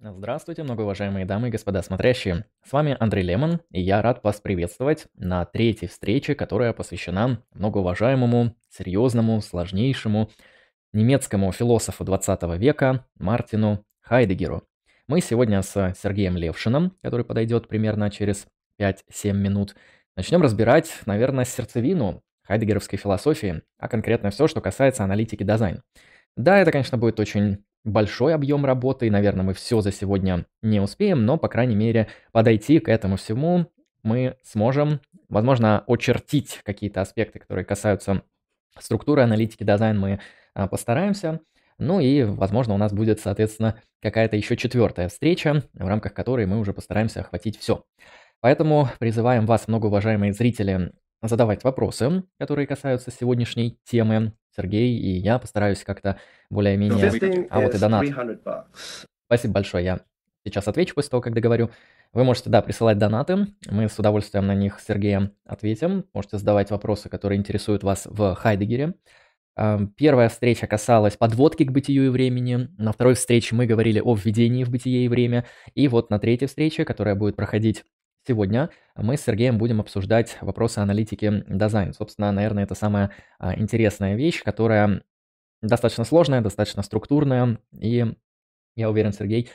Здравствуйте, многоуважаемые дамы и господа смотрящие. С вами Андрей Лемон, и я рад вас приветствовать на третьей встрече, которая посвящена многоуважаемому, серьезному, сложнейшему немецкому философу 20 века Мартину Хайдегеру. Мы сегодня с Сергеем Левшиным, который подойдет примерно через 5-7 минут, начнем разбирать, наверное, сердцевину хайдегеровской философии, а конкретно все, что касается аналитики дизайн. Да, это, конечно, будет очень большой объем работы, и, наверное, мы все за сегодня не успеем, но, по крайней мере, подойти к этому всему мы сможем, возможно, очертить какие-то аспекты, которые касаются структуры аналитики дизайн, мы а, постараемся. Ну и, возможно, у нас будет, соответственно, какая-то еще четвертая встреча, в рамках которой мы уже постараемся охватить все. Поэтому призываем вас, многоуважаемые зрители, задавать вопросы, которые касаются сегодняшней темы. Сергей и я постараюсь как-то более-менее... А вот и донат. Спасибо большое, я сейчас отвечу после того, как договорю. Вы можете, да, присылать донаты, мы с удовольствием на них с Сергеем ответим. Можете задавать вопросы, которые интересуют вас в Хайдегере. Первая встреча касалась подводки к бытию и времени. На второй встрече мы говорили о введении в бытие и время. И вот на третьей встрече, которая будет проходить Сегодня мы с Сергеем будем обсуждать вопросы аналитики дизайн. Собственно, наверное, это самая а, интересная вещь, которая достаточно сложная, достаточно структурная, и я уверен, Сергей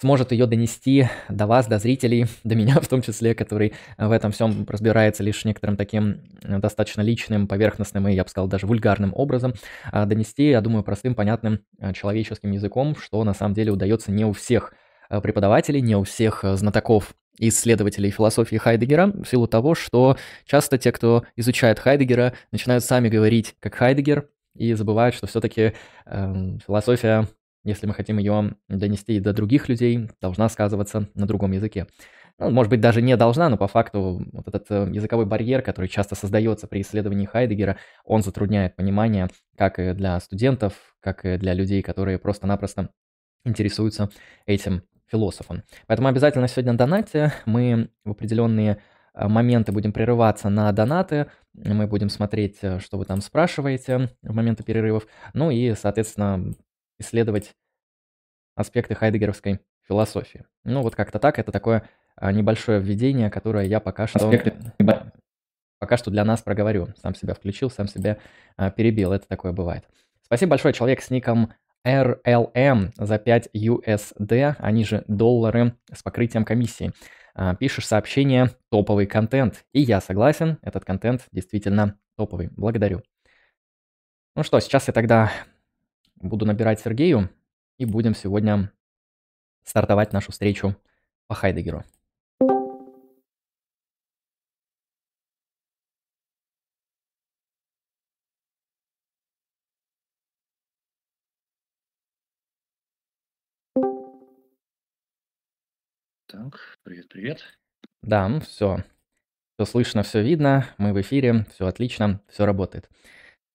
сможет ее донести до вас, до зрителей, до меня в том числе, который в этом всем разбирается лишь некоторым таким достаточно личным, поверхностным и, я бы сказал, даже вульгарным образом, а, донести, я думаю, простым, понятным а, человеческим языком, что на самом деле удается не у всех преподавателей, не у всех знатоков исследователей философии Хайдегера в силу того, что часто те, кто изучает Хайдегера, начинают сами говорить как Хайдегер и забывают, что все-таки э, эм, философия, если мы хотим ее донести до других людей, должна сказываться на другом языке. Ну, может быть, даже не должна, но по факту вот этот э, языковой барьер, который часто создается при исследовании Хайдегера, он затрудняет понимание как и для студентов, как и для людей, которые просто-напросто интересуются этим философом. Поэтому обязательно сегодня донате. Мы в определенные э, моменты будем прерываться на донаты. Мы будем смотреть, э, что вы там спрашиваете в моменты перерывов. Ну и, соответственно, исследовать аспекты хайдегеровской философии. Ну вот как-то так. Это такое э, небольшое введение, которое я пока что... Аспекты. Пока что для нас проговорю. Сам себя включил, сам себя перебил. Это такое бывает. Спасибо большое, человек с ником RLM за 5 USD, они же доллары с покрытием комиссии. А, пишешь сообщение «топовый контент». И я согласен, этот контент действительно топовый. Благодарю. Ну что, сейчас я тогда буду набирать Сергею и будем сегодня стартовать нашу встречу по Хайдегеру. Привет. Да, ну все. Все слышно, все видно, мы в эфире, все отлично, все работает.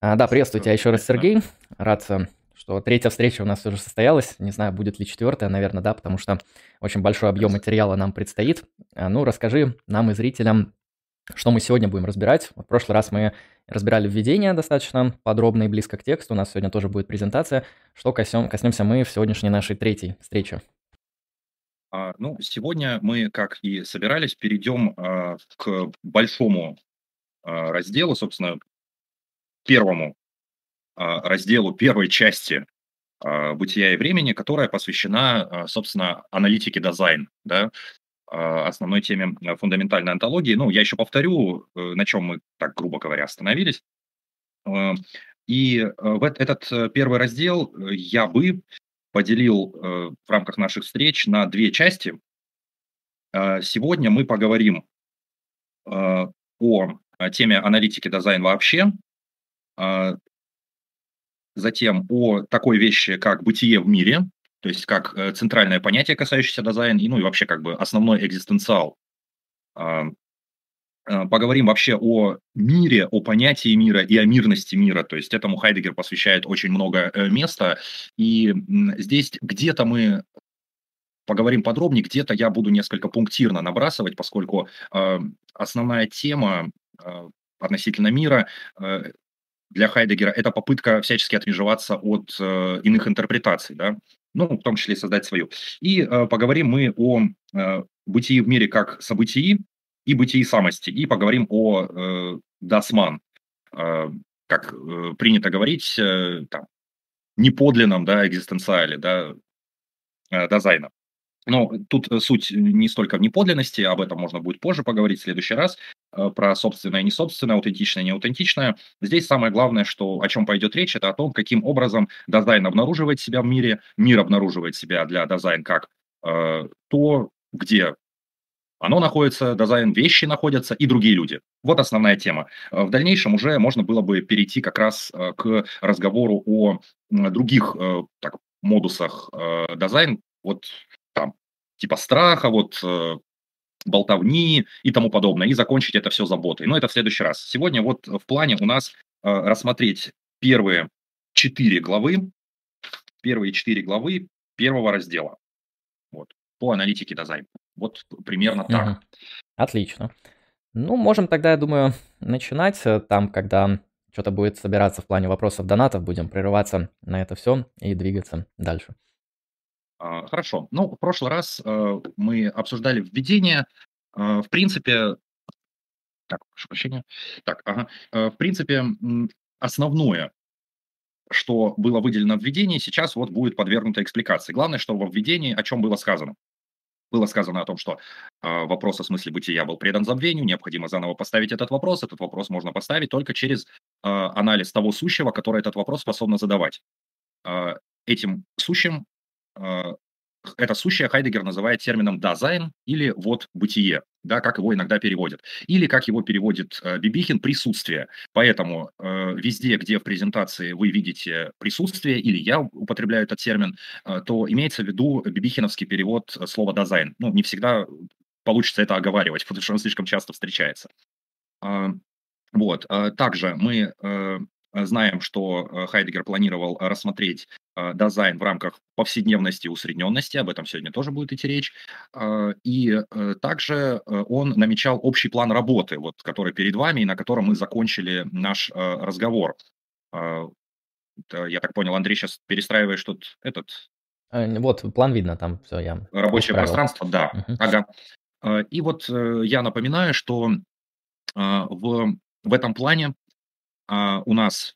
А, да, приветствую тебя еще раз, Сергей. Рад, э, что третья встреча у нас уже состоялась. Не знаю, будет ли четвертая, наверное, да, потому что очень большой объем материала нам предстоит. А, ну, расскажи нам и зрителям, что мы сегодня будем разбирать. В прошлый раз мы разбирали введение достаточно подробно и близко к тексту. У нас сегодня тоже будет презентация. Что коснемся мы в сегодняшней нашей третьей встрече. А, ну, сегодня мы, как и собирались, перейдем а, к большому а, разделу, собственно, первому разделу первой части бытия и времени, которая посвящена, собственно, аналитике дизайн, да, основной теме фундаментальной антологии. Ну, я еще повторю, э, на чем мы, так грубо говоря, остановились. И э, в этот э, первый раздел я бы поделил э, в рамках наших встреч на две части. Э, сегодня мы поговорим э, о теме аналитики дизайн вообще, затем о такой вещи, как бытие в мире, то есть как центральное понятие, касающееся дизайна, и, ну и вообще как бы основной экзистенциал Э, поговорим вообще о мире, о понятии мира и о мирности мира. То есть этому Хайдегер посвящает очень много э, места. И здесь где-то мы поговорим подробнее, где-то я буду несколько пунктирно набрасывать, поскольку э, основная тема э, относительно мира э, для Хайдегера – это попытка всячески отмежеваться от э, иных интерпретаций. Да? ну, в том числе создать свою. И э, поговорим мы о э, бытии в мире как событии и бытии самости, и поговорим о э, дасман, э, как э, принято говорить, э, там, неподлинном, да, экзистенциале, да, э, дизайна. Но тут суть не столько в неподлинности, об этом можно будет позже поговорить в следующий раз, э, про собственное и несобственное, аутентичное и неаутентичное. Здесь самое главное, что, о чем пойдет речь, это о том, каким образом дизайн обнаруживает себя в мире, мир обнаруживает себя для дизайн как э, то, где оно находится, дизайн, вещи находятся и другие люди. Вот основная тема. В дальнейшем уже можно было бы перейти как раз к разговору о других так, модусах дизайн. Вот типа страха, вот э, болтовни и тому подобное, и закончить это все заботой. Но это в следующий раз. Сегодня вот в плане у нас э, рассмотреть первые четыре главы, первые четыре главы первого раздела. Вот, по аналитике дизайна. Вот примерно так. Угу. Отлично. Ну, можем тогда, я думаю, начинать. Э, там, когда что-то будет собираться в плане вопросов донатов, будем прерываться на это все и двигаться дальше. А, хорошо. Ну, в прошлый раз э, мы обсуждали введение. Э, в принципе, так, прошу прощения. Так, ага. В принципе, основное, что было выделено в введении, сейчас вот будет подвергнуто экспликации. Главное, что во введении о чем было сказано. Было сказано о том, что э, вопрос о смысле бытия был предан забвению, необходимо заново поставить этот вопрос. Этот вопрос можно поставить только через э, анализ того сущего, который этот вопрос способно задавать. Э, этим сущим это сущее Хайдегер называет термином «Dasein» или «вот бытие», да, как его иногда переводят. Или, как его переводит э, Бибихин, «присутствие». Поэтому э, везде, где в презентации вы видите присутствие, или я употребляю этот термин, э, то имеется в виду бибихиновский перевод слова «Dasein». Ну, не всегда получится это оговаривать, потому что он слишком часто встречается. Э, вот. Э, также мы э, знаем, что Хайдегер планировал рассмотреть а, Dasein в рамках повседневности и усредненности, об этом сегодня тоже будет идти речь. А, и э, также э, он намечал общий план работы, вот, который перед вами и на котором мы закончили наш э, разговор. А, я так понял, Андрей сейчас перестраиваешь тут этот... Вот, план видно там, все, я Рабочее исправил. пространство, да. Угу. Ага. И вот я напоминаю, что в, в этом плане у нас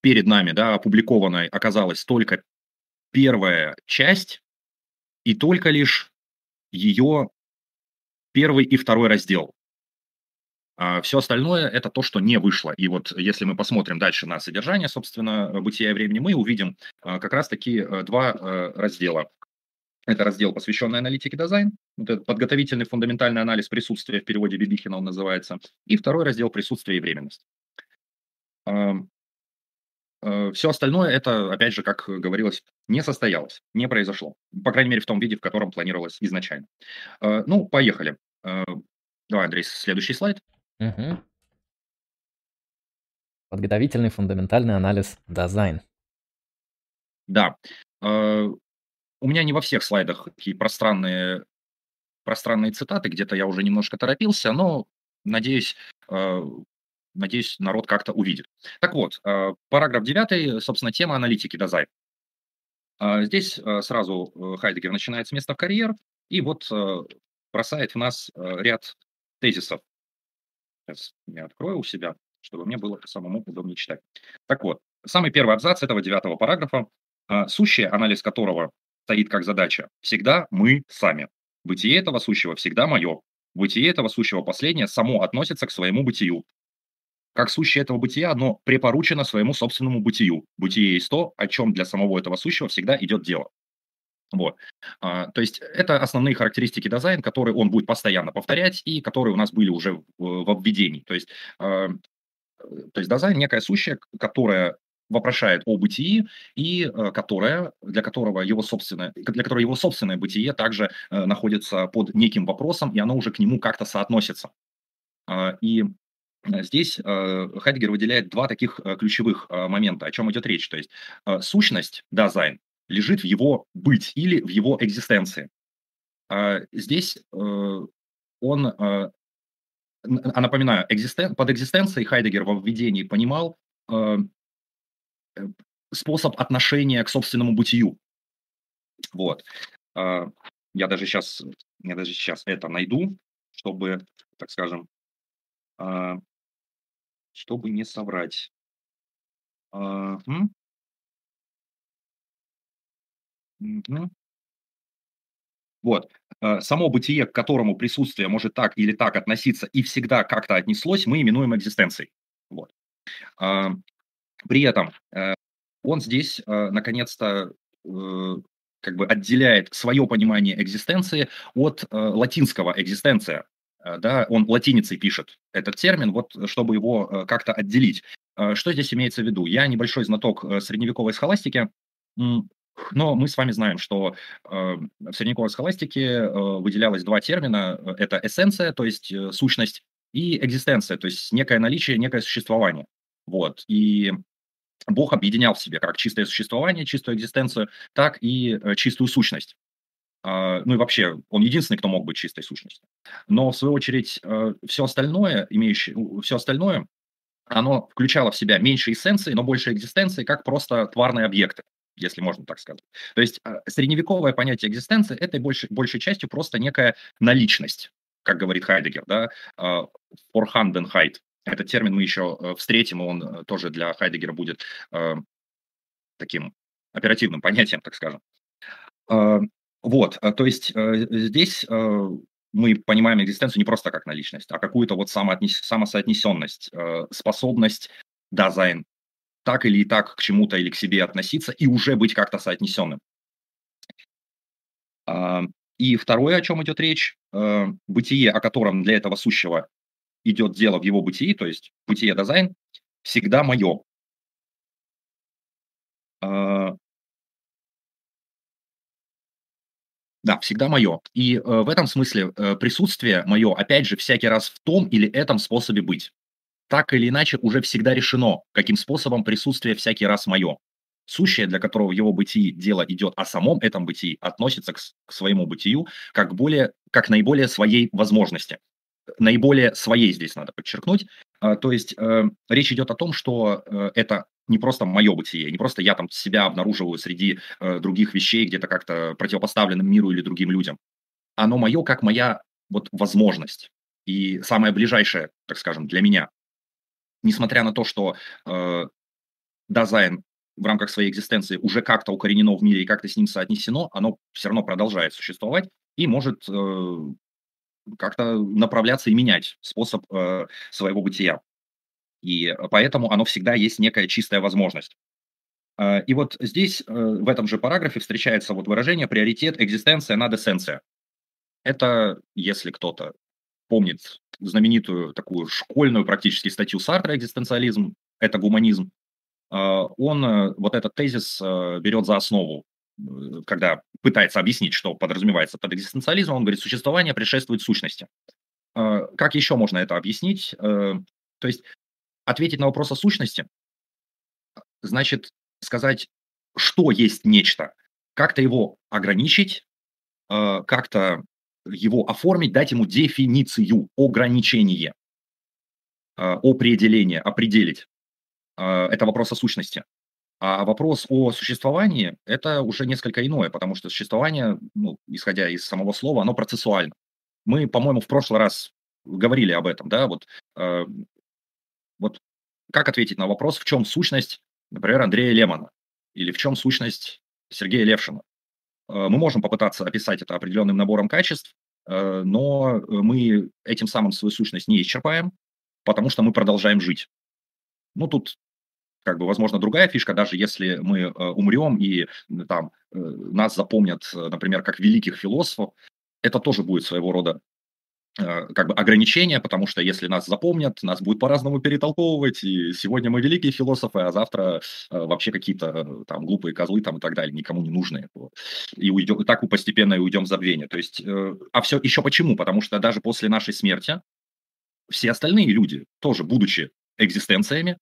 перед нами, да, опубликованной оказалась только первая часть и только лишь ее первый и второй раздел. А все остальное – это то, что не вышло. И вот если мы посмотрим дальше на содержание, собственно, бытия и времени, мы увидим а, как раз-таки э, два э, раздела. Это раздел, посвященный аналитике дизайн, вот этот подготовительный фундаментальный анализ присутствия в переводе Бибихина он называется, и второй раздел присутствие и временность. Э, Все остальное это, опять же, как говорилось, не состоялось, не произошло. По крайней мере, в том виде, в котором планировалось изначально. Э, ну, поехали. Э, давай, Андрей, следующий слайд. Угу. Подготовительный фундаментальный анализ дизайн. Да. У меня не во всех слайдах такие пространные, пространные цитаты, где-то я уже немножко торопился, но, надеюсь, Надеюсь, народ как-то увидит. Так вот, э, параграф 9, собственно, тема аналитики дизайн. А, здесь э, сразу э, Хайдегер начинает с места в карьер и вот бросает в нас ряд тезисов. Сейчас я открою у себя, чтобы мне было самому удобнее читать. Так вот, самый первый абзац этого девятого параграфа, сущее, анализ которого стоит как задача, всегда мы сами. Бытие этого сущего всегда мое. Бытие этого сущего последнее само относится к своему бытию, как сущее этого бытия, оно препоручено своему собственному бытию. Бытие есть то, о чем для самого этого сущего всегда идет дело. Вот. А, то есть это основные характеристики дизайна, которые он будет постоянно повторять и которые у нас были уже в, в введении. То есть, а, то есть дизайн некая сущее, которая вопрошает о бытии и а, которая, для которого его собственное, для которого его собственное бытие также а, находится под неким вопросом, и оно уже к нему как-то соотносится. А, и Э, здесь э, Хайдгер выделяет два таких э, ключевых момента, о чем идет речь. То есть сущность, дизайн, лежит в его быть или в его экзистенции. А здесь он, а напоминаю, под экзистенцией Хайдегер во введении понимал способ отношения к собственному бытию. Вот. Я даже сейчас, я даже сейчас это найду, чтобы, так скажем, чтобы не соврать. М? Мгм. Вот. Э, само бытие, к которому присутствие может так или так относиться и всегда как-то отнеслось, мы именуем экзистенцией. Вот. А, при этом э, он здесь, э, наконец-то, как бы отделяет свое понимание экзистенции от латинского экзистенция. Да, он латиницей пишет этот термин, вот чтобы его как-то отделить. Что здесь имеется в виду? Я небольшой знаток средневековой схоластики, но мы с вами знаем, что э, в средневековой схоластике э, выделялось два термина. Это эссенция, то есть э, сущность, и экзистенция, то есть некое наличие, некое существование. Вот. И Бог объединял в себе как чистое существование, чистую экзистенцию, так и э, чистую сущность. Uh, ну и вообще, он единственный, кто мог быть чистой сущностью. Но, в свою очередь, uh, все остальное, имеющее, все остальное, оно включало в себя меньше эссенции, но больше экзистенции, как просто тварные объекты если можно так сказать. То есть а, средневековое понятие экзистенции – это больше, большей частью просто некая наличность, как говорит Хайдегер, да, Vorhandenheit. А, Этот термин мы еще э, встретим, и он э, тоже для Хайдегера будет э, таким оперативным понятием, так скажем. Вот, то есть здесь мы понимаем экзистенцию не просто как наличность, а какую-то вот самосоотнесенность, способность Dasein, так или и так к чему-то или к себе относиться и уже быть как-то соотнесенным. А, и второе, о чем идет речь, э, бытие, о котором для этого сущего идет дело в его бытии, то есть бытие дизайн, всегда мое. Да, всегда мое. И э, в этом смысле э, присутствие мое, опять же, всякий раз в том или этом способе быть так или иначе уже всегда решено, каким способом присутствие всякий раз мое. Сущее, для которого в его бытии дело идет о самом этом бытии, относится к, к своему бытию как, более, как наиболее своей возможности. Наиболее своей здесь надо подчеркнуть. А, то есть э, речь идет о том, что э, это не просто мое бытие, не просто я там себя обнаруживаю среди э, других вещей, где-то как-то противопоставленным миру или другим людям. Оно мое как моя вот возможность. И самое ближайшее, так скажем, для меня несмотря на то, что э, дизайн в рамках своей экзистенции уже как-то укоренено в мире и как-то с ним соотнесено, оно все равно продолжает существовать и может э, как-то направляться и менять способ э, своего бытия. И поэтому оно всегда есть некая чистая возможность. Э, и вот здесь, э, в этом же параграфе, встречается вот выражение «приоритет экзистенция над эссенция». Это, если кто-то помнит знаменитую такую школьную практически статью Сартра «Экзистенциализм» – это гуманизм. А, он э, вот этот тезис э, берет за основу, когда пытается объяснить, что подразумевается под экзистенциализмом, он говорит, существование предшествует сущности. А, как еще можно это объяснить? То есть ответить на вопрос о сущности значит сказать, что есть нечто, как-то его ограничить, как-то его оформить, дать ему дефиницию, ограничение, а, определение, определить. А, это вопрос о сущности. А вопрос о существовании – это уже несколько иное, потому что существование, ну, исходя из самого слова, оно процессуально. Мы, по-моему, в прошлый раз говорили об этом, да, вот, э, вот как ответить на вопрос, в чем сущность, например, Андрея Лемона, или в чем сущность Сергея Левшина. Э, мы можем попытаться описать это определенным набором качеств, э, но мы этим самым свою сущность не исчерпаем, потому что мы продолжаем жить. Ну, тут как бы, возможно, другая фишка, даже если мы э, умрем и там нас запомнят, например, как великих философов, это тоже будет своего рода Э, как бы ограничения, потому что если нас запомнят, нас будет по-разному перетолковывать, и сегодня мы великие философы, а завтра э, вообще какие-то э, там глупые козлы там и так далее, никому не нужные. И уйдем, и так постепенно и уйдем в забвение. То есть, а все еще почему? Потому что даже после нашей смерти все остальные люди, тоже будучи экзистенциями,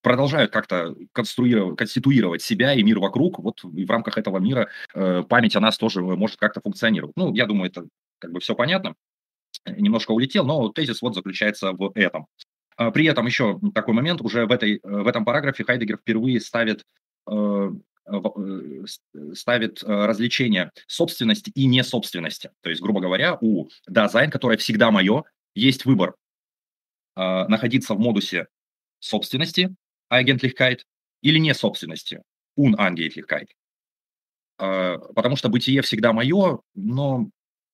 продолжают как-то конструировать, конституировать себя и мир вокруг. Вот в рамках этого мира память о нас тоже может как-то функционировать. Ну, я думаю, это как бы все понятно немножко улетел, но тезис вот заключается в этом. А, при этом еще такой момент, уже в, этой, в этом параграфе Хайдегер впервые ставит э, э, э, ставит развлечение собственности и несобственности. То есть, грубо говоря, у Dasein, которое всегда мое, есть выбор находиться в модусе собственности, Eigentlichkeit, или не собственности, Unangehlichkeit. Потому что бытие всегда мое, но,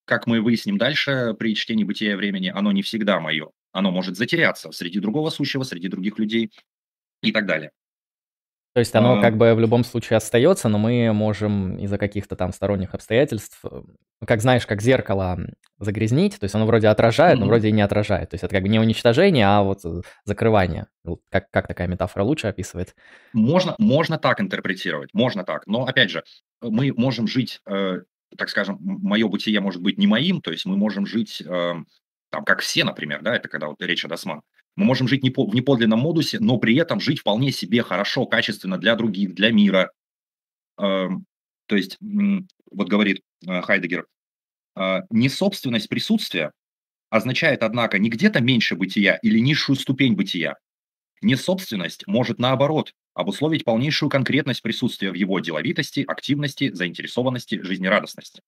как мы выясним дальше, при чтении бытия времени, оно не всегда мое. Оно может затеряться среди другого сущего, среди других людей и так далее. То есть оно а... как бы в любом случае остается, но мы можем из-за каких-то там сторонних обстоятельств, э, как знаешь, как зеркало загрязнить, то есть оно вроде отражает, но вроде и не отражает. То есть это как бы не уничтожение, а вот э, закрывание. Как, как такая метафора лучше описывает? Можно, можно так интерпретировать, можно так. Но опять же, мы можем жить, э, так скажем, мое бытие может быть не моим, то есть мы можем жить э, там, как все, например, да, это когда вот речь о Досман. Мы можем жить в неподлинном модусе, но при этом жить вполне себе хорошо, качественно для других, для мира. Эм, то есть, вот говорит э, Хайдегер, «А, несобственность присутствия означает, однако, не где-то меньше бытия или низшую ступень бытия. Несобственность может, наоборот, обусловить полнейшую конкретность присутствия в его деловитости, активности, заинтересованности, жизнерадостности.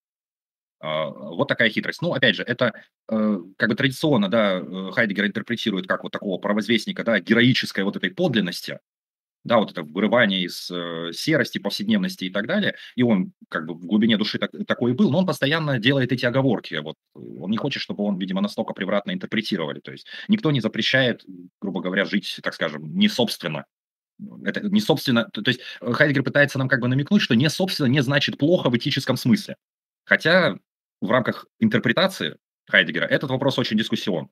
А, вот такая хитрость. Ну, опять же, это э, как бы традиционно, да, э, Хайдегер интерпретирует как вот такого провозвестника, да, героической вот этой подлинности, да, вот это вырывание из э, серости, повседневности и так далее. И он как бы в глубине души так, такой и был, но он постоянно делает эти оговорки. Вот он не хочет, чтобы он, видимо, настолько превратно интерпретировали. То есть никто не запрещает, грубо говоря, жить, так скажем, не собственно. Это не собственно, то, то есть Хайдегер пытается нам как бы намекнуть, что не собственно не значит плохо в этическом смысле. Хотя в рамках интерпретации Хайдегера этот вопрос очень дискуссион.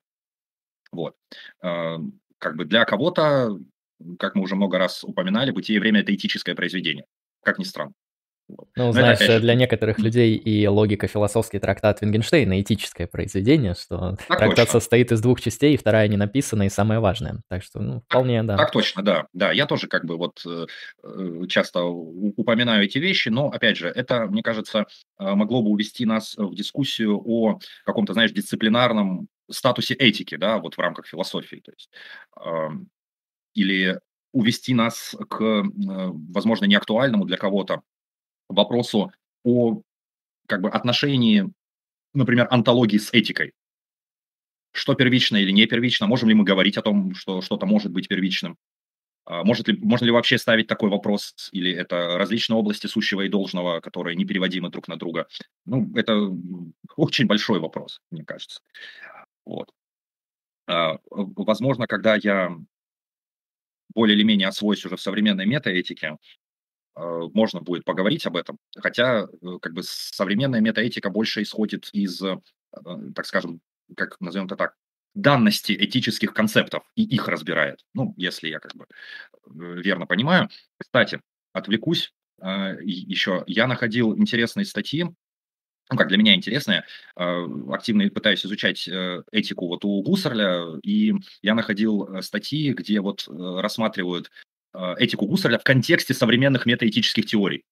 Вот. Эм, как бы для кого-то, как мы уже много раз упоминали, «Бытие и время» — это этическое произведение, как ни странно. Ну, Но знаешь, это, для некоторых людей и логика философский трактат Вингенштейна этическое произведение, что так трактат точно. состоит из двух частей, вторая не написана и самое важное. Так что, ну, вполне, так, да. Так точно, да. Да, я тоже как бы вот э, э часто упоминаю эти вещи, но, опять же, это, мне кажется, э, могло бы увести нас в дискуссию о каком-то, знаешь, дисциплинарном статусе этики, да, вот в рамках философии. То есть, э, или увести нас к, возможно, неактуальному для кого-то вопросу о как бы, отношении, например, антологии с этикой. Что первично или не первично? Можем ли мы говорить о том, что что-то может быть первичным? А может ли, можно ли вообще ставить такой вопрос? Или это различные области сущего и должного, которые не переводимы друг на друга? Ну, это очень большой вопрос, мне кажется. Вот. А, возможно, когда я более или менее освоюсь уже в современной метаэтике, можно будет поговорить об этом. Хотя, э, как бы, современная метаэтика больше исходит из, э, так скажем, как назовем это так, данности этических концептов и их разбирает. Ну, если я как бы верно понимаю. Кстати, отвлекусь еще. Я находил интересные статьи, ну, как для меня интересные, активно пытаюсь изучать этику вот у Гуссерля, и я находил статьи, где вот рассматривают Э, этику Гусарля в контексте современных метаэтических теорий.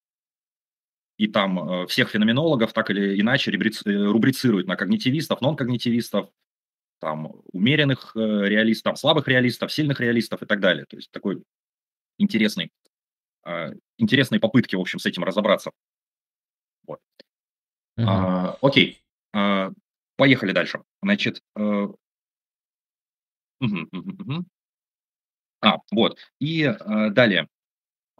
И там э, всех феноменологов так или иначе э, рубрицируют на когнитивистов, нон-когнитивистов, там, умеренных реалистов, там, слабых реалистов, сильных реалистов и так далее. То есть такой интересный, интересные попытки, в общем, с этим разобраться. Вот. Угу. А, окей, а, поехали дальше. Значит, угу, угу, угу. А, вот. И э, далее.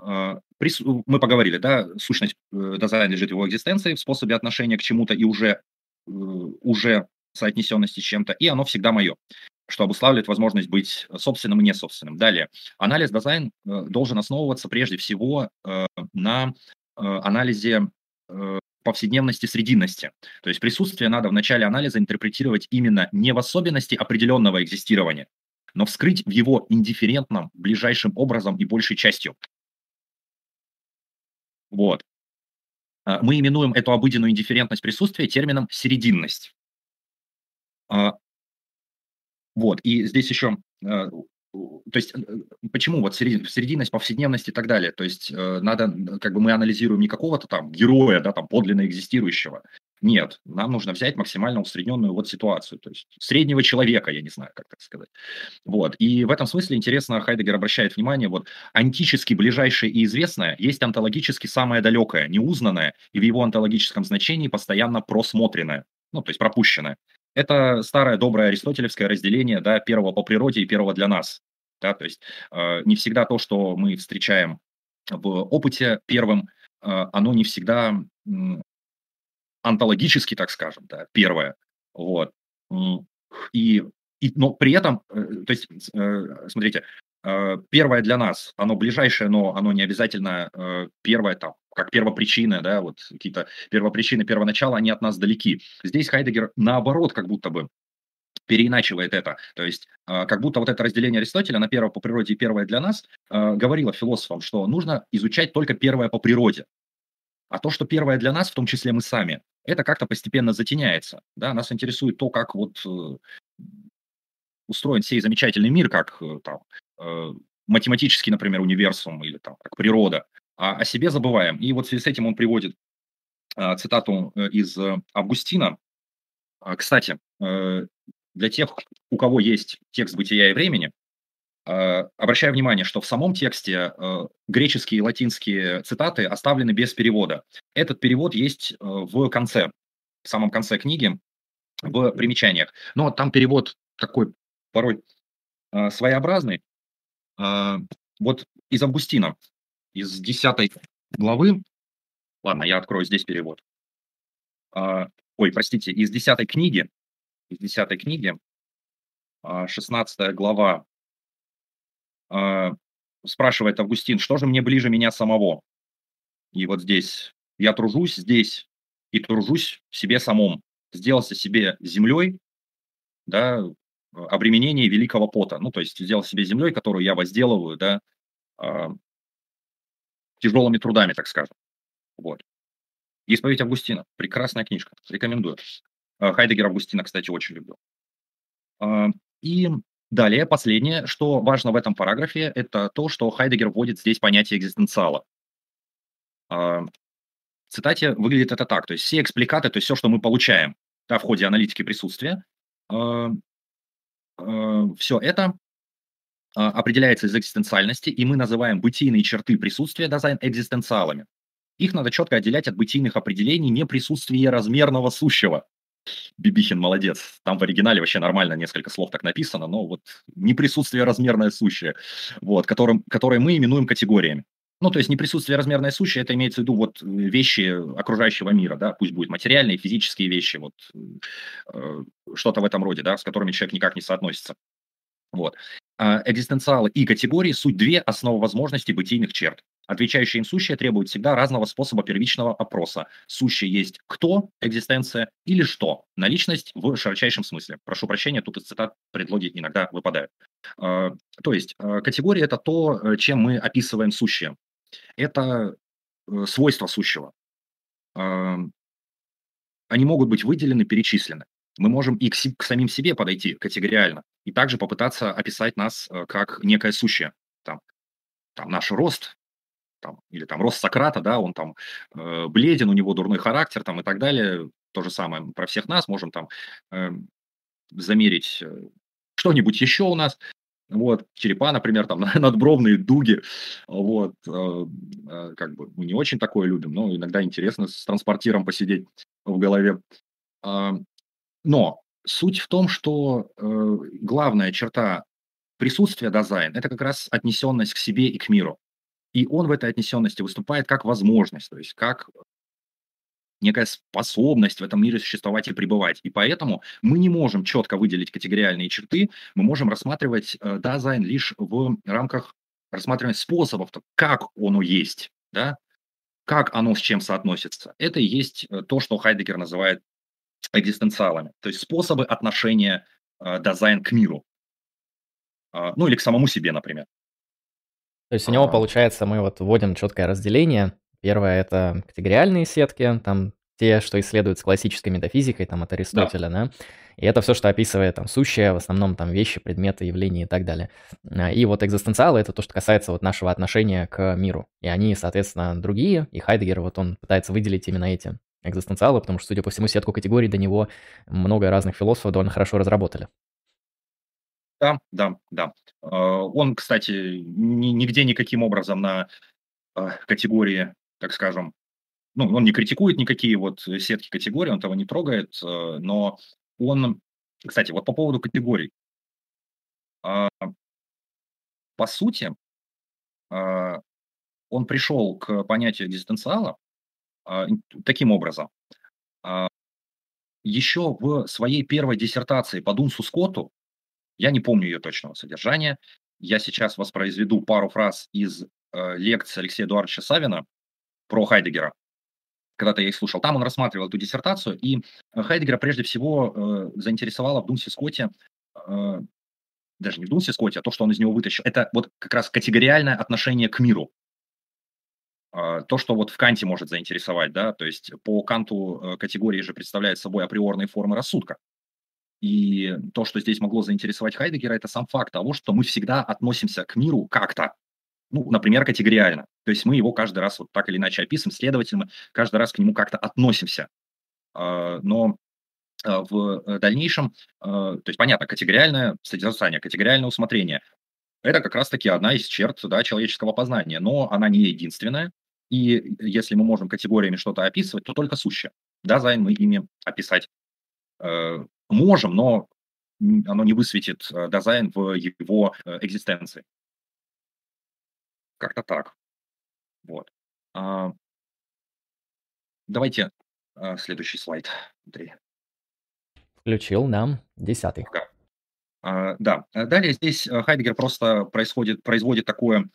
Э, прис... Мы поговорили, да, сущность э, дизайна лежит в его экзистенции, в способе отношения к чему-то и уже, э, уже соотнесенности с чем-то, и оно всегда мое что обуславливает возможность быть собственным и несобственным. Далее. Анализ дизайн э, должен основываться прежде всего э, на э, анализе э, повседневности срединности. То есть присутствие надо в начале анализа интерпретировать именно не в особенности определенного экзистирования, но вскрыть в его индифферентном ближайшим образом и большей частью. Вот. А, мы именуем эту обыденную индифферентность присутствия термином серединность. А, вот, и здесь еще, а, то есть, э, почему вот серединность, повседневность и так далее, то есть, э, надо, как бы мы анализируем не какого-то там героя, да, там подлинно экзистирующего, Нет, нам нужно взять максимально усредненную вот ситуацию, то есть среднего человека, я не знаю, как так сказать. Вот. И в этом смысле интересно, Хайдегер обращает внимание, вот антически ближайшее и известное есть онтологически самое далекое, неузнанное и в его онтологическом значении постоянно просмотренное, ну, то есть пропущенное. Это старое доброе аристотелевское разделение да, первого по природе и первого для нас. Да, то есть э, не всегда то, что мы встречаем в опыте первым, э, оно не всегда онтологически, так скажем, да, первое. Вот. И, и, но при этом, э, то есть, э, смотрите, э, первое для нас, оно ближайшее, но оно не обязательно первое там, как первопричина, да, вот какие-то первопричины, первоначала, они от нас далеки. Здесь Хайдегер наоборот как будто бы переиначивает это. То есть как будто вот это разделение Аристотеля на первое по природе и первое для нас говорило философам, что нужно изучать только первое по природе. А то, что первое для нас, в том числе мы сами, это как-то постепенно затеняется. Да? Нас интересует то, как вот э, устроен сей замечательный мир, как там, математический, например, универсум или там, как природа а о себе забываем. И вот в связи с этим он приводит цитату э, из э, Августина. А, кстати, э, для тех, у кого есть текст «Бытия и времени», обращаю внимание, что в самом тексте греческие и латинские цитаты оставлены без перевода. Этот перевод есть в конце, в самом конце книги, в примечаниях. Но там перевод такой порой своеобразный. Вот из Августина из 10 главы, ладно, я открою здесь перевод. Ой, простите, из 10 книги, из 10 книги, 16 а, глава, спрашивает Августин, что же мне ближе меня самого? И вот здесь, я тружусь здесь и тружусь себе самом. Сделался себе землей, да, обременение великого пота. Ну, то есть сделал себе землей, которую я возделываю, да, тяжелыми трудами, так скажем. Вот. «Исповедь Августина». Прекрасная книжка. Рекомендую. Э, Хайдегер Августина, кстати, очень люблю. А, и далее, последнее, что важно в этом параграфе, это то, что Хайдегер вводит здесь понятие экзистенциала. А, в цитате выглядит это так. То есть все экспликаты, то есть все, что мы получаем да, в ходе аналитики присутствия, а, все это а, определяется из экзистенциальности, и мы называем бытийные черты присутствия дизайн экзистенциалами. Их надо четко отделять от бытийных определений неприсутствия размерного сущего. Бибихин молодец. Там в оригинале вообще нормально несколько слов так написано, но вот неприсутствие размерное сущее, вот, которым, которые мы именуем категориями. Ну, то есть неприсутствие размерное сущее, это имеется в виду вот вещи окружающего мира, да, пусть будут материальные, физические вещи, вот э, что-то в этом роде, да, с которыми человек никак не соотносится. Вот. А, экзистенциалы и категории – суть две основы возможностей бытийных черт. Отвечающие им сущие требуют всегда разного способа первичного опроса. Сущие есть кто, экзистенция, или что, наличность в широчайшем смысле. Прошу прощения, тут из цитат предлоги иногда выпадают. А, то есть а, категория – это то, э, чем мы описываем сущее. Это э, свойства сущего. Они могут быть выделены, перечислены мы можем и к, к самим себе подойти категориально, и также попытаться описать нас э, как некое сущее. Там, там наш рост, там, или там рост Сократа, да, он там э, бледен, у него дурной характер, там и так далее. То же самое про всех нас можем там э, замерить э, что-нибудь еще у нас. Вот, черепа, например, там надбровные дуги, вот, э, э, как бы мы не очень такое любим, но иногда интересно с транспортиром посидеть в голове. Э, но суть в том, что э, главная черта присутствия дизайн – это как раз отнесенность к себе и к миру. И он в этой отнесенности выступает как возможность, то есть как некая способность в этом мире существовать и пребывать. И поэтому мы не можем четко выделить категориальные черты, мы можем рассматривать э, дизайн лишь в рамках рассматривания способов, как оно есть, да, как оно с чем соотносится. Это и есть э, то, что Хайдегер называет экзистенциалами, то есть способы отношения э, к миру, э, ну или к самому себе, например. То есть у него, получается, мы вот вводим четкое разделение. Первое – это категориальные сетки, там те, что исследуют с классической метафизикой, там от Аристотеля, да. да? И это все, что описывает там сущее, в основном там вещи, предметы, явления и так далее. А, и вот экзистенциалы — это то, что касается вот нашего отношения к миру. И они, соответственно, другие, и Хайдегер вот он пытается выделить именно эти экзистенциала, потому что, судя по всему, сетку категорий до него много разных философов довольно хорошо разработали. Да, да, да. А, он, кстати, нигде никаким образом на а, категории, так скажем, ну, он не критикует никакие вот сетки категорий, он того не трогает, э, но он, кстати, вот по поводу категорий. А, по сути, он пришел к понятию экзистенциала таким образом. Еще в своей первой диссертации по Дунсу Скотту я не помню ее точного содержания. Я сейчас воспроизведу пару фраз из э, лекции Алексея Эдуардовича Савина про Хайдегера. Когда-то я их слушал. Там он рассматривал эту диссертацию, и Хайдегера прежде всего э, заинтересовала в Дунсе Скотте, э, даже не в Дунсе Скотте, а то, что он из него вытащил, это вот как раз категориальное отношение к миру. Э, то, что вот в Канте может заинтересовать, да, то есть по Канту э, категории же представляют собой априорные формы рассудка. И то, что здесь могло заинтересовать Хайдегера, это сам факт того, что мы всегда относимся к миру как-то. Ну, например, категориально. То есть мы его каждый раз вот так или иначе описываем, следовательно, каждый раз к нему как-то относимся. А, но а, в дальнейшем, а, то есть понятно, категориальное содержание, категориальное усмотрение, это как раз-таки одна из черт да, человеческого познания, но она не единственная. И если мы можем категориями что-то описывать, то только сущее. Да, Зайн мы ими описать э, можем, но оно не высветит э, дизайн в его э, экзистенции. Как-то так. Вот. А, давайте а, следующий слайд, Андрей. Включил нам десятый. Да. А, да. Далее здесь Хайдегер просто происходит, производит такое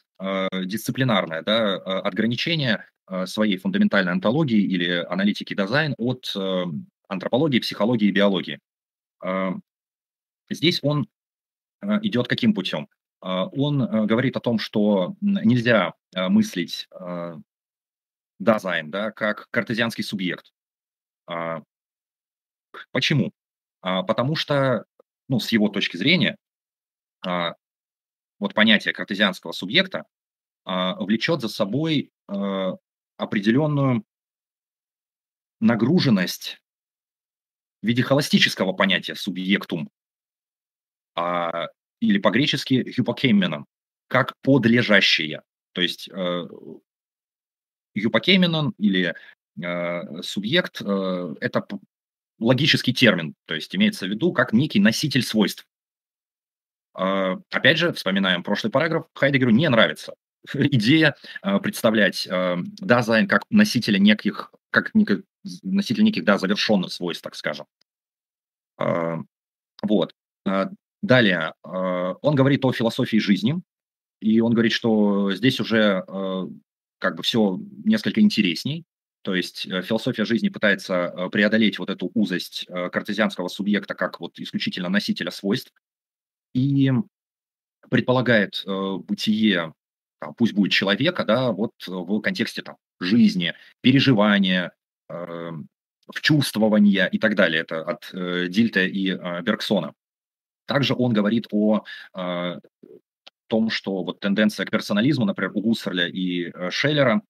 дисциплинарное да, отграничение своей фундаментальной онтологии или аналитики Dasein от антропологии, психологии и биологии. А, здесь он а, идет каким путем? А, он говорит о том, что нельзя мыслить Dasein да, как картезианский субъект. Почему? Потому что, ну, с его точки зрения, вот понятие картезианского субъекта влечет за собой определенную нагруженность в виде холостического понятия субъектум, а, или по-гречески hypokeimenon, как подлежащее. То есть э, или э, субъект э, – это логический термин, то есть имеется в виду как некий носитель свойств. Э, опять же, вспоминаем прошлый параграф, Хайдегеру не нравится идея э, представлять э, Dasein как носителя неких, как неких носитель неких, да, завершенных свойств, так скажем. А, вот. А, далее, а, он говорит о философии жизни, и он говорит, что здесь уже как бы все несколько интересней. То есть э, философия жизни пытается преодолеть вот эту узость картезианского субъекта как вот исключительно носителя свойств и предполагает бытие, пусть будет человека, да, вот в контексте там жизни, переживания, в чувствование и так далее. Это от э, Дильта и э, Бергсона. Также он говорит о э, том, что вот тенденция к персонализму, например, у Гуссерля и э, Шеллера,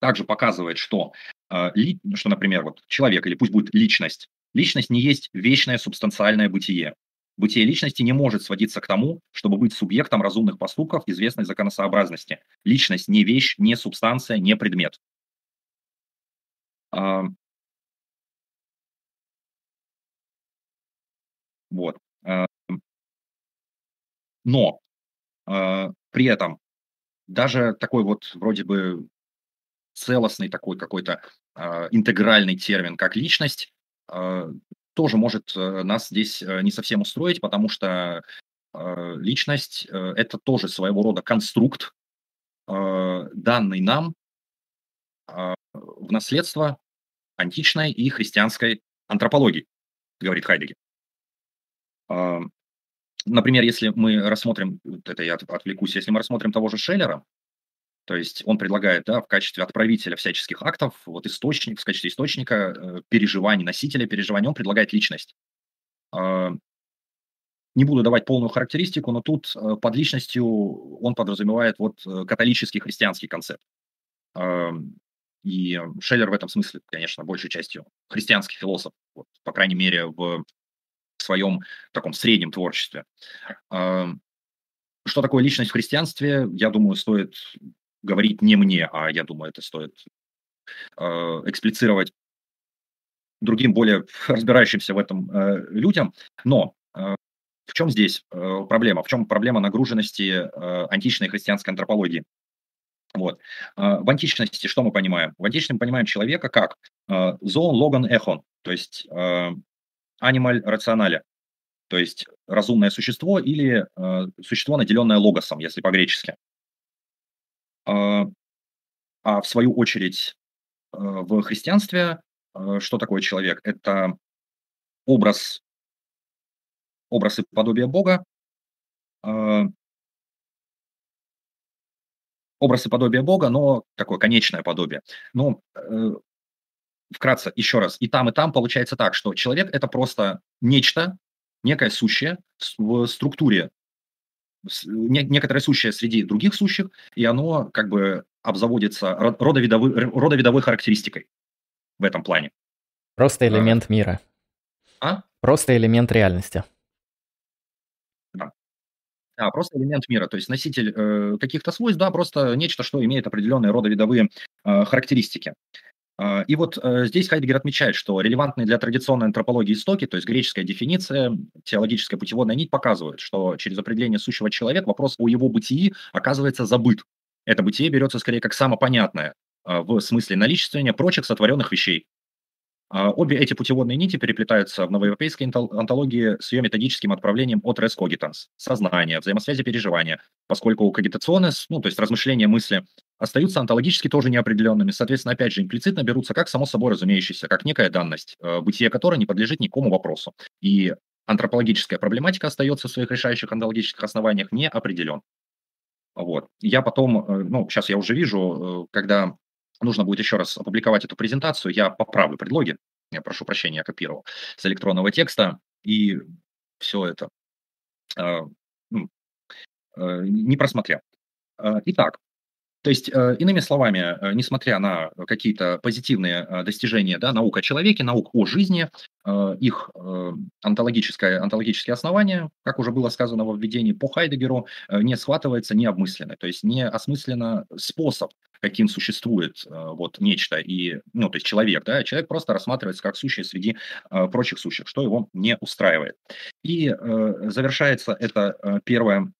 также показывает, что, э, ли, что, например, вот человек или пусть будет личность, личность не есть вечное субстанциальное бытие. Бытие личности не может сводиться к тому, чтобы быть субъектом разумных поступков известной законосообразности. Личность не вещь, не субстанция, не предмет. А, вот. А, но а, при этом даже такой вот вроде бы целостный такой какой-то интегральный термин, как личность, тоже может э, нас здесь э, не совсем устроить, потому что личность э, – это тоже своего рода конструкт, данный нам в наследство античной и христианской антропологии, говорит Хайдегер. А, например, если мы рассмотрим, это я отвлекусь, если мы рассмотрим того же Шеллера, то есть он предлагает да, в качестве отправителя всяческих актов, вот источник, в качестве источника э, переживаний, носителя переживаний, он предлагает личность. Э, не буду давать полную характеристику, но тут э, под личностью он подразумевает вот э, католический христианский концепт. И Шеллер в этом смысле, конечно, большей частью христианский философ, вот, по крайней мере, в своем таком среднем творчестве. А, что такое личность в христианстве, я думаю, стоит говорить не мне, а я думаю, это стоит а, эксплицировать другим более разбирающимся в этом э, людям. Но э, в чем здесь э, проблема? В чем проблема нагруженности э, античной христианской антропологии? Вот. Э, в античности что мы понимаем? В античности мы понимаем человека как э, зоон, логан, эхон, то есть э, анималь рационаля, то есть разумное существо или существо, наделенное логосом, если по-гречески. А в свою очередь в христианстве что такое человек? Это образ, образ и подобие Бога, образ и подобие Бога, но такое конечное подобие. Но э, вкратце, еще раз, и там, и там получается так, что человек – это просто нечто, некое сущее в структуре, некоторое сущее среди других сущих, и оно как бы обзаводится родовидовой, родовидовой характеристикой в этом плане. Просто элемент а, мира. А? Просто элемент реальности. Да. Просто элемент мира, то есть носитель э, каких-то свойств, да, просто нечто, что имеет определенные родовидовые э, характеристики. А, и вот э, здесь Хайдегер отмечает, что релевантные для традиционной антропологии истоки, то есть греческая дефиниция, теологическая путеводная нить показывают, что через определение сущего человека вопрос о его бытии оказывается забыт. Это бытие берется скорее как самопонятное а, в смысле наличествования прочих сотворенных вещей. А, обе эти путеводные нити переплетаются в новоевропейской антологии с ее методическим отправлением от res cogitans – сознание, взаимосвязи переживания, поскольку когитационные, ну, то есть размышления мысли, остаются онтологически тоже неопределенными, соответственно, опять же, имплицитно берутся как само собой разумеющееся, как некая данность, э, бытие которой не подлежит никакому вопросу. И антропологическая проблематика остается в своих решающих онтологических основаниях не определен. Вот. Я потом, э, ну, сейчас я уже вижу, э, когда нужно будет еще раз опубликовать эту презентацию, я поправлю предлоги, я прошу прощения, я копировал с электронного текста, и все это э, ну, э, не просмотрел. Э, итак, то есть, иными словами, несмотря на какие-то позитивные достижения да, наук о человеке, наук о жизни, их онтологическое, онтологические основания, как уже было сказано во введении по Хайдегеру, не схватывается, не обмыслены. То есть не осмысленно способ, каким существует вот нечто, и, ну, то есть человек, да, человек просто рассматривается как сущее среди прочих сущих, что его не устраивает. И завершается эта первая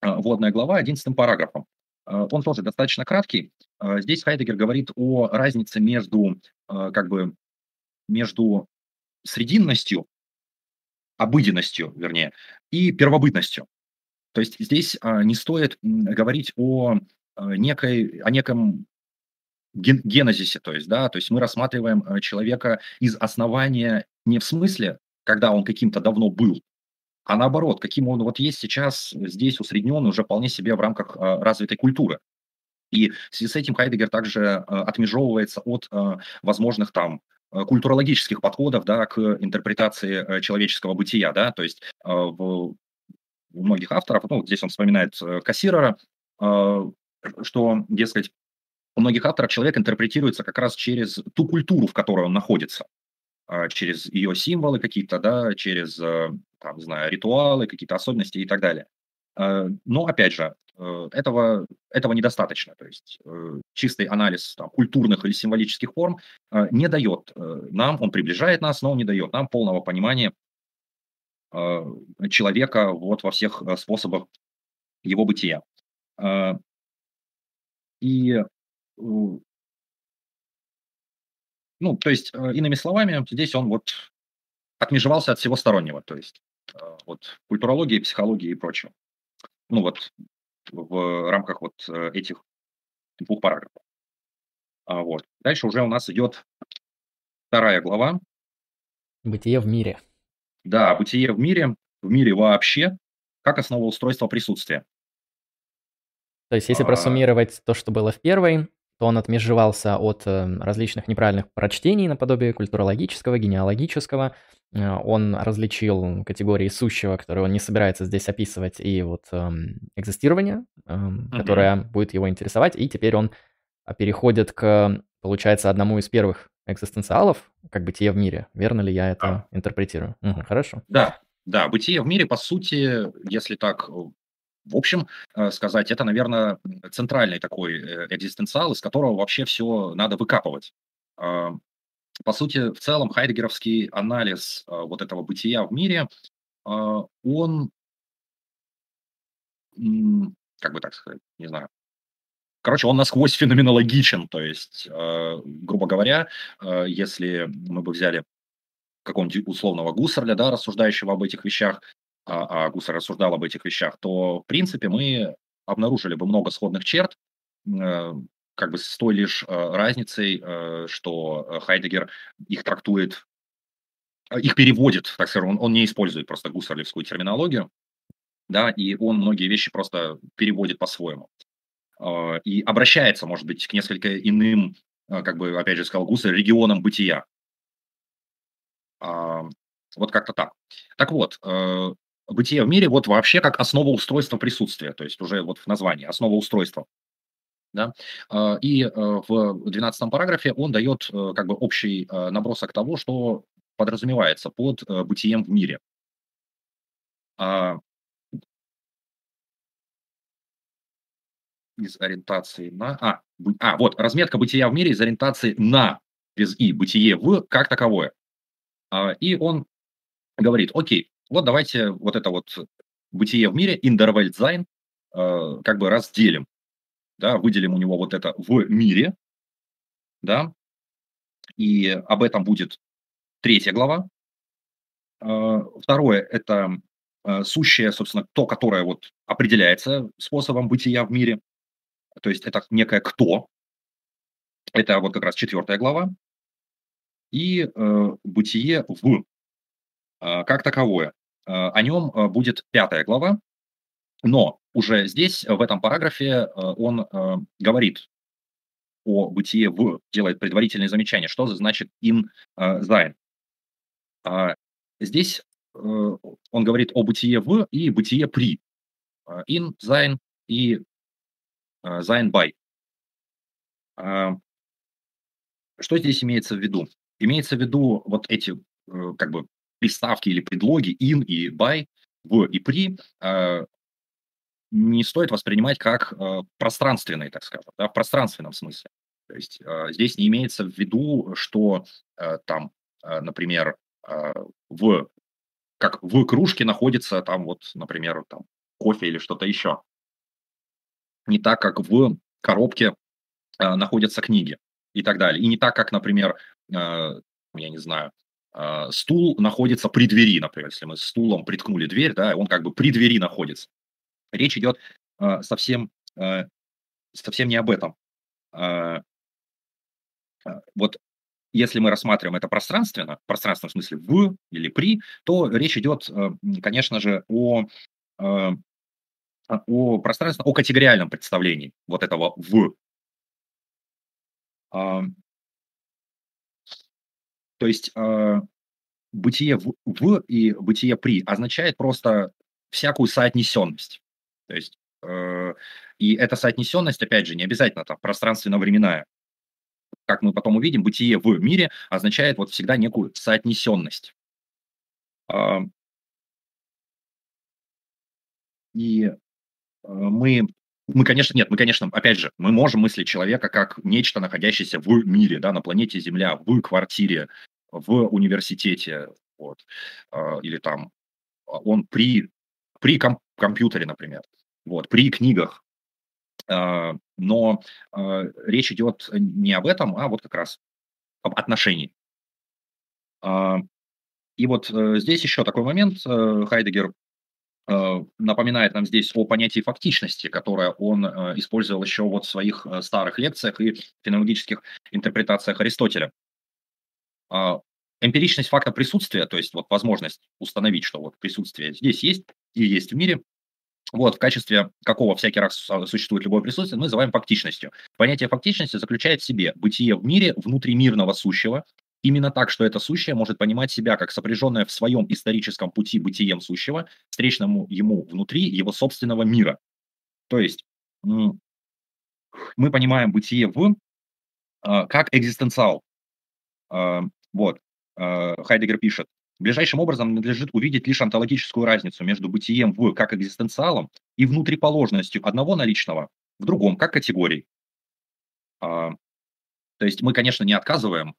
вводная глава одиннадцатым параграфом. Он тоже достаточно краткий. Здесь Хайдегер говорит о разнице между, как бы, между срединностью, обыденностью, вернее, и первобытностью. То есть здесь не стоит говорить о некой, о неком генезисе, то есть, да, то есть мы рассматриваем человека из основания не в смысле, когда он каким-то давно был, а наоборот, каким он вот есть сейчас здесь усреднен уже вполне себе в рамках э, развитой культуры. И в связи с этим Хайдегер также э, отмежевывается от э, возможных там культурологических подходов да, к интерпретации человеческого бытия. Да? То есть в, у многих авторов, ну, здесь он вспоминает Кассирера, что, дескать, у многих авторов человек интерпретируется как раз через ту культуру, в которой он находится. А, через ее символы какие-то, да, через, э, там, не знаю, ритуалы, какие-то особенности и так далее. Э, но, опять же, э, этого, этого недостаточно. То есть чистый анализ там, культурных или символических форм не дает нам, он приближает нас, но он не дает нам полного понимания человека вот во всех способах его бытия. И ну, то есть, э, иными словами, здесь он вот отмежевался от всего стороннего, то есть э, вот культурологии, психологии и прочего. Ну вот в рамках вот э, этих двух параграфов. А вот. Дальше уже у нас идет вторая глава. Бытие в мире. Да, бытие в мире, в мире вообще, как основа устройства присутствия. То есть, если а... просуммировать то, что было в первой, то он отмежевался от э, различных неправильных прочтений наподобие культурологического, генеалогического. Э, он различил категории сущего, которые он не собирается здесь описывать, и вот эм, экзистирование, uh-huh. которое будет его интересовать. И теперь он а переходит к, получается, одному из первых экзистенциалов, как бытие в мире. Верно ли я это Да. интерпретирую? Мгм, хорошо. Да, да, бытие в мире, по сути, если так, э, в общем, э, сказать, это, наверное, центральный такой э, экзистенциал, из которого вообще все надо выкапывать. А, По сути, в целом, хайдегеровский анализ а, вот этого бытия в мире, а, он, как бы так сказать, не знаю, Короче, он насквозь феноменологичен, то есть, э, грубо говоря, э, если мы бы взяли какого-нибудь условного Гуссерля, да, рассуждающего об этих вещах, а, а Гуссерль рассуждал об этих вещах, то, в принципе, мы обнаружили бы много сходных черт, э, как бы с той лишь э, разницей, э, что э, Хайдегер их трактует, э, их переводит, так скажем, он, он не использует просто гуссерлевскую терминологию, да, и он многие вещи просто переводит по-своему. А, и обращается, может быть, к несколько иным, а, как бы, опять же, сказал Гуссерль, регионам бытия. А, Вот как-то так. Так вот, э, бытие в мире вот вообще как основа устройства присутствия, то есть уже вот в названии, основа устройства. Да? А, И э, в двенадцатом параграфе он дает э, как бы общий э, набросок того, что подразумевается под бытием в мире. А, Из ориентации на... А, а, вот, разметка бытия в мире из ориентации на, без и, бытие в, как таковое. А, И он говорит, окей, вот давайте вот это вот бытие в мире, sein, э, как бы разделим, да, выделим у него вот это в мире, да, и об этом будет третья глава. Э, Второе– это э, сущее, собственно, то, которое вот определяется способом бытия в мире, то есть это некое кто, это вот как раз четвертая глава, и э, бытие в э, как таковое. Э, О нем э, будет пятая глава, но уже здесь, э, в этом параграфе, он говорит о бытие в, делает предварительные замечания, что значит in sein. А Здесь он говорит о бытие в и бытие при. In, sein и sein by. Что здесь имеется в виду? Имеется в виду вот эти как бы приставки или предлоги in и by, в и при, э, не стоит воспринимать как э, пространственные, так скажем, да, в пространственном смысле. То есть э, здесь не имеется в виду, что там, например, в как в кружке находится там вот, например, там кофе или что-то еще. Не так, как в коробке находятся книги и так далее. И не так, как, например, я не знаю, стул находится при двери, например, если мы стулом приткнули дверь, да, он как бы при двери находится. Речь идет э, совсем, э, совсем не об этом. Вот если мы рассматриваем это пространственно, в пространственном смысле в или при, то речь идет, конечно же, о, о пространственном, о категориальном представлении вот этого в. То есть э, бытие в, в и бытие при означает просто всякую соотнесенность. То есть э, и эта соотнесенность, опять же, не обязательно там пространственно-временная. Как мы потом увидим, бытие в мире означает вот всегда некую соотнесенность. А, И э, мы, мы, конечно, нет, мы, конечно, опять же, мы можем мыслить человека как нечто, находящееся в мире, да, на планете Земля, в квартире, в университете, вот, а, или там а, он при, при ком- компьютере, например, вот, при книгах. А, Но речь идет не об этом, а вот как раз об отношении. И вот э, здесь еще такой момент. э, Хайдегер э, напоминает нам здесь о понятии фактичности, которое он использовал еще вот в своих старых лекциях и феноменологических интерпретациях Аристотеля. А, Эмпиричность факта присутствия, то есть вот возможность установить, что вот присутствие здесь есть и есть в мире, вот в качестве какого всякий раз су- существует любое присутствие, мы называем фактичностью. Понятие фактичности заключает в себе бытие в мире внутримирного сущего, именно так, что это сущее может понимать себя как сопряженное в своем историческом пути бытием сущего, встречному ему внутри его собственного мира. То есть мы понимаем бытие в а, как экзистенциал. А, вот. А, Хайдегер пишет. Ближайшим образом надлежит увидеть лишь онтологическую разницу между бытием в как экзистенциалом и внутриположностью одного наличного в другом как категории. То есть мы, конечно, не отказываем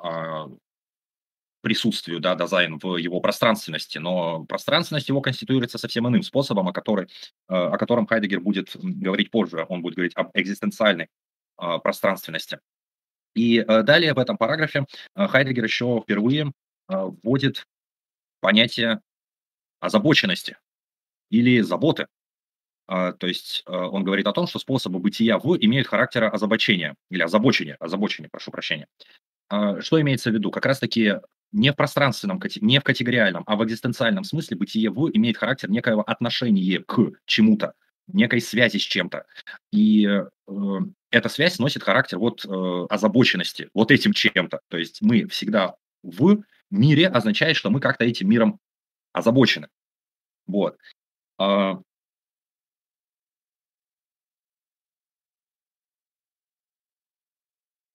присутствию да, дизайн в его пространственности, но пространственность его конституируется совсем иным способом, о, который, о котором Хайдегер будет говорить позже. Он будет говорить об экзистенциальной пространственности. И э, далее в этом параграфе э, Хайдегер еще впервые э, вводит понятие озабоченности или заботы. То есть он говорит о том, что способы бытия в имеют характер озабочения или озабочения, озабочения, прошу прощения. Что имеется в виду? Как раз-таки не в пространственном, не в категориальном, а в экзистенциальном смысле бытие в имеет характер некоего отношения к чему-то, некой связи с чем-то. И э, эта связь носит характер вот э, озабоченности, вот этим чем-то. То есть мы всегда в мире означает, что мы как-то этим миром озабочены. Вот. А...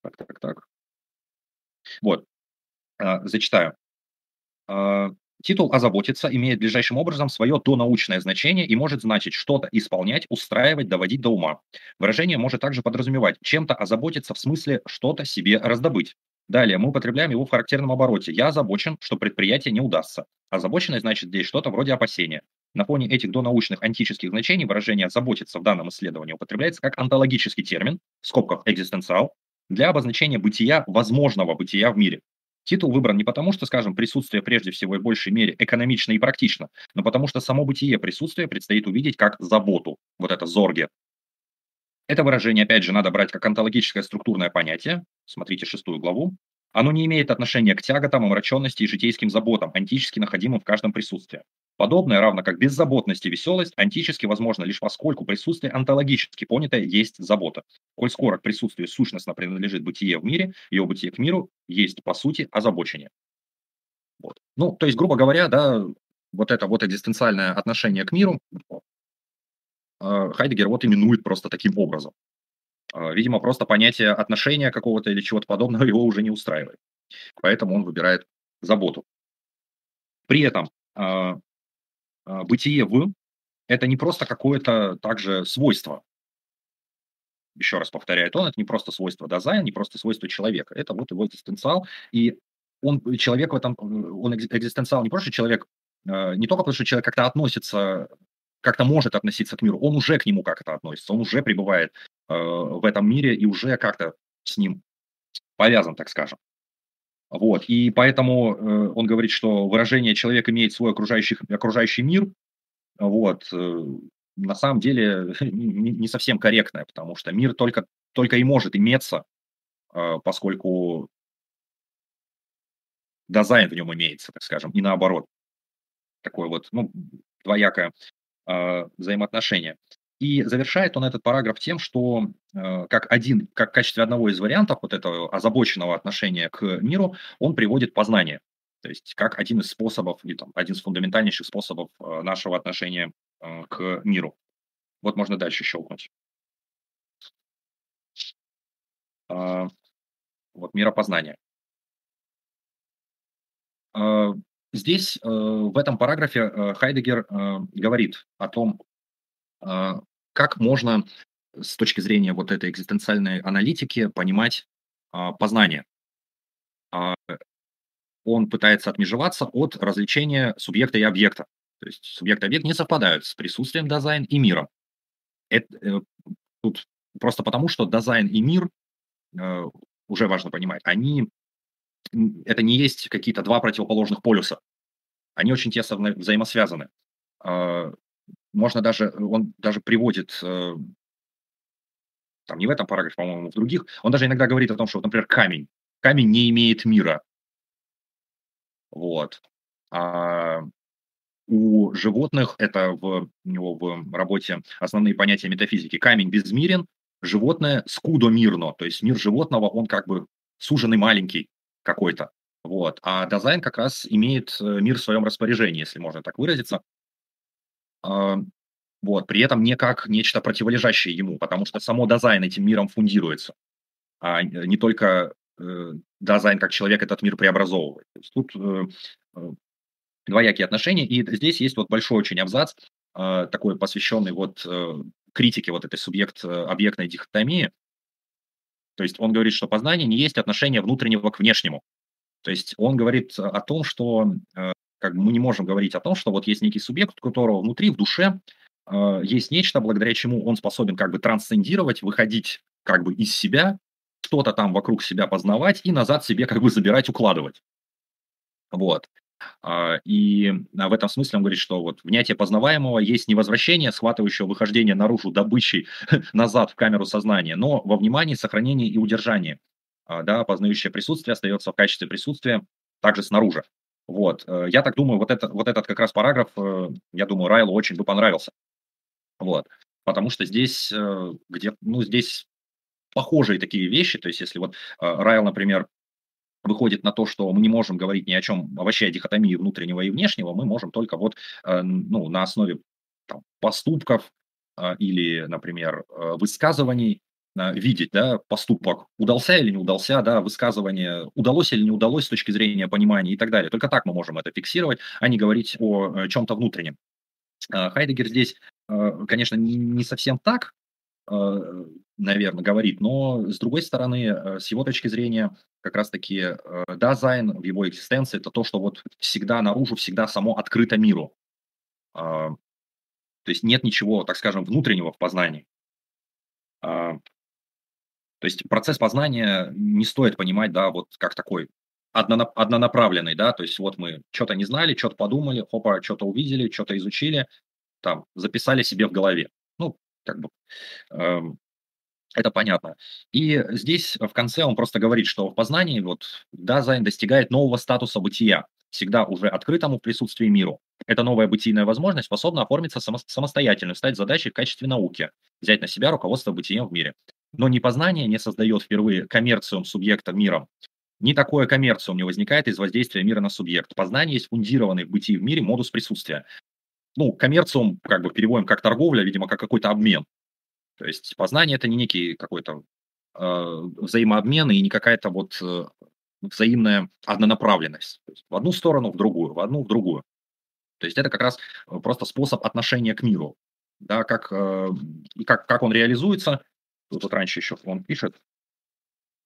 Так, так, так. Вот. А, зачитаю. А, Титул «озаботиться» имеет ближайшим образом свое донаучное значение и может значить что-то исполнять, устраивать, доводить до ума. Выражение может также подразумевать чем-то озаботиться в смысле что-то себе раздобыть. Далее мы употребляем его в характерном обороте. Я озабочен, что предприятие не удастся. Озабоченность значит здесь что-то вроде опасения. На фоне этих донаучных антических значений выражение «заботиться» в данном исследовании употребляется как онтологический термин, в скобках экзистенциал, для обозначения бытия, возможного бытия в мире. Титул выбран не потому, что, скажем, присутствие прежде всего и в большей мере экономично и практично, но потому что само бытие присутствия предстоит увидеть как заботу, вот это зорге. Это выражение, опять же, надо брать как онтологическое структурное понятие, смотрите шестую главу. Оно не имеет отношения к тяготам, омраченности и житейским заботам, антически находимым в каждом присутствии. Подобное, равно как беззаботность и веселость, антически возможно лишь поскольку присутствие онтологически понятое есть забота. Коль скоро к присутствию сущностно принадлежит бытие в мире, его бытие к миру есть, по сути, озабочение. Вот. Ну, то есть, грубо говоря, да, вот это вот экзистенциальное отношение к миру э, Хайдегер вот именует просто таким образом. Э, видимо, просто понятие отношения какого-то или чего-то подобного его уже не устраивает. Поэтому он выбирает заботу. При этом э, бытие в – это не просто какое-то также свойство. Еще раз повторяет он, это не просто свойство дизайна, не просто свойство человека. Это вот его экзистенциал. И он, человек в этом, он экзистенциал не просто человек, а, не только потому, что человек как-то относится, как-то может относиться к миру, он уже к нему как-то относится, он уже пребывает а, в этом мире и уже как-то с ним повязан, так скажем. Вот. И поэтому э, он говорит, что выражение «человек имеет свой окружающий, окружающий мир» вот, э, на самом деле не, не совсем корректное, потому что мир только, только и может иметься, э, поскольку дизайн в нем имеется, так скажем, и наоборот. Такое вот, ну, двоякое э, взаимоотношение. И завершает он этот параграф тем, что э, как один, как в качестве одного из вариантов вот этого озабоченного отношения к миру, он приводит познание. То есть как один из способов, или там, один из фундаментальнейших способов э, нашего отношения э, к миру. Вот можно дальше щелкнуть. Э, вот миропознание. Э, здесь, э, в этом параграфе, э, Хайдегер э, говорит о том, как можно с точки зрения вот этой экзистенциальной аналитики понимать а, познание? А, он пытается отмежеваться от развлечения субъекта и объекта. То есть субъект и объект не совпадают с присутствием дизайн и миром. Это, э, тут просто потому, что дизайн и мир, э, уже важно понимать, они, это не есть какие-то два противоположных полюса. Они очень тесно взаимосвязаны можно даже, он даже приводит, э, там не в этом параграфе, по-моему, в других, он даже иногда говорит о том, что, например, камень. Камень не имеет мира. Вот. А у животных, это в, у него в работе основные понятия метафизики, камень безмирен, животное скудо мирно, то есть мир животного, он как бы суженный маленький какой-то. Вот. А дизайн как раз имеет э, мир в своем распоряжении, если можно так выразиться. А, Вот, при этом не как нечто противолежащее ему, потому что само дизайн этим миром фундируется, а не только э, дизайн как человек этот мир преобразовывает. Тут э, э, двоякие отношения, и здесь есть вот большой очень абзац, э, такой посвященный вот э, критике вот этой субъект-объектной дихотомии. То есть он говорит, что познание не есть отношение внутреннего к внешнему. То есть он говорит о том, что э, как бы мы не можем говорить о том, что вот есть некий субъект, у которого внутри, в душе э, есть нечто, благодаря чему он способен как бы трансцендировать, выходить как бы из себя, что-то там вокруг себя познавать и назад себе как бы забирать, укладывать. Вот. А, и в этом смысле он говорит, что вот внятие познаваемого есть не возвращение, схватывающего выхождение наружу добычей назад в камеру сознания, но во внимании, сохранении и удержании. А, да, познающее присутствие остается в качестве присутствия также снаружи. Вот. Э, я так думаю, вот, это, вот этот как раз параграф, э, я думаю, Райлу очень бы понравился. Вот. Потому что здесь, э, где, ну, здесь похожие такие вещи. То есть, если вот Райл, например, выходит на то, что мы не можем говорить ни о чем, вообще о дихотомии внутреннего и внешнего, мы можем только вот ну, на основе там, поступков или, например, высказываний видеть, да, поступок удался или не удался, да, высказывание удалось или не удалось с точки зрения понимания и так далее. Только так мы можем это фиксировать, а не говорить о э, чем-то внутреннем. А, Хайдегер здесь, э, конечно, не совсем так, э, наверное, говорит, но с другой стороны, с его точки зрения, как раз-таки дизайн в его экзистенции это то, что вот всегда наружу, всегда само открыто миру. А, то есть нет ничего, так скажем, внутреннего в познании. То есть процесс познания не стоит понимать, да, вот как такой однонаправленный, да, то есть вот мы что-то не знали, что-то подумали, хопа, что-то увидели, что-то изучили, там, записали себе в голове. Ну, как бы, э, это понятно. И здесь в конце он просто говорит, что в познании вот Dasein достигает нового статуса бытия, всегда уже открытому в присутствии миру. Эта новая бытийная возможность способна оформиться само самостоятельно, стать задачей в качестве науки, взять на себя руководство бытием в мире. Но ни познание не создает впервые коммерциум субъекта миром, ни такое коммерциум не возникает из воздействия мира на субъект. Познание есть фундированный в бытии в мире модус присутствия. Ну, коммерциум как бы переводим как торговля, видимо, как какой-то обмен. То есть познание это не некий какой-то э, взаимообмен и не какая-то вот э, взаимная однонаправленность. То есть в одну сторону, в другую, в одну, в другую. То есть это как раз просто способ отношения к миру. Да, как, э, как, как он реализуется, Тут вот раньше еще он пишет.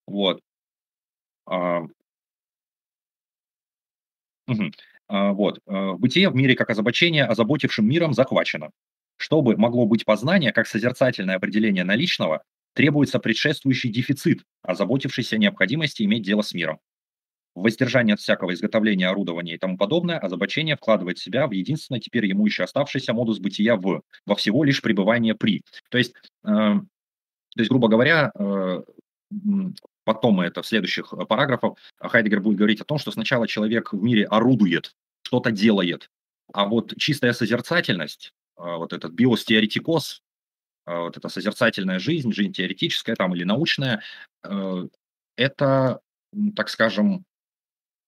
Вот. А, угу. а, вот. А, бытие в мире как озабочение, озаботившим миром, захвачено. Чтобы могло быть познание, как созерцательное определение наличного, требуется предшествующий дефицит, озаботившийся необходимости иметь дело с миром. В воздержание от всякого изготовления оборудования и тому подобное, озабочение вкладывает себя в единственное теперь ему еще оставшийся модус бытия в, во всего лишь пребывание при. То есть э, то есть, грубо говоря, э, потом это в следующих э, параграфах Хайдегер будет говорить о том, что сначала человек в мире орудует, что-то делает, а вот чистая созерцательность, э, вот этот биостеоретикос, вот эта созерцательная жизнь, жизнь теоретическая там или научная, это, так скажем,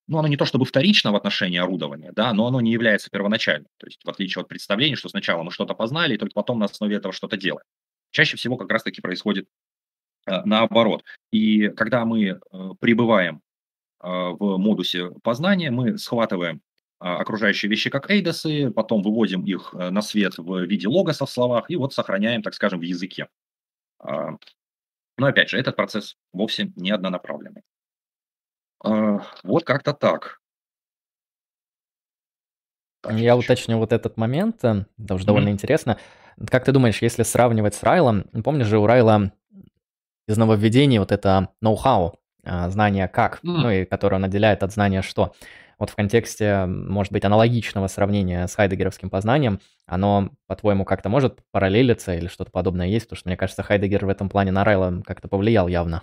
ну, оно не то чтобы вторично в отношении орудования, да, но оно не является первоначальным. То есть, в отличие от представления, что сначала мы что-то познали, и только потом на основе этого что-то делаем. Чаще всего как раз-таки происходит э, наоборот. И когда мы э, пребываем э, в модусе познания, мы схватываем окружающие вещи как эйдосы, потом выводим их на свет в виде логоса в словах и вот сохраняем, так скажем, в языке. А, но опять же, этот процесс вовсе не однонаправленный. А, вот как-то так. Я уточню вот этот момент, это уже довольно mm-hmm. интересно. Как ты думаешь, если сравнивать с Райлом, помнишь же у Райла из нововведений вот это ноу-хау, а, знание как, mm. ну и которое он отделяет от знания что. Вот в контексте, может быть, аналогичного сравнения с хайдегеровским познанием, оно, по-твоему, как-то может параллелиться или что-то подобное есть? Потому что, мне кажется, Хайдегер в этом плане на Райла как-то повлиял явно.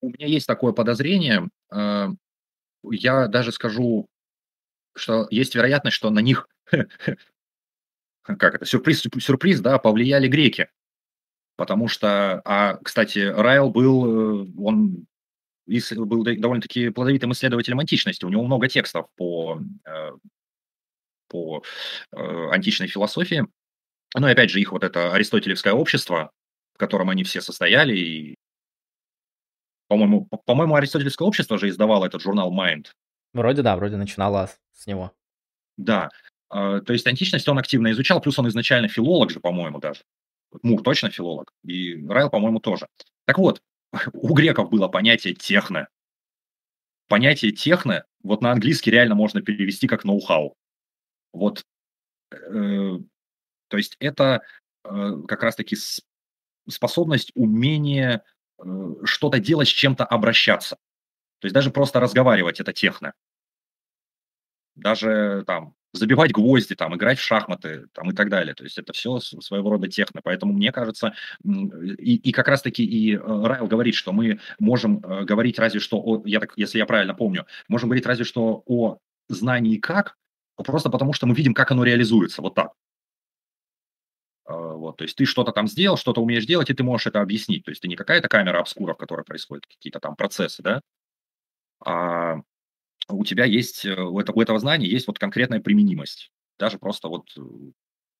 У меня есть такое подозрение. А, я даже скажу, что есть вероятность, что на них как это, сюрприз, сюрприз, да, повлияли греки. Потому что, а, кстати, Райл был, э, он был довольно-таки плодовитым исследователем античности. У него много текстов по, э, по э, античной философии. Ну и опять же, их вот это аристотелевское общество, в котором они все состояли, и, по-моему, по- по-моему, аристотелевское общество же издавало этот журнал Mind. Вроде да, вроде начинала с него. Да. А, То есть античность он активно изучал, плюс он изначально филолог же, по-моему, даже. Мур точно филолог, и Райл, по-моему, тоже. Так вот, у греков было понятие техно. Понятие техно вот на английский реально можно перевести как ноу-хау. Вот, э, то есть это э, как раз-таки способность, умение э, что-то делать, с чем-то обращаться. То есть даже просто разговаривать– это техно. Даже там забивать гвозди, там, играть в шахматы там, и так далее. То есть это все своего рода техно. Поэтому мне кажется, и, и как раз-таки и э, Райл говорит, что мы можем э, говорить разве что, о, я так, если я правильно помню, можем говорить разве что о знании как, просто потому что мы видим, как оно реализуется. Вот так. Э, Вот, то есть ты что-то там сделал, что-то умеешь делать, и ты можешь это объяснить. То есть ты не какая-то камера обскура, в которой происходят какие-то там процессы, да, а у тебя есть, э, у это- у этого знания есть вот конкретная применимость. Даже просто вот э,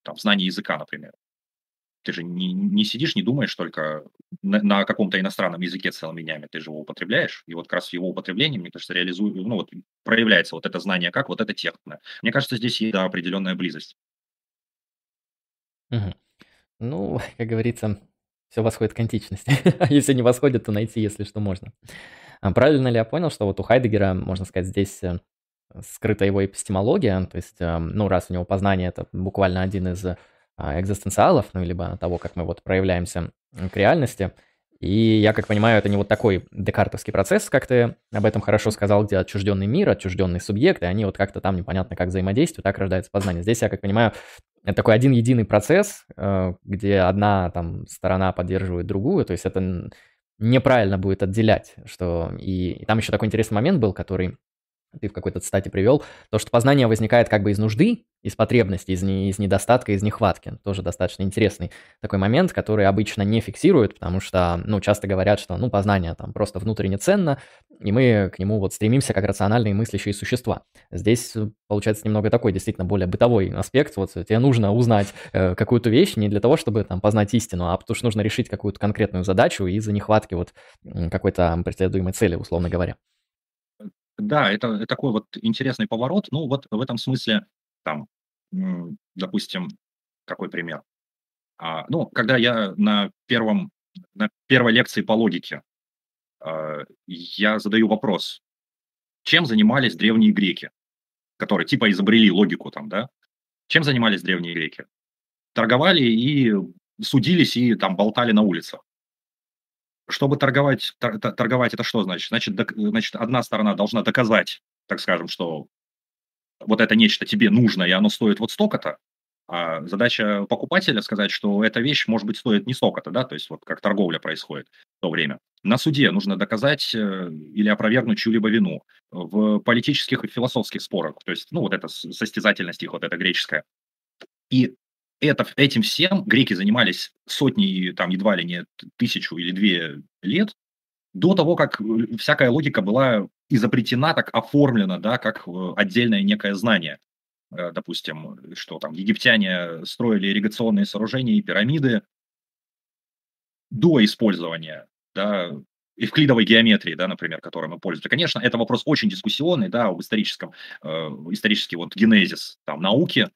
там знание языка, например. Ты же не, не сидишь, не думаешь только на, на каком-то иностранном языке целыми днями, ты же его употребляешь, и вот как раз его употреблении, мне кажется, реализует, ну вот проявляется вот это знание как, вот это техно. Мне кажется, здесь есть да, определенная близость. Мгм. Ну, как говорится, все восходит к античности. А если не восходит, то найти, если что, можно. А правильно ли я понял, что вот у Хайдегера, можно сказать, здесь э, скрыта его эпистемология, то есть, э, ну, раз у него познание это буквально один из э, экзистенциалов, ну, либо того, как мы вот проявляемся к реальности, и я как понимаю, это не вот такой декартовский процесс, как ты об этом хорошо сказал, где отчужденный мир, отчужденный субъект, и они вот как-то там непонятно как взаимодействуют, так рождается познание. Здесь, я как понимаю, это такой один единый процесс, где одна там сторона поддерживает другую, то есть это неправильно будет отделять, что и, и там еще такой интересный момент был, который ты в какой-то цитате привел, то, что познание возникает как бы из нужды, из потребности, из, не- из недостатка, из нехватки. Тоже достаточно интересный такой момент, который обычно не фиксируют, потому что, ну, часто говорят, что, ну, познание там просто внутренне ценно, и мы к нему вот стремимся как рациональные мыслящие существа. Здесь э, получается немного такой действительно более бытовой аспект. Вот тебе нужно узнать э, какую-то вещь не для того, чтобы там познать истину, а потому что нужно решить какую-то конкретную задачу из-за нехватки вот какой-то преследуемой цели, условно говоря. Да, это э, такой вот интересный поворот. Ну, вот в этом смысле, там, допустим, какой пример? А, ну, когда я на первом, на первой лекции по логике, а, я задаю вопрос, чем занимались древние греки, которые типа изобрели логику там, да? Чем занимались древние греки? Торговали и судились и там болтали на улицах. Чтобы торговать, тор- тор- торговать это что значит? Значит, док- значит, одна сторона должна доказать, так скажем, что вот это нечто тебе нужно, и оно стоит вот столько-то, а задача покупателя сказать, что эта вещь, может быть, стоит не столько-то, да, то есть вот как торговля происходит в то время. На суде нужно доказать э, или опровергнуть чью-либо вину. В политических и философских спорах, то есть, ну, вот эта состязательность их, вот эта греческая. И это, этим всем греки занимались сотни, там, едва ли не тысячу или две лет, до того, как э, всякая логика была изобретена, так оформлена, да, как э, отдельное некое знание. Э, Допустим, что там египтяне строили ирригационные сооружения и пирамиды до использования, да, евклидовой геометрии, да, например, которой мы пользуемся. Конечно, это вопрос очень дискуссионный, да, об историческом, э, исторический вот генезис там науки,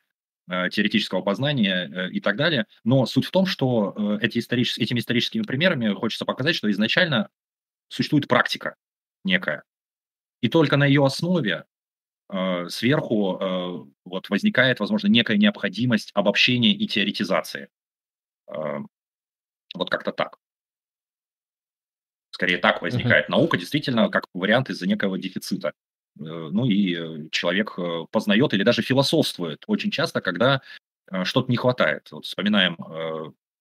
теоретического познания э, и так далее. Но суть в том, что э, эти исторические, этими историческими примерами хочется показать, что изначально существует практика некая. И только на ее основе э, сверху э, вот возникает, возможно, некая необходимость обобщения и теоретизации. Э, вот как-то так. Скорее так возникает наука, действительно, как вариант из-за некого дефицита. Э, Ну и э, человек э, познает или даже философствует очень часто, когда что-то не хватает. Вот вспоминаем,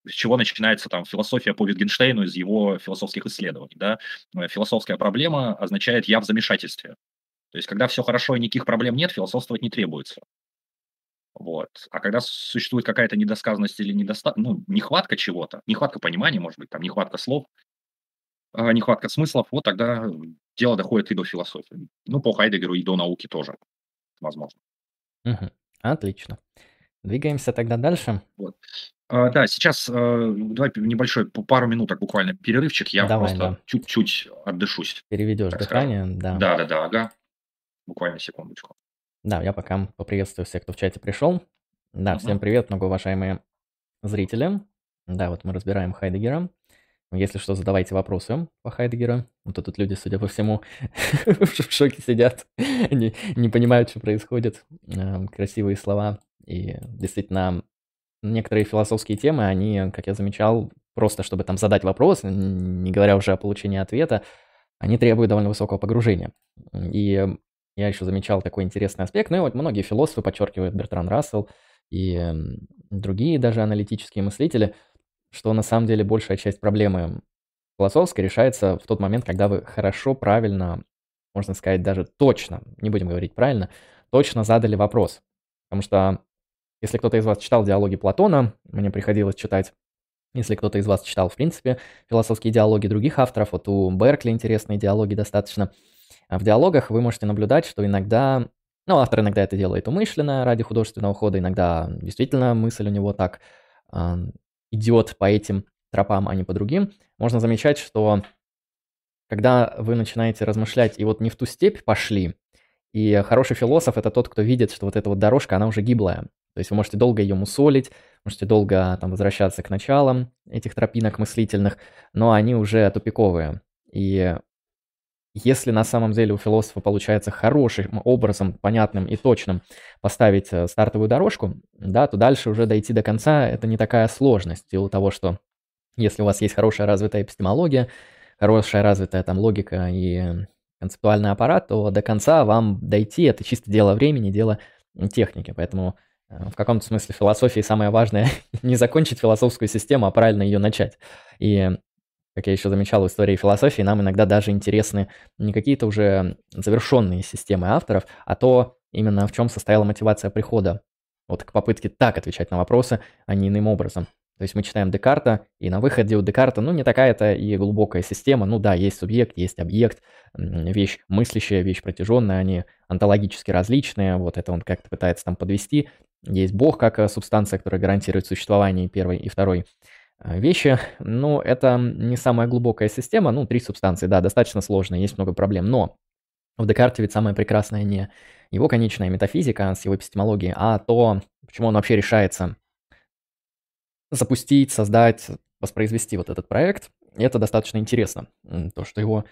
с чего начинается там философия по Wittgensteinу из его философских исследований. Да? Философская проблема означает «я в замешательстве». То есть, когда все хорошо и никаких проблем нет, философствовать не требуется. Вот. А когда существует какая-то недосказанность или недоста... ну, нехватка чего-то, нехватка понимания, может быть, там, нехватка слов, нехватка смыслов, вот тогда дело доходит и до философии. Ну, по Хайдегеру и до науки тоже, возможно. Мгм. Отлично. двигаемся тогда дальше. Вот. А, да, сейчас, а, давай небольшой, пару минуток буквально перерывчик, я Давай, просто да. чуть-чуть отдышусь, Переведешь так скажем. дыхание, да. Да-да-да, ага. Буквально секундочку. Да, я пока поприветствую всех, кто в чате пришел. Да, всем Мгм. привет, многоуважаемые зрители. Да, вот мы разбираем Хайдегера. Если что, задавайте вопросы по Хайдегеру. Вот тут люди, судя по всему, в шоке сидят, не, не понимают, что происходит. Эм, Красивые слова. И действительно, некоторые философские темы, они, как я замечал, просто чтобы там задать вопрос, не говоря уже о получении ответа, они требуют довольно высокого погружения. И я еще замечал такой интересный аспект. Ну и вот многие философы подчеркивают, Бертран Рассел и другие даже аналитические мыслители, что на самом деле большая часть проблемы философской решается в тот момент, когда вы хорошо, правильно, можно сказать, даже точно, не будем говорить правильно, точно задали вопрос. Потому что если кто-то из вас читал диалоги Платона, мне приходилось читать, если кто-то из вас читал, в принципе, философские диалоги других авторов, вот у Беркли интересные диалоги достаточно, а в диалогах вы можете наблюдать, что иногда, ну, автор иногда это делает умышленно ради художественного хода, иногда действительно мысль у него так идет по этим тропам, а не по другим. Можно замечать, что когда вы начинаете размышлять, и вот не в ту степь пошли, и хороший философ – это тот, кто видит, что вот эта вот дорожка, она уже гиблая. То есть вы можете долго ее мусолить, можете долго там возвращаться к началам этих тропинок мыслительных, но они уже тупиковые. И если на самом деле у философа получается хорошим образом, понятным и точным поставить э, стартовую дорожку, да, то дальше уже дойти до конца это не такая сложность, в силу того, что если у вас есть хорошая развитая эпистемология, хорошая развитая там логика и концептуальный аппарат, то до конца вам дойти это чисто дело времени, дело техники. Поэтому э, в каком-то смысле философии самое важное не закончить философскую систему, а правильно ее начать. И как я еще замечал в истории философии, нам иногда даже интересны не какие-то уже завершенные системы авторов, а то именно в чем состояла мотивация прихода. Вот к попытке так отвечать на вопросы, а не иным образом. То есть мы читаем Декарта, и на выходе у Декарта, ну, не такая-то и глубокая система. Ну да, есть субъект, есть объект, вещь мыслящая, вещь протяженная, они онтологически различные. Вот это он как-то пытается там подвести. Есть Бог как э, субстанция, которая гарантирует существование первой и второй вещи. Ну, это не самая глубокая система. Ну, три субстанции, да, достаточно сложно, есть много проблем. Но в Декарте ведь самое прекрасное не его конечная метафизика с его эпистемологией, а то, почему он вообще решается запустить, создать, воспроизвести вот этот проект. И это достаточно интересно. То, что его,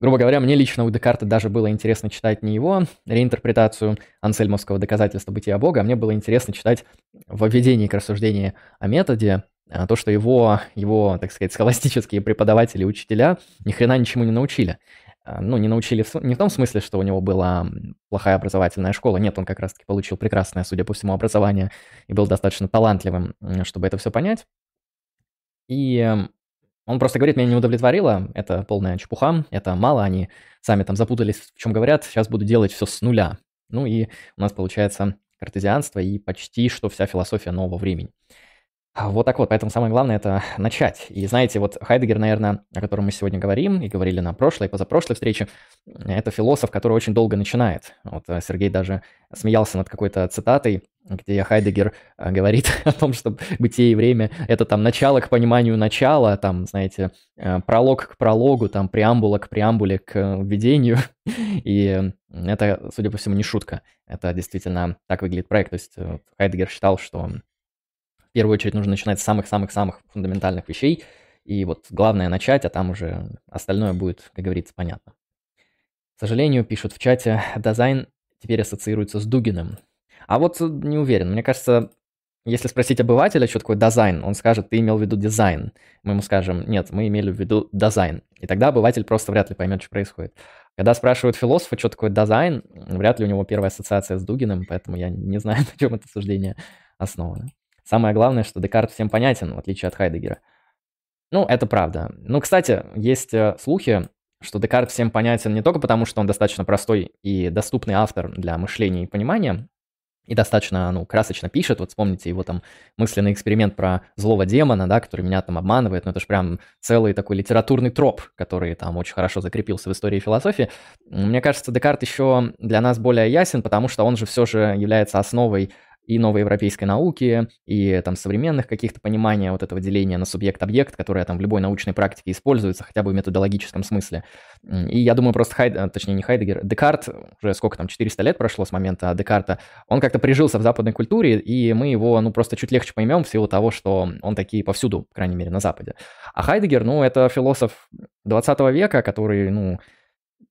грубо говоря, мне лично у Декарта даже было интересно читать не его реинтерпретацию ансельмовского доказательства бытия Бога, а мне было интересно читать в введении к рассуждению о методе то, что его, его, так сказать, схоластические преподаватели, учителя ни хрена ничему не научили. А, ну, не научили в, не в том смысле, что у него была плохая образовательная школа. Нет, он как раз-таки получил прекрасное, судя по всему, образование и был достаточно талантливым, чтобы это все понять. И он просто говорит, меня не удовлетворило, это полная чепуха, это мало, они сами там запутались, в чем говорят, сейчас буду делать все с нуля. Ну и у нас получается картезианство и почти что вся философия нового времени. Вот так вот, поэтому самое главное это начать. И знаете, вот Хайдегер, наверное, о котором мы сегодня говорим, и говорили на прошлой и позапрошлой встрече, это философ, который очень долго начинает. Вот э, Сергей даже смеялся над какой-то цитатой, где Хайдегер э, говорит о том, что бытие и время — это там начало к пониманию начала, там, знаете, э, пролог к прологу, там, преамбула к преамбуле, к введению. И это, судя по всему, не шутка. Это действительно так выглядит проект. То есть Хайдегер считал, что в первую очередь нужно начинать с самых-самых-самых фундаментальных вещей. И вот главное начать, а там уже остальное будет, как говорится, понятно. К сожалению, пишут в чате, Dasein теперь ассоциируется с Дугиным. А вот не уверен. Мне кажется, если спросить обывателя, что такое Dasein, он скажет, ты имел в виду дизайн. Мы ему скажем, нет, мы имели в виду Dasein. И тогда обыватель просто вряд ли поймет, что происходит. Когда спрашивают философа, что такое Dasein, вряд ли у него первая ассоциация с Дугиным, поэтому я не знаю, на чем это суждение основано. Самое главное, что Декарт всем понятен, в отличие от Хайдегера. Ну, это правда. Ну, кстати, есть э, слухи, что Декарт всем понятен не только потому, что он достаточно простой и доступный автор для мышления и понимания, и достаточно, ну, красочно пишет. Вот вспомните его там мысленный эксперимент про злого демона, да, который меня там обманывает. Ну, это же прям целый такой литературный троп, который там очень хорошо закрепился в истории философии. Мне кажется, Декарт еще для нас более ясен, потому что он же все же является основой и новой европейской науки, и там современных каких-то понимания вот этого деления на субъект-объект, которое там в любой научной практике используется, хотя бы в методологическом смысле. И я думаю, просто Хайд, э, точнее не Хайдегер, Декарт, уже сколько там, 400 лет прошло с момента Декарта, он как-то прижился в западной культуре, и мы его, ну, просто чуть легче поймем в силу того, что он такие повсюду, по крайней мере, на Западе. А Хайдегер, ну, это философ 20 века, который, ну,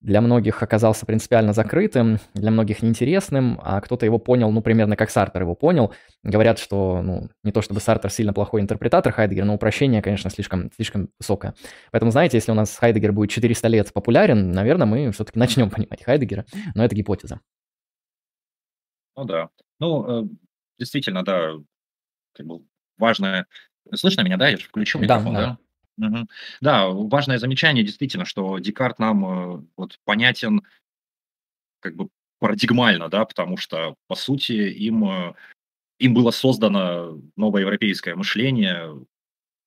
для многих оказался принципиально закрытым, для многих неинтересным, а кто-то его понял, ну, примерно как Сартер его понял. Говорят, что, ну, не то чтобы Сартер сильно плохой интерпретатор Хайдегера, но упрощение, конечно, слишком, слишком высокое. Поэтому, знаете, если у нас Хайдегер будет 400 лет популярен, наверное, мы все-таки начнем понимать Хайдегера, но это гипотеза. Ну да. Ну, э, действительно, да, как бы важное... Слышно меня, да? Я же включил микрофон, да? да? Да, важное замечание действительно, что Декарт нам э, вот понятен как бы парадигмально, да, потому что, по сути, им, э, им было создано новое европейское мышление,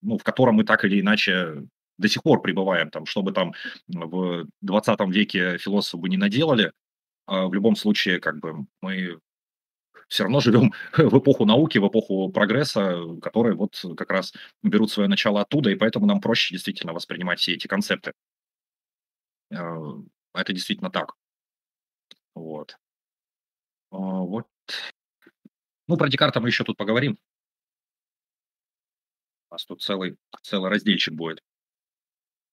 ну, в котором мы так или иначе до сих пор пребываем, там, чтобы там в 20 веке философы бы не наделали, а в любом случае, как бы, мы все равно живем в эпоху науки, в эпоху прогресса, которые вот как раз берут свое начало оттуда, и поэтому нам проще действительно воспринимать все эти концепты. Э, это действительно так. Вот. А, вот. Ну, про Декарта мы еще тут поговорим. У нас тут целый, целый разделчик будет.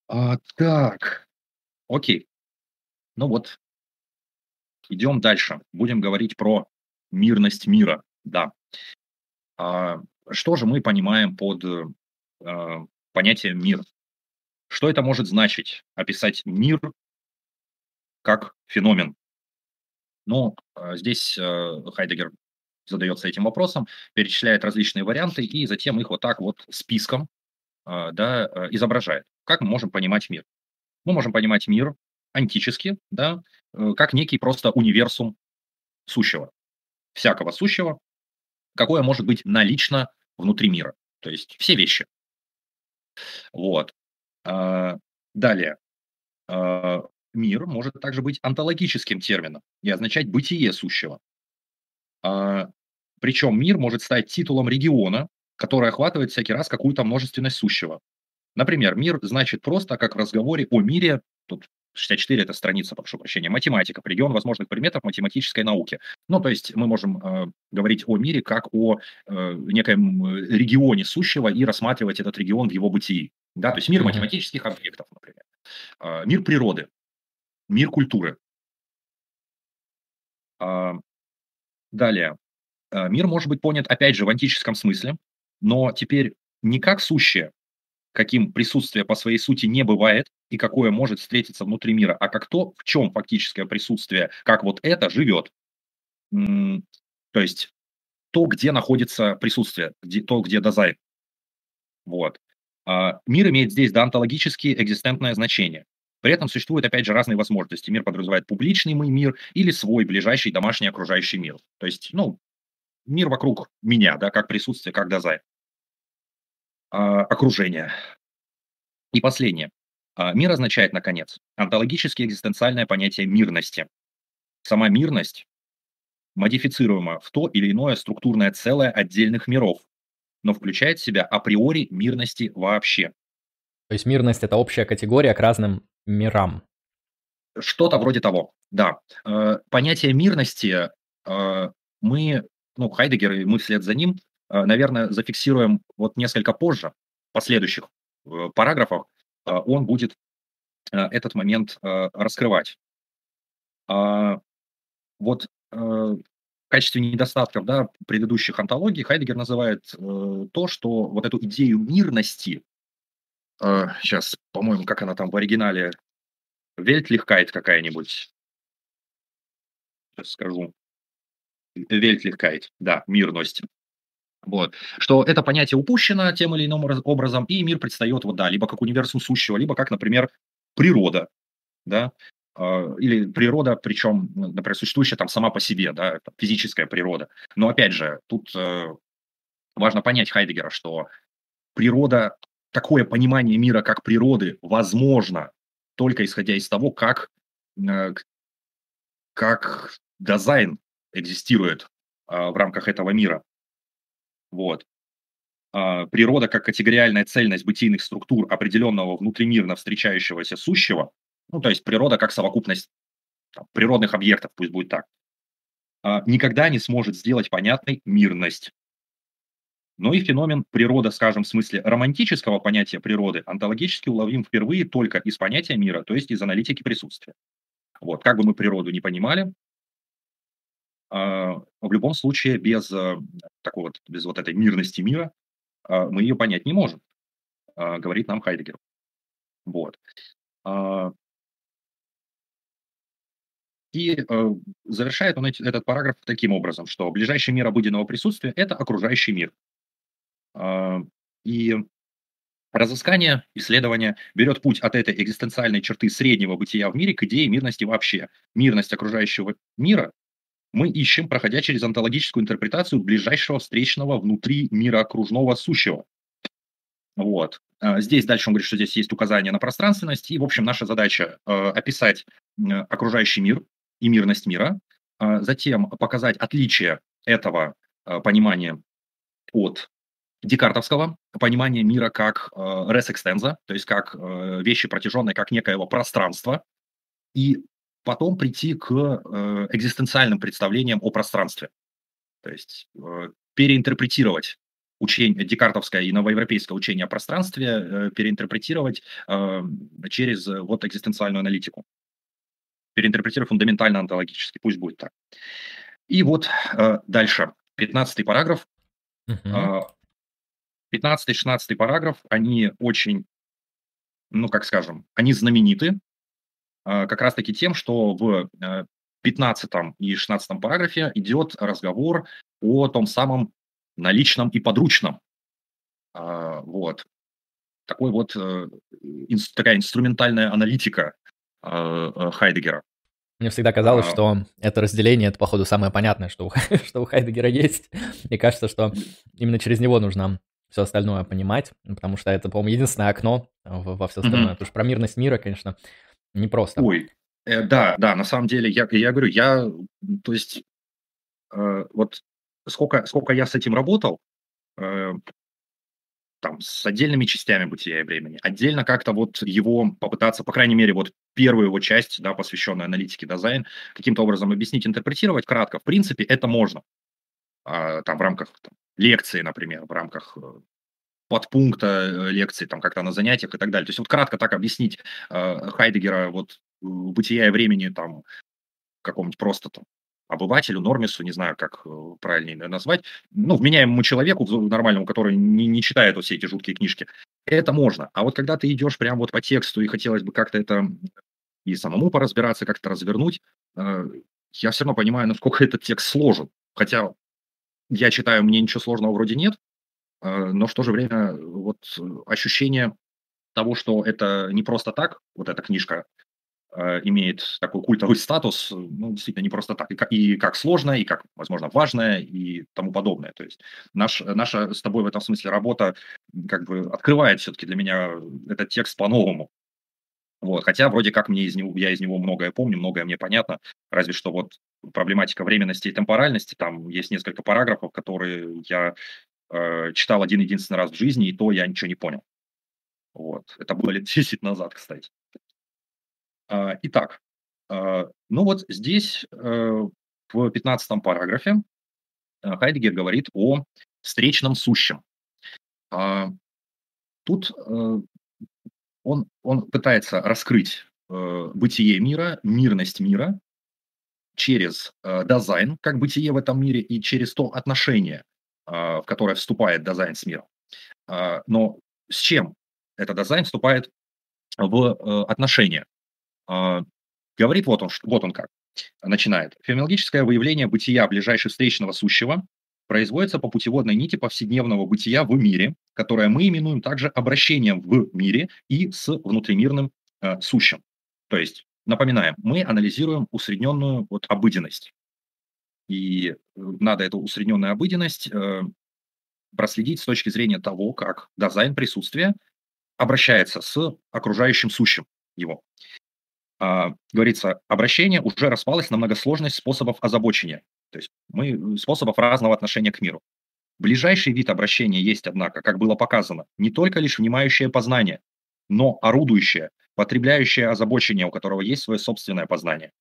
А, так, окей. Ну вот, идем дальше. Будем говорить про мирность мира, да. А что же мы понимаем под а, понятием мир? Что это может значить? Описать мир как феномен. Ну, а, здесь а, Хайдегер задается этим вопросом, перечисляет различные варианты и затем их вот так вот списком а, да, изображает. Как мы можем понимать мир? Мы можем понимать мир антически, да, э, как некий просто универсум сущего всякого сущего, какое может быть налично внутри мира. То есть все вещи. Вот. А, далее. А, мир может также быть онтологическим термином и означать бытие сущего. А, причем мир может стать титулом региона, который охватывает всякий раз какую-то множественность сущего. Например, мир значит просто как в разговоре о мире, тут 64 – это страница, прошу прощения, математика, регион возможных предметов математической науки. Ну, то есть мы можем э, говорить о мире как о э, некоем э, регионе сущего и рассматривать этот регион в его бытии. Да, то есть мир математических объектов, например. Э, мир природы, мир культуры. Э, далее. Э, мир может быть понят, опять же, в антическом смысле, но теперь не как сущее, каким присутствие по своей сути не бывает и какое может встретиться внутри мира, а как то, в чем фактическое присутствие, как вот это живет. То есть то, где находится присутствие, где, то, где дозай. Вот. А мир имеет здесь даонтологически экзистентное значение. При этом существуют, опять же, разные возможности. Мир подразумевает публичный мой мир или свой ближайший домашний окружающий мир. То есть, ну, мир вокруг меня, да, как присутствие, как дозай. А, окружения. И последнее. А, мир означает, наконец, онтологически экзистенциальное понятие мирности. Сама мирность модифицируема в то или иное структурное целое отдельных миров, но включает в себя априори мирности вообще. То есть мирность – это общая категория к разным мирам. Что-то вроде того, да. Э, понятие мирности мы, ну, Хайдегер и мы вслед за ним наверное, зафиксируем вот несколько позже, в последующих э, параграфах, э, он будет этот момент раскрывать. А, вот в качестве недостатков да, предыдущих онтологий Хайдегер называет то, что вот эту идею мирности, сейчас, по-моему, как она там в оригинале, Weltlichkeit какая-нибудь, сейчас скажу, Weltlichkeit, да, мирность. Вот. Что это понятие упущено тем или иным образом, и мир предстает вот, да, либо как универсум сущего, либо как, например, природа, да, а, или природа, причем, ну, например, существующая там сама по себе, да, физическая природа. Но опять же, тут э, важно понять Хайдегера, что природа, такое понимание мира как природы возможно только исходя из того, как, э, как дизайн экзистирует а, в рамках этого мира. Вот. А, природа как категориальная цельность бытийных структур определенного внутримирно встречающегося сущего, ну, то есть природа как совокупность там, природных объектов, пусть будет так, а, никогда не сможет сделать понятной мирность. Но и феномен природа, скажем, в смысле романтического понятия природы, онтологически уловим впервые только из понятия мира, то есть из аналитики присутствия. Вот, как бы мы природу не понимали, в любом случае без э, такой вот, без вот этой мирности мира а, мы ее понять не можем, а, говорит нам Хайдегер. Вот. И э, завершает он этот параграф таким образом, что ближайший мир обыденного присутствия– это окружающий мир. И разыскание, исследование берет путь от этой экзистенциальной черты среднего бытия в мире к идее мирности вообще. Мирность окружающего мира мы ищем, проходя через онтологическую интерпретацию ближайшего встречного внутри мира окружного сущего. Вот. А, здесь дальше он говорит, что здесь есть указание на пространственность, и, в общем, наша задача э, описать окружающий мир и мирность мира, а затем показать отличие этого э, понимания от декартовского понимания мира как э, res extensa, то есть как вещи протяженные, как некоего пространства, и потом прийти к э, экзистенциальным представлениям о пространстве. То есть э, переинтерпретировать учение, декартовское и новоевропейское учение о пространстве, э, переинтерпретировать э, через э, вот экзистенциальную аналитику. Переинтерпретировать фундаментально онтологически, пусть будет так. И вот э, дальше, 15 параграф. Uh-huh. 15-16 параграф, они очень, ну, как скажем, они знамениты, а, как раз-таки тем, что в 15 э, и 16 параграфе идет разговор о том самом наличном и подручном. А, вот. Такой вот, э, такая инструментальная аналитика а, Хайдегера. Мне всегда казалось, а... что это разделение, это, походу, самое понятное, что у, что у Хайдегера есть. Мне кажется, что именно через него нужно все остальное понимать, потому что это, по-моему, единственное окно во все остальное. Mm-hmm. Потому что про мирность мира, конечно, не просто. Ой, э, да, да, на самом деле, я, я говорю, я, то есть, э, вот сколько, сколько я с этим работал, э, там, с отдельными частями бытия и времени, отдельно как-то вот его попытаться, по крайней мере, вот первую его часть, да, посвященную аналитике дизайн, каким-то образом объяснить, интерпретировать кратко, в принципе, это можно. А, там в рамках там, лекции, например, в рамках э, подпункта э, лекции, там как-то на занятиях и так далее. То есть вот кратко так объяснить э, Хайдегера вот бытия и времени там какому-нибудь просто там обывателю, нормису, не знаю, как э, правильнее назвать, ну, вменяемому человеку нормальному, который не, не читает вот все эти жуткие книжки, это можно. А вот когда ты идешь прямо вот по тексту и хотелось бы как-то это и самому поразбираться, как-то развернуть, э, я все равно понимаю, насколько этот текст сложен. Хотя я читаю, мне ничего сложного вроде нет, но в то же время вот ощущение того, что это не просто так, вот эта книжка э, имеет такой культовый статус, ну, действительно, не просто так, и как, и как сложно, и как, возможно, важное, и тому подобное. То есть наш, наша с тобой в этом смысле работа как бы открывает все-таки для меня этот текст по-новому. Вот, хотя вроде как мне из него, я из него многое помню, многое мне понятно, разве что вот проблематика временности и темпоральности, там есть несколько параграфов, которые я э, читал один единственный раз в жизни, и то я ничего не понял. Вот. Это было лет 10 назад, кстати. Э, итак, э, ну вот здесь э, в 15 параграфе э, Хайдегер говорит о встречном сущем. Э, тут он, он пытается раскрыть бытие мира, мирность мира через дизайн, как бытие в этом мире, и через то отношение, а, в которое вступает дизайн с миром. А, но с чем этот дизайн вступает в э, отношения? А, говорит вот он, вот он как. Начинает. Феноменологическое выявление бытия ближайшего встречного сущего производится по путеводной нити повседневного бытия в мире, которое мы именуем также обращением в мире и с внутримирным э, сущим. То есть, напоминаем, мы анализируем усредненную вот, обыденность. И э, надо эту усредненную обыденность э, проследить с точки зрения того, как дизайн присутствия обращается с окружающим сущим его. А, говорится, обращение уже распалось на многосложность способов озабочения. То есть мы способов разного отношения к миру. Ближайший вид обращения есть, однако, как было показано, не только лишь внимающее познание, но орудующее, потребляющее озабочение, у которого есть свое собственное познание.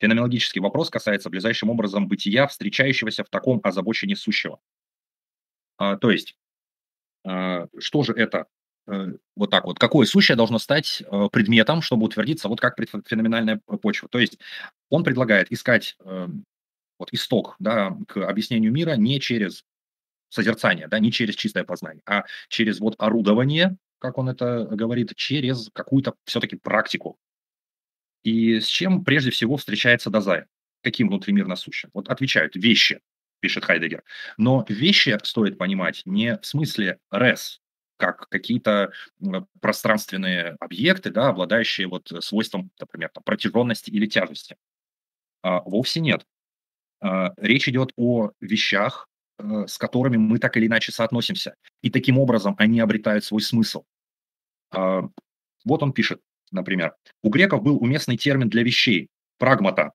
Феноменологический вопрос касается ближайшим образом бытия, встречающегося в таком озабочении сущего. А, то есть, а, что же это э, вот так вот, какое сущее должно стать э, предметом, чтобы утвердиться вот как феноменальная почва. То есть он предлагает искать э, вот исток да, к объяснению мира не через созерцание, да, не через чистое познание, а через вот орудование, как он это говорит, через какую-то все-таки практику. И с чем прежде всего встречается Дазай? Каким внутримир насущим? Вот отвечают вещи, пишет Хайдегер. Но вещи стоит понимать не в смысле res, как какие-то пространственные объекты, да, обладающие вот свойством, например, там, протяженности или тяжести. А, вовсе нет. А, речь идет о вещах, а, с которыми мы так или иначе соотносимся. И таким образом они обретают свой смысл. А, вот он пишет, например, у греков был уместный термин для вещей – прагмата,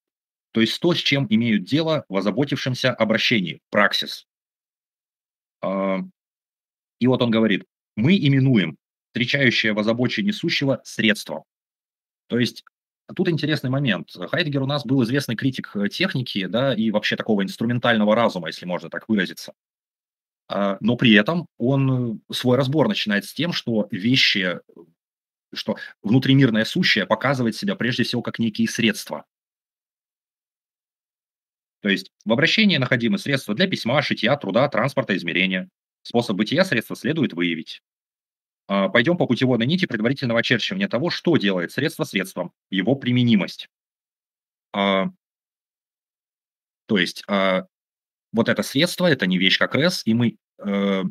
то есть то, с чем имеют дело в озаботившемся обращении – праксис. А, и вот он говорит, мы именуем встречающее в озабочении сущего средством. То есть тут интересный момент. Хайдегер у нас был известный критик э, техники, да, и вообще такого инструментального разума, если можно так выразиться. А, но при этом он свой разбор начинает с тем, что вещи, что внутримирное сущее показывает себя прежде всего как некие средства. То есть в обращении находимы средства для письма, шитья, труда, транспорта, измерения. Способ бытия средства следует выявить. А, пойдем по путеводной нити предварительного очерчивания того, что делает средство средством, его применимость. А, то есть вот это средство, это не вещь как РЭС, и мы э,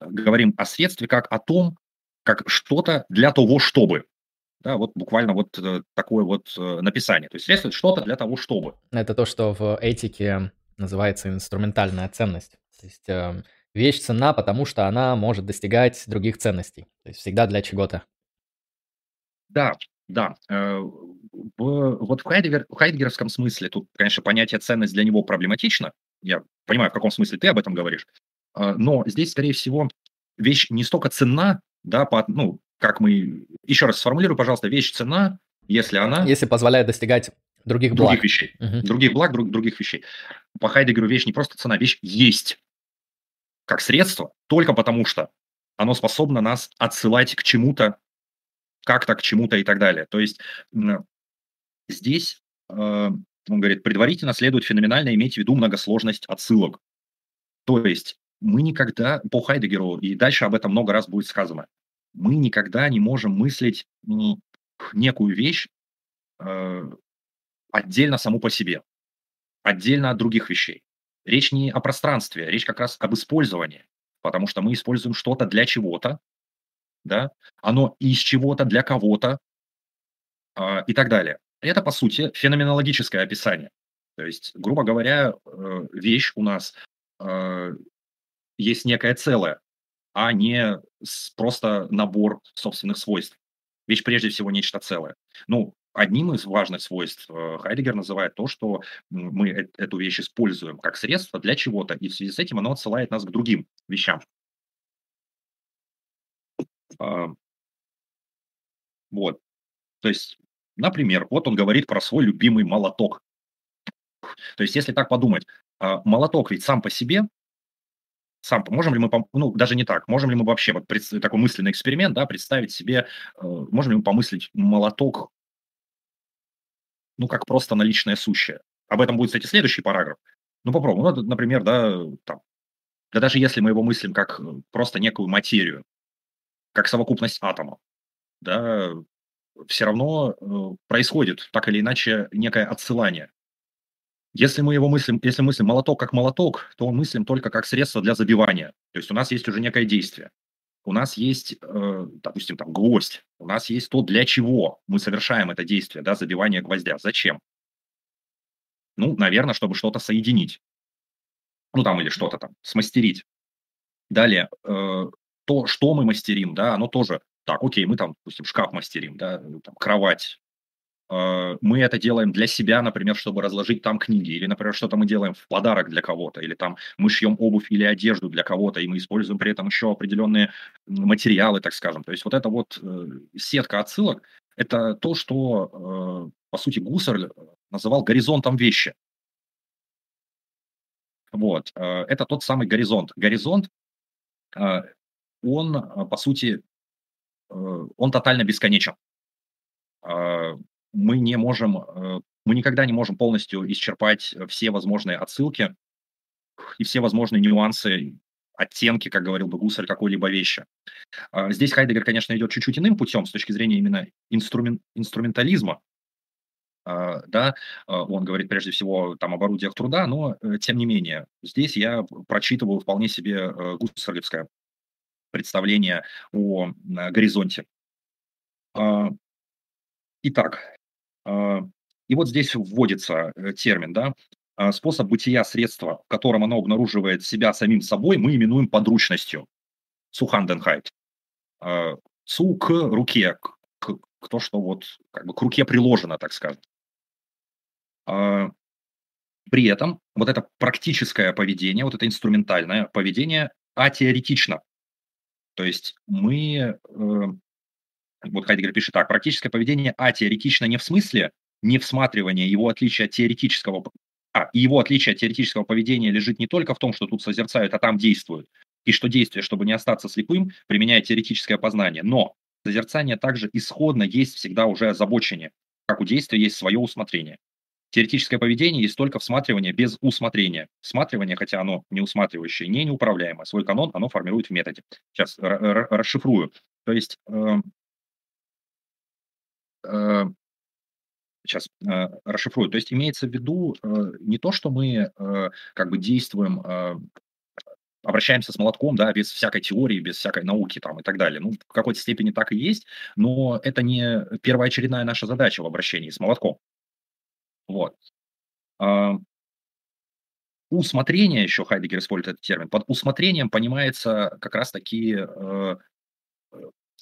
говорим о средстве как о том, как что-то для того, чтобы. Да, вот буквально вот э, такое вот э, написание. То есть это что-то для того, чтобы. Это то, что в этике называется инструментальная ценность. То есть э, вещь ценна, потому что она может достигать других ценностей. То есть всегда для чего-то. Да, да. Э, в, вот в, Хайдегер, в хайдегеровском смысле тут, конечно, понятие ценность для него проблематично. Я понимаю, в каком смысле ты об этом говоришь. Но здесь, скорее всего, вещь не столько цена, да, по, ну, как мы... Еще раз сформулирую, пожалуйста, вещь цена, если она... Если позволяет достигать других благ. Других вещей. Угу. Других благ, друг, других вещей. По Хайдегеру вещь не просто цена, вещь есть как средство, только потому что оно способно нас отсылать к чему-то, как-то к чему-то и так далее. То есть здесь э, он говорит, предварительно следует феноменально иметь в виду многосложность отсылок. То есть мы никогда, по Хайдегеру, и дальше об этом много раз будет сказано, мы никогда не можем мыслить некую вещь э, отдельно саму по себе, отдельно от других вещей. Речь не о пространстве, речь как раз об использовании, потому что мы используем что-то для чего-то, да, оно из чего-то для кого-то э, и так далее. Это, по сути, феноменологическое описание. То есть, грубо говоря, э, вещь у нас э, есть некое целое, а не просто набор собственных свойств. Вещь прежде всего нечто целое. Ну, одним из важных свойств э, Хайдегер называет то, что мы эту вещь используем как средство для чего-то, и в связи с этим оно отсылает нас к другим вещам. А, вот. То есть Например, вот он говорит про свой любимый молоток. То есть, если так подумать, а, молоток ведь сам по себе, сам, можем ли мы, ну, даже не так, можем ли мы вообще, вот такой мысленный эксперимент, да, представить себе, э, можем ли мы помыслить молоток, ну, как просто наличное сущее. Об этом будет, кстати, следующий параграф. Ну, попробуем. Ну, например, да, там, да даже если мы его мыслим как э, просто некую материю, как совокупность атомов, да, все равно э, происходит так или иначе некое отсылание. Если мы его мыслим, если мыслим молоток как молоток, то мы мыслим только как средство для забивания. То есть у нас есть уже некое действие. У нас есть, э, допустим, там гвоздь. У нас есть то, для чего мы совершаем это действие, да, забивание гвоздя. Зачем? Ну, наверное, чтобы что-то соединить. Ну, там или что-то там, смастерить. Далее, э, то, что мы мастерим, да, оно тоже так, окей, мы там, допустим, шкаф мастерим, да, там, кровать. Э, мы это делаем для себя, например, чтобы разложить там книги, или, например, что-то мы делаем в подарок для кого-то, или там мы шьем обувь или одежду для кого-то, и мы используем при этом еще определенные материалы, так скажем. То есть вот эта вот э, сетка отсылок – это то, что, э, по сути, Гуссерль называл горизонтом вещи. Вот, это тот самый горизонт. Горизонт, он, по сути, он тотально бесконечен мы не можем, э, мы никогда не можем полностью исчерпать все возможные отсылки и все возможные нюансы, оттенки, как говорил бы Гусарь, какой-либо вещи. А, здесь Хайдегер, конечно, идет чуть-чуть иным путем с точки зрения именно инструмен, инструментализма. А, да, а, он говорит прежде всего там об орудиях труда, но э, тем не менее, здесь я прочитываю вполне себе э, гуссерлевское представление о горизонте. Итак, и вот здесь вводится э, термин, да, а, способ бытия средства, в котором оно обнаруживает себя самим собой, мы именуем подручностью. Суханденхайт. Цу к руке, к, к то, что вот как бы к руке приложено, так скажем. А, при этом вот это практическое поведение, вот это инструментальное поведение атеоретично. То есть мы э, вот Хайдегер пишет так, практическое поведение атеоретично не в смысле не всматривания его отличия от теоретического, а, его отличие от теоретического поведения лежит не только в том, что тут созерцают, а там действуют, и что действие, чтобы не остаться слепым, применяет теоретическое познание. Но созерцание также исходно есть всегда уже озабочение, как у действия есть свое усмотрение. Теоретическое поведение есть только всматривание без усмотрения. Всматривание, хотя оно не усматривающее, не неуправляемое. Свой канон оно формирует в методе. Сейчас расшифрую. То есть эм, сейчас э, э, расшифрую. То есть имеется в виду э, не то, что мы как бы действуем, обращаемся с молотком, да, без всякой теории, без всякой науки там и так далее. Ну, в какой-то степени так и есть, но это не первоочередная наша задача в обращении с молотком. Вот. Усмотрение, еще Хайдегер использует этот термин, под усмотрением понимается как раз-таки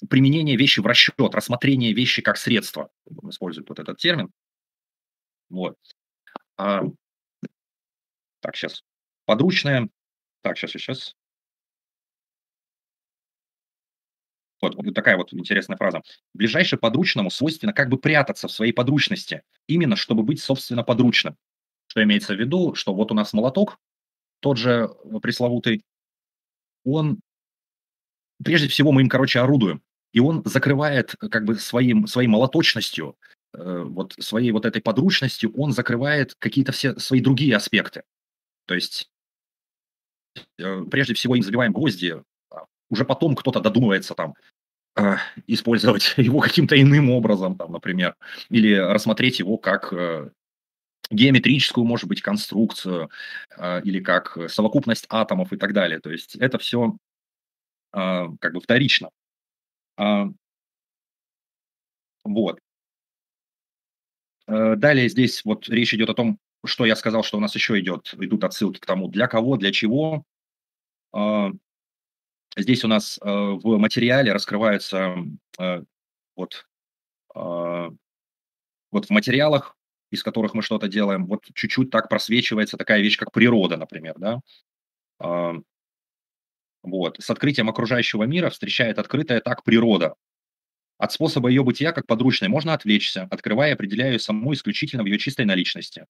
применение вещи в расчет, рассмотрение вещи как средство. Используют вот этот термин. Вот. А, так, сейчас. Подручное. Так, сейчас, сейчас. Вот, вот такая вот интересная фраза. Ближайшее подручному свойственно как бы прятаться в своей подручности, именно чтобы быть, собственно, подручным. Что имеется в виду, что вот у нас молоток, тот же пресловутый, он, прежде всего, мы им, короче, орудуем и он закрывает э, как бы своим, своей молоточностью, э, вот своей вот этой подручностью, он закрывает какие-то все свои другие аспекты. То есть э, прежде всего им забиваем гвозди, а уже потом кто-то додумывается там э, использовать его каким-то иным образом, там, например, или рассмотреть его как э, геометрическую, может быть, конструкцию, э, или как совокупность атомов и так далее. То есть это все как бы вторично. А, вот. Э, далее здесь вот речь идет о том, что я сказал, что у нас еще идет, идут отсылки к тому, для кого, для чего. А, здесь у нас э, в материале раскрываются э, вот, а, вот в материалах, из которых мы что-то делаем, вот чуть-чуть так просвечивается такая вещь, как природа, например, да. Вот. С открытием окружающего мира встречает открытая так природа. От способа ее бытия как подручной можно отвлечься, открывая и определяя ее саму исключительно в ее чистой наличности.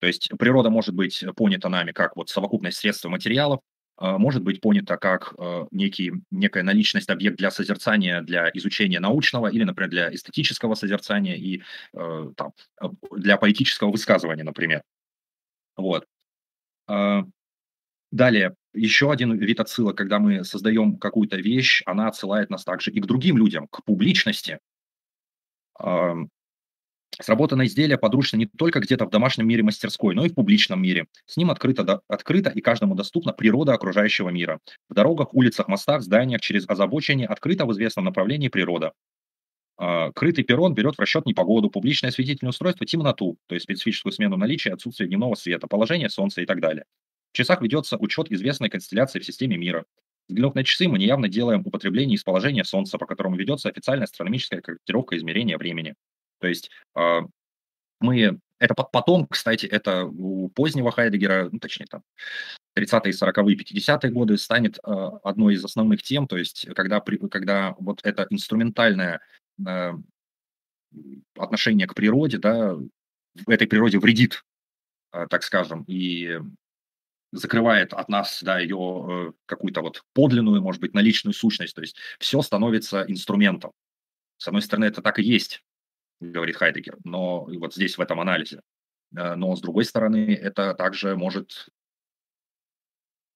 То есть природа может быть понята нами как вот совокупность средств и материалов, а, может быть понята как э, некий, некая наличность, объект для созерцания, для изучения научного или, например, для эстетического созерцания и э, там, э, для поэтического высказывания, например. Вот. А, далее, еще один вид отсылок, когда мы создаем какую-то вещь, она отсылает нас также и к другим людям, к публичности. Сработанное изделие подручно не только где-то в домашнем мире мастерской, но и в публичном мире. С ним открыто, до, открыто и каждому доступна природа окружающего мира. В дорогах, улицах, мостах, зданиях через озабочение открыто в известном направлении природа. А, крытый перрон берет в расчет непогоду, публичное осветительное устройство, темноту, то есть специфическую смену наличия, отсутствие дневного света, положение солнца и так далее. В часах ведется учет известной констелляции в системе мира. Взглянув на часы, мы неявно делаем употребление из положения Солнца, по которому ведется официальная астрономическая корректировка измерения времени. То есть а, мы... Это потом, кстати, это у позднего Хайдегера, ну, точнее, там, 30-е, 40-е, 50-е годы станет а, одной из основных тем, то есть когда, когда вот это инструментальное а, отношение к природе, да, этой природе вредит, так скажем, и закрывает от нас, да, ее э, какую-то вот подлинную, может быть, наличную сущность. То есть все становится инструментом. С одной стороны, это так и есть, говорит Хайдегер, но вот здесь в этом анализе. Э, но с другой стороны, это также может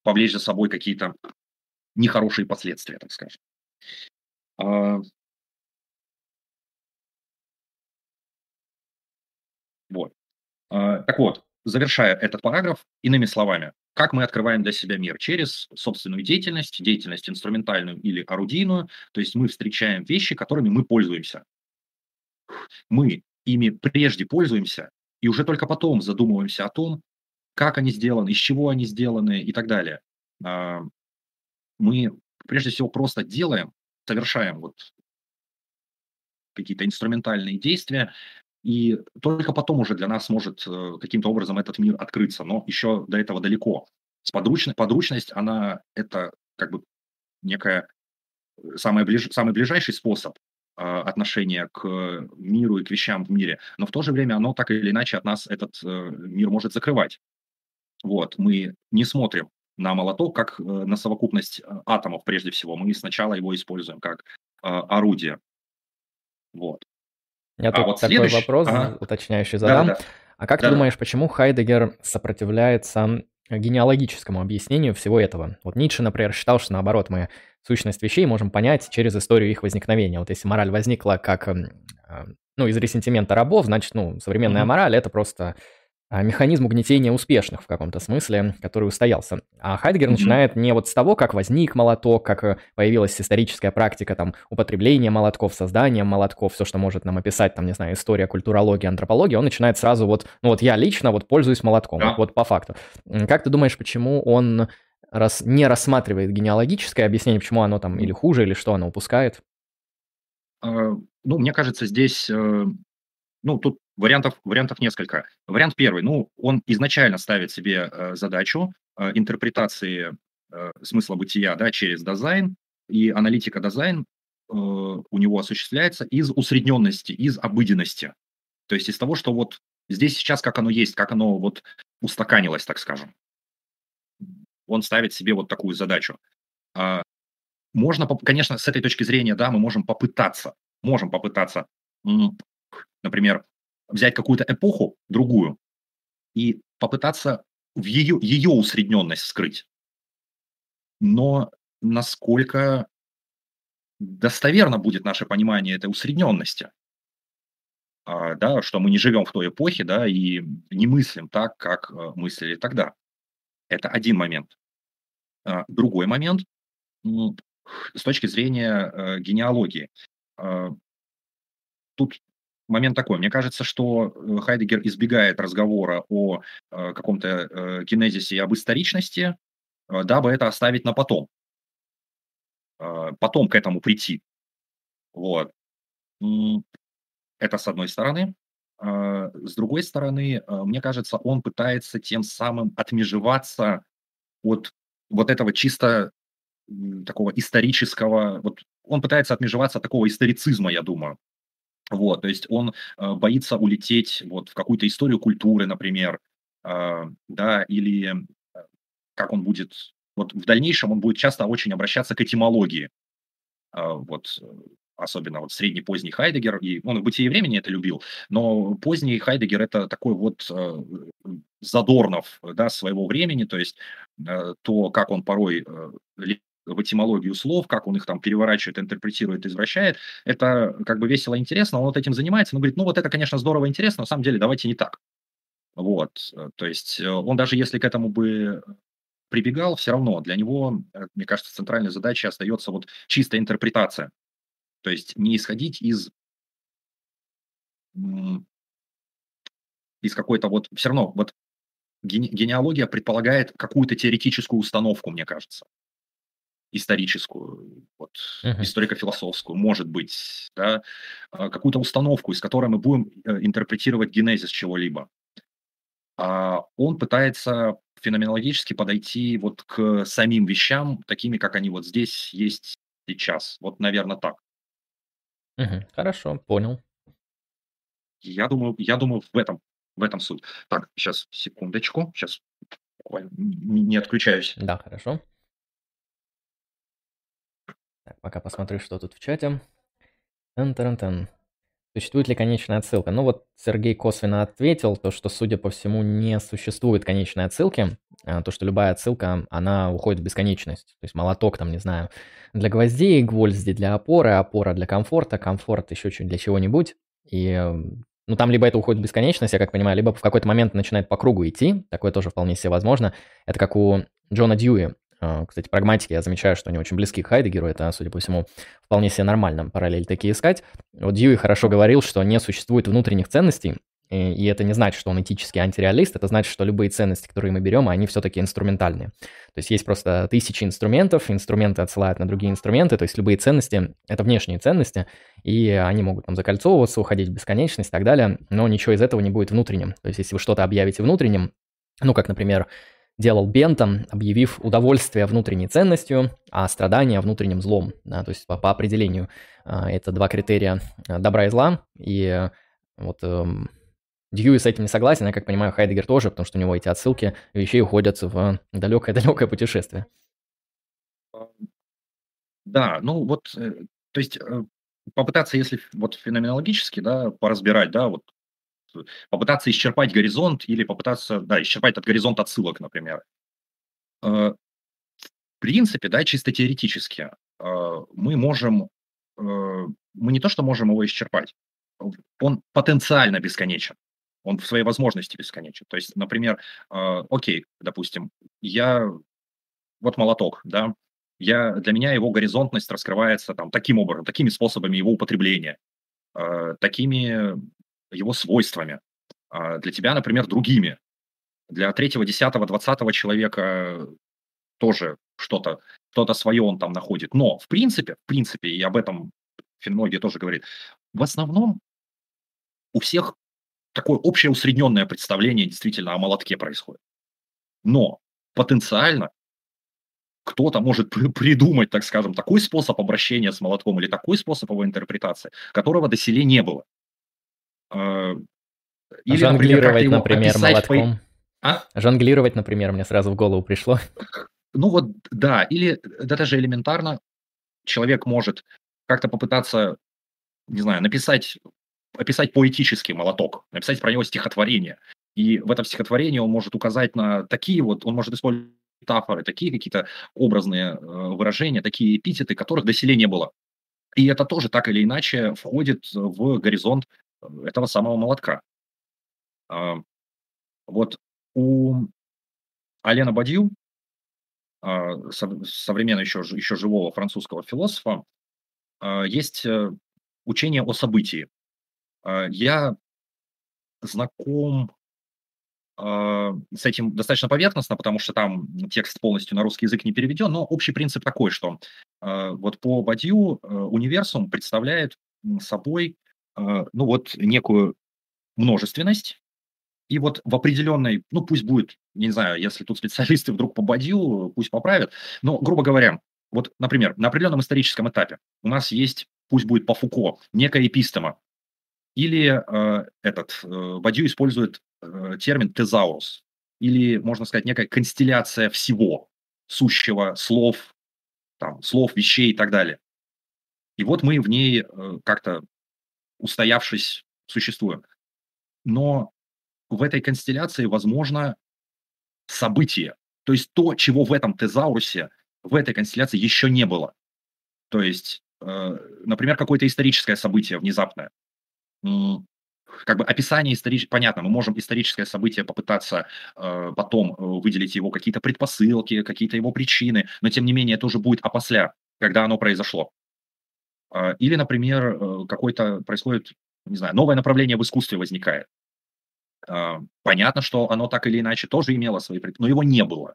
повлечь за собой какие-то нехорошие последствия, так скажем. А вот. А, так вот, завершая этот параграф, иными словами, как мы открываем для себя мир? Через собственную деятельность, деятельность инструментальную или орудийную. То есть мы встречаем вещи, которыми мы пользуемся. Мы ими прежде пользуемся, и уже только потом задумываемся о том, как они сделаны, из чего они сделаны и так далее. А, мы прежде всего просто делаем, совершаем вот какие-то инструментальные действия, и только потом уже для нас может э, каким-то образом этот мир открыться, но еще до этого далеко. Подручность, подручность она это как бы некая э, самый, ближ, самый ближайший способ э, отношения к миру и к вещам в мире, но в то же время оно так или иначе от нас этот э, мир может закрывать. Вот, мы не смотрим на молоток как э, на совокупность э, атомов прежде всего, мы сначала его используем как орудие. Вот. Я а тут вот такой следующий... вопрос ага. уточняющий задам. Да, да, да. А как да, ты думаешь, почему Хайдегер сопротивляется генеалогическому объяснению всего этого? Вот Ницше, например, считал, что наоборот, мы сущность вещей можем понять через историю их возникновения. Вот если мораль возникла как, ну, из ресентимента рабов, значит, ну, современная mm-hmm. мораль — это просто механизм угнетения успешных в каком-то смысле, который устоялся. А Хайдгер mm-hmm. начинает не вот с того, как возник молоток, как э, появилась историческая практика там употребления молотков, создания молотков, все, что может нам описать, там, не знаю, история, культурология, антропология, он начинает сразу вот, ну вот я лично вот пользуюсь молотком, yeah. вот, вот по факту. Как ты думаешь, почему он рас, не рассматривает генеалогическое объяснение, почему оно там или хуже, или что оно упускает? Uh, ну, мне кажется, здесь uh ну, тут вариантов, вариантов несколько. Вариант первый. Ну, он изначально ставит себе э, задачу э, интерпретации э, смысла бытия да, через дизайн, и аналитика дизайн э, у него осуществляется из усредненности, из обыденности. То есть из того, что вот здесь сейчас как оно есть, как оно вот устаканилось, так скажем. Он ставит себе вот такую задачу. А, можно, конечно, с этой точки зрения, да, мы можем попытаться, можем попытаться например, взять какую-то эпоху, другую, и попытаться в ее, ее усредненность скрыть. Но насколько достоверно будет наше понимание этой усредненности? А, да, что мы не живем в той эпохе, да, и не мыслим так, как э, мыслили тогда. Это один момент. А, другой момент с точки зрения э, генеалогии. А, тут момент такой. Мне кажется, что э, Хайдегер избегает разговора о э, каком-то э, генезисе и об историчности, э, дабы это оставить на потом. Э, потом к этому прийти. Вот. Это с одной стороны. Э, с другой стороны, э, мне кажется, он пытается тем самым отмежеваться от вот этого чисто такого исторического, вот он пытается отмежеваться от такого историцизма, я думаю. Вот, то есть он э, боится улететь вот в какую-то историю культуры, например, э, да, или э, как он будет, вот в дальнейшем он будет часто очень обращаться к этимологии, э, вот, особенно вот средний поздний Хайдегер, и он в «Бытие времени» это любил, но поздний Хайдегер это такой вот э, Задорнов, да, своего времени, то есть э, то, как он порой э, в этимологию слов, как он их там переворачивает, интерпретирует, извращает. Это как бы весело и интересно, он вот этим занимается, но говорит, ну вот это, конечно, здорово и интересно, на самом деле давайте не так. Вот, э, то есть э, он даже если к этому бы прибегал, все равно для него, э, мне кажется, центральной задачей остается вот чистая интерпретация. То есть не исходить из из какой-то вот, все равно вот генеалогия предполагает какую-то теоретическую установку, мне кажется. Историческую, вот, Мгм. историко-философскую, может быть, да, а, какую-то установку, из которой мы будем э, интерпретировать генезис чего-либо. А он пытается феноменологически подойти вот к самим вещам, такими, как они вот здесь есть сейчас. Вот, наверное, так. Мгм. Хорошо, понял. Я думаю, я думаю, в этом, в этом суть. Так, сейчас, секундочку, сейчас буквально не отключаюсь. Да, хорошо. Так, пока посмотрю, что тут в чате. Тан-таран-тан. Существует ли конечная отсылка? Ну вот Сергей косвенно ответил, то, что, судя по всему, не существует конечной отсылки. а, То, что любая отсылка, она уходит в бесконечность. То есть молоток там, не знаю, для гвоздей, гвозди для опоры, опора для комфорта, комфорт еще чуть для чего-нибудь. И, м, ну, там либо это уходит в бесконечность, я как понимаю, либо в какой-то момент начинает по кругу идти. Такое тоже вполне себе возможно. Это как у Джона Дьюи. А, Кстати, прагматики, я замечаю, что они очень близки к Хайдегеру. Это, судя по всему, вполне себе нормально параллель такие искать. Вот Дьюи хорошо говорил, что не существует внутренних ценностей, и это не значит, что он этический антиреалист, это значит, что любые ценности, которые мы берем, они все-таки инструментальные. То есть есть просто тысячи инструментов, инструменты отсылают на другие инструменты, то есть любые ценности– это внешние ценности, и они могут там закольцовываться, уходить в бесконечность и так далее, но ничего из этого не будет внутренним. То есть если вы что-то объявите внутренним, ну, как, например, делал Бентон, объявив удовольствие внутренней ценностью, а страдание внутренним злом. Да, то есть по, по определению а, это два критерия а, добра и зла. И э, вот эм, Дьюи с этим не согласен, я как понимаю, Хайдегер тоже, потому что у него эти отсылки вещей уходят в далекое-далекое путешествие. Да, ну вот, э, то есть э, попытаться, если вот феноменологически, да, поразбирать, да, вот попытаться исчерпать горизонт или попытаться, да, исчерпать этот горизонт отсылок, например. Э, В принципе, да, чисто теоретически, э, мы можем, э, мы не то, что можем его исчерпать, он потенциально бесконечен, он в своей возможности бесконечен. То есть, например, окей, допустим, я вот молоток, да, я, для меня его горизонтность раскрывается там таким образом, такими способами его употребления, э, такими его свойствами. А для тебя, например, другими. Для третьего, десятого, двадцатого человека тоже что-то что свое он там находит. Но, в принципе, в принципе, и об этом феноменология тоже говорит, в основном у всех такое общее усредненное представление действительно о молотке происходит. Но потенциально кто-то может при- придумать, так скажем, такой способ обращения с молотком или такой способ его интерпретации, которого до доселе не было. Э, Или, например, Жонглировать, его например, описать по... молотком. А? Жонглировать, например, мне сразу в голову пришло. Ну вот, да, или да, даже элементарно человек может как-то попытаться, не знаю, написать, описать поэтический молоток, написать про него стихотворение. И в этом стихотворении он может указать на такие вот, он может использовать метафоры, такие какие-то образные э, выражения, такие эпитеты, которых до сих не было. И это тоже так или иначе входит в горизонт этого самого молотка. А, Вот у Алена Бадью, а, сов- современно еще, еще живого французского философа, а, есть э, учение о событии. Я знаком с этим достаточно поверхностно, потому что там текст полностью на русский язык не переведен, но общий принцип такой, что вот по Бадью э, универсум представляет собой ну вот некую множественность, и вот в определенной, ну пусть будет, не знаю, если тут специалисты вдруг по Бадью, пусть поправят, но, грубо говоря, вот, например, на определенном историческом этапе у нас есть, пусть будет по Фуко, некая эпистома, или э, этот э, Бадью использует э, термин тезаурус, или, можно сказать, некая констелляция всего сущего, слов, там, слов, вещей и так далее. И вот мы в ней э, как-то устоявшись существуем. Но в этой констелляции возможно событие, то есть то, чего в этом тезаурусе, в этой констелляции еще не было. То есть, э, например, какое-то историческое событие внезапное. Как бы описание исторического... Понятно, мы можем историческое событие попытаться э, потом э, выделить его какие-то предпосылки, какие-то его причины, но тем не менее это уже будет опосля, когда оно произошло. А, Или, например, э, какое-то происходит, не знаю, новое направление в искусстве возникает. А, Понятно, что оно так или иначе тоже имело свои... Но его не было.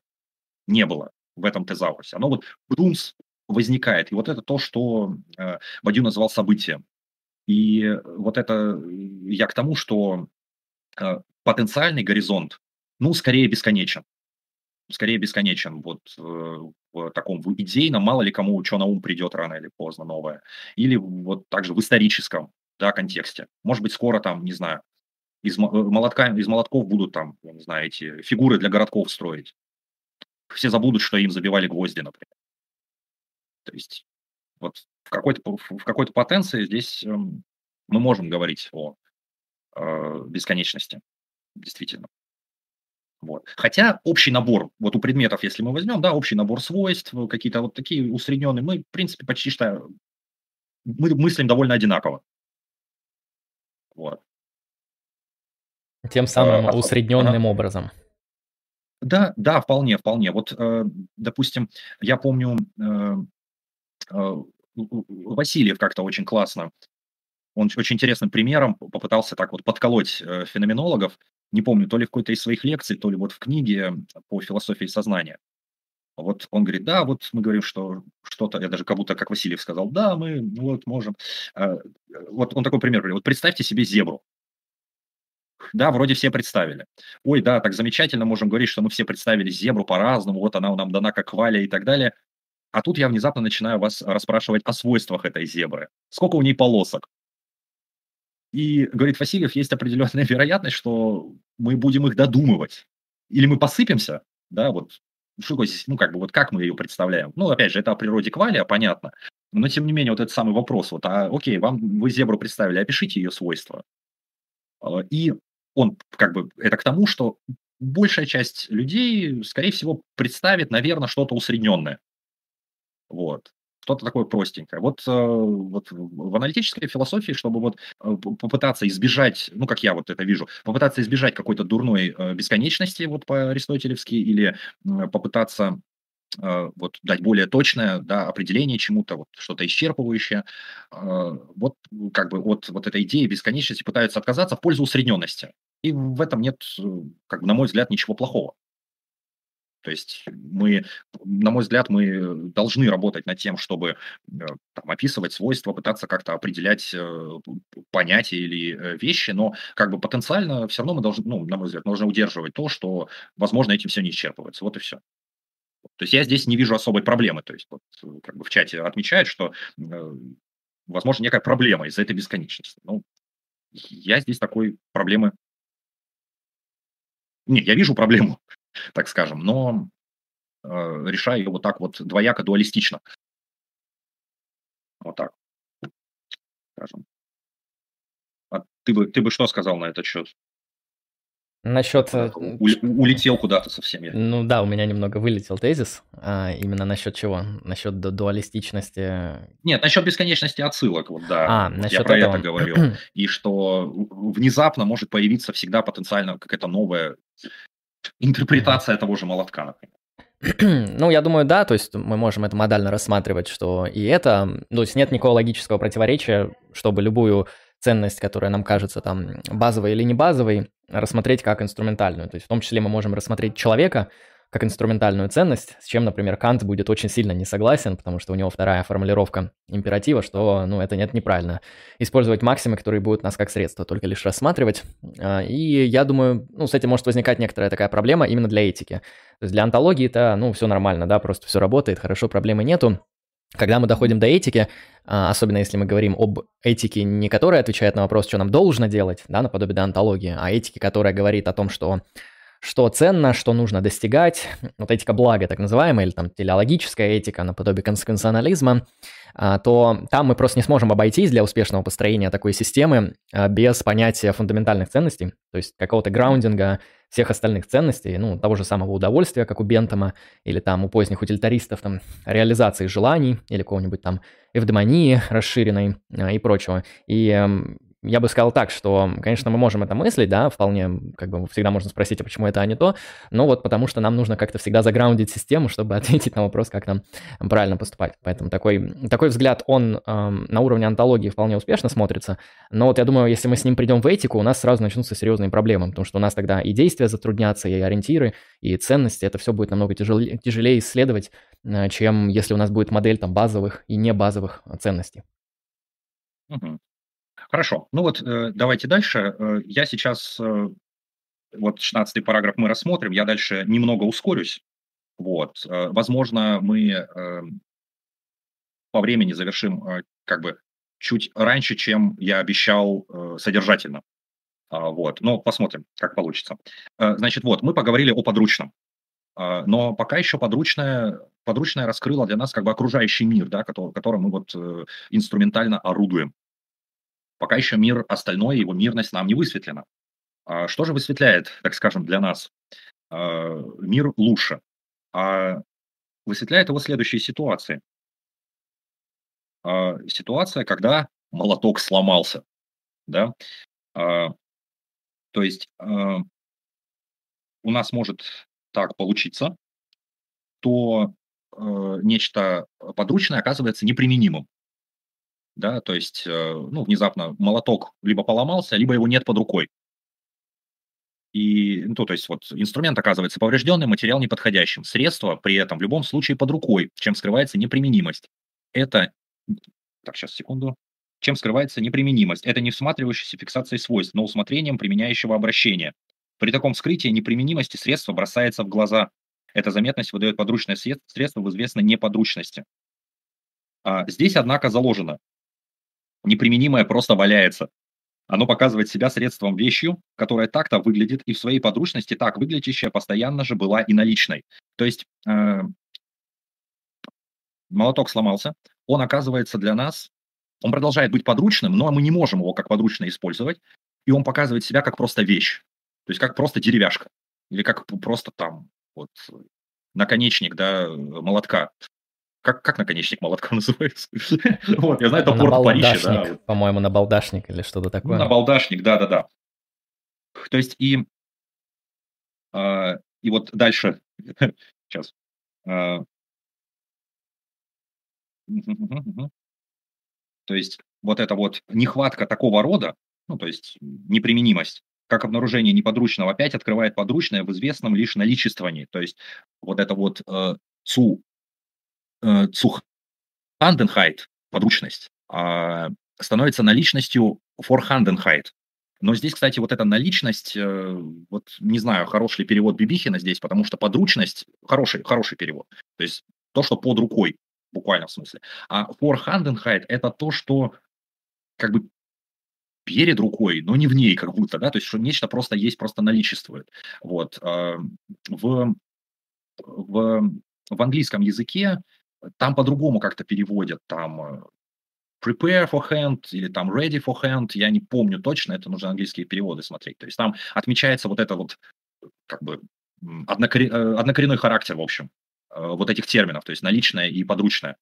Не было в этом тезаурусе. Оно вот брумс возникает. И вот это то, что э, Бадью назвал событием. И вот это я к тому, что э, потенциальный горизонт, ну, скорее бесконечен. Скорее бесконечен. Вот э, в таком в идейном, мало ли кому что на ум придет рано или поздно новое. Или вот также в историческом да, контексте. Может быть, скоро там, не знаю, из, молотка, из молотков будут там, я не знаю, эти фигуры для городков строить. Все забудут, что им забивали гвозди, например. То есть вот в какой-то, в какой-то потенции здесь эм, мы можем говорить о э, бесконечности, действительно. Вот. Хотя общий набор, вот у предметов, если мы возьмем, да, общий набор свойств, какие-то вот такие усредненные, мы, в принципе, почти что мы мыслим довольно одинаково. Вот. Тем самым а, усредненным ага. образом. Да, да, вполне, вполне. Вот, э, допустим, я помню, э, э, Васильев как-то очень классно, он очень интересным примером попытался так вот подколоть э, феноменологов, не помню, то ли в какой-то из своих лекций, то ли вот в книге по философии сознания. Вот он говорит, да, вот мы говорим, что что-то, я даже как будто как Васильев сказал, да, мы вот можем. Э, вот он такой пример говорит, вот представьте себе зебру. Да, вроде все представили. Ой, да, так замечательно, можем говорить, что мы все представили зебру по-разному, вот она нам дана как валя и так далее. А тут я внезапно начинаю вас расспрашивать о свойствах этой зебры. Сколько у ней полосок? И, говорит Васильев, есть определенная вероятность, что мы будем их додумывать. Или мы посыпемся, да, вот что такое ну, как бы, вот как мы ее представляем? Ну, опять же, это о природе квалия, понятно. Но, тем не менее, вот этот самый вопрос, вот, а, окей, вам, вы зебру представили, опишите ее свойства. А, и он, как бы, это к тому, что большая часть людей, скорее всего, представит, наверное, что-то усредненное. Вот что-то такое простенькое. Вот, э, вот в аналитической философии, чтобы вот э, попытаться избежать, ну, как я вот это вижу, попытаться избежать какой-то дурной э, бесконечности, вот по-аристотелевски, или попытаться вот дать более точное да, определение чему-то, вот что-то исчерпывающее. Вот как бы от вот этой идеи бесконечности пытаются отказаться в пользу усредненности. И в этом нет, как бы, на мой взгляд, ничего плохого. То есть мы, на мой взгляд, мы должны работать над тем, чтобы э, там, описывать свойства, пытаться как-то определять э, понятия или э, вещи, но как бы потенциально все равно мы должны, ну, на мой взгляд, должны удерживать то, что, возможно, этим все не исчерпывается. Вот и все. То есть я здесь не вижу особой проблемы. То есть вот, как бы в чате отмечают, что, возможно, некая проблема из-за этой бесконечности. Ну, я здесь такой проблемы... Не, я вижу проблему, так скажем, но э, решаю ее вот так вот двояко, дуалистично. Вот так, скажем. А ты бы, ты бы что сказал на этот счет? Насчет... Э, у, улетел куда-то совсем я. Ну да, у меня немного вылетел тезис. А, именно насчет чего? Насчет дуалистичности. Нет, насчет бесконечности отсылок, вот да. А, вот насчет я про этого. это говорю. И что внезапно может появиться всегда потенциально какая-то новая интерпретация того же молотка, например. Ну, я думаю, да, то есть мы можем это модально рассматривать, что и это, то есть нет никакого логического противоречия, чтобы любую ценность, которая нам кажется там базовой или не базовой, рассмотреть как инструментальную. То есть в том числе мы можем рассмотреть человека как инструментальную ценность, с чем, например, Кант будет очень сильно не согласен, потому что у него вторая формулировка императива, что, ну, это нет неправильно. Использовать максимы, которые будут нас как средство, только лишь рассматривать. А, и я думаю, ну, с этим может возникать некоторая такая проблема именно для этики. То есть для антологии это, ну, все нормально, да, просто все работает, хорошо, проблемы нету. Когда мы доходим до этики, а, особенно если мы говорим об этике, не которая отвечает на вопрос, что нам должно делать, да, наподобие деонтологии, а этике, которая говорит о том, что что ценно, что нужно достигать, вот этика блага так называемая, или там телеологическая этика наподобие консеквенционализма, а, то там мы просто не сможем обойтись для успешного построения такой системы а, без понятия фундаментальных ценностей, то есть какого-то граундинга всех остальных ценностей, ну, того же самого удовольствия, как у Бентома, или там у поздних утилитаристов, там, реализации желаний, или какого-нибудь там эвдемонии расширенной а, и прочего. И я бы сказал так, что, конечно, мы можем это мыслить, да, вполне, как бы всегда можно спросить, а почему это, а не то, но вот потому что нам нужно как-то всегда заграундить систему, чтобы ответить на вопрос, как нам правильно поступать. Поэтому такой, такой взгляд, он э, на уровне антологии вполне успешно смотрится, но вот я думаю, если мы с ним придем в этику, у нас сразу начнутся серьезные проблемы, потому что у нас тогда и действия затруднятся, и ориентиры, и ценности, это все будет намного тяжелее, тяжелее исследовать, э, чем если у нас будет модель там базовых и не базовых ценностей. Хорошо. Ну вот э, давайте дальше. Э, я сейчас, э, вот 16 параграф мы рассмотрим, я дальше немного ускорюсь. Вот. Возможно, мы по времени завершим как бы чуть раньше, чем я обещал содержательно. А, вот. Но посмотрим, как получится. Значит, вот, мы поговорили о подручном. Но пока еще подручное, подручное раскрыло для нас как бы окружающий мир, да, который, которым мы вот инструментально орудуем. Пока еще мир остальной, его мирность нам не высветлена. А что же высветляет, так скажем, для нас а, мир лучше? А высветляет его следующие ситуации. Ситуация, когда молоток сломался. Да? То есть у нас может так получиться, то э, нечто подручное оказывается неприменимым да, то есть, э, ну, внезапно молоток либо поломался, либо его нет под рукой. И, ну, то есть, вот инструмент оказывается поврежденным, материал неподходящим. Средство при этом в любом случае под рукой, чем скрывается неприменимость. Это, так, сейчас, секунду. Чем скрывается неприменимость? Это не всматривающаяся фиксацией свойств, но усмотрением применяющего обращения. При таком вскрытии неприменимости средства бросается в глаза. Эта заметность выдает подручное средство в известной неподручности. А здесь, однако, заложено, неприменимое просто валяется. Оно показывает себя средством вещью, которая так-то выглядит и в своей подручности так выглядящая постоянно же была и наличной. То есть э, молоток сломался, он оказывается для нас, он продолжает быть подручным, но мы не можем его как подручно использовать, и он показывает себя как просто вещь, то есть как просто деревяшка, или как просто там вот наконечник да, молотка как, как наконечник молотка называется? вот, я знаю, это порт Парижа, да. По-моему, на балдашник или что-то такое. Ну, на балдашник, да-да-да. То есть и, э, и вот дальше, сейчас. Э, то есть вот эта вот нехватка такого рода, ну, то есть неприменимость, как обнаружение неподручного опять открывает подручное в известном лишь наличествовании. То есть вот это вот э, ЦУ э, Цуханденхайт, подручность, э, становится наличностью Форханденхайт. Но здесь, кстати, вот эта наличность, э, вот не знаю, хороший ли перевод Бибихина здесь, потому что подручность хороший, хороший перевод. То есть то, что под рукой, буквально в смысле. А Форханденхайт – это то, что как бы перед рукой, но не в ней как будто, да, то есть что нечто просто есть, просто наличествует. Вот. Э, в, в, в английском языке там по-другому как-то переводят, там э, prepare for hand или там ready for hand, я не помню точно, это нужно английские переводы смотреть. То есть там отмечается вот это вот как бы однокорен, э, однокоренной характер, в общем, э, вот этих терминов, то есть наличное и подручное.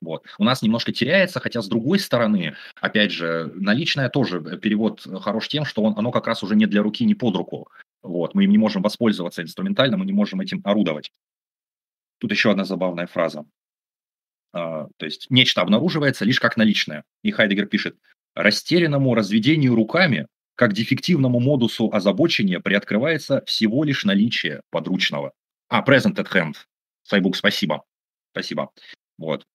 Вот. У нас немножко теряется, хотя с другой стороны, опять же, наличное тоже перевод хорош тем, что он, оно как раз уже не для руки, не под руку. Вот. Мы им не можем воспользоваться инструментально, мы не можем этим орудовать. Тут еще одна забавная фраза. А, то есть нечто обнаруживается лишь как наличное. И Хайдегер пишет, растерянному разведению руками, как дефективному модусу озабочения, приоткрывается всего лишь наличие подручного. А, present at hand. Сайбук, спасибо. Спасибо. Вот.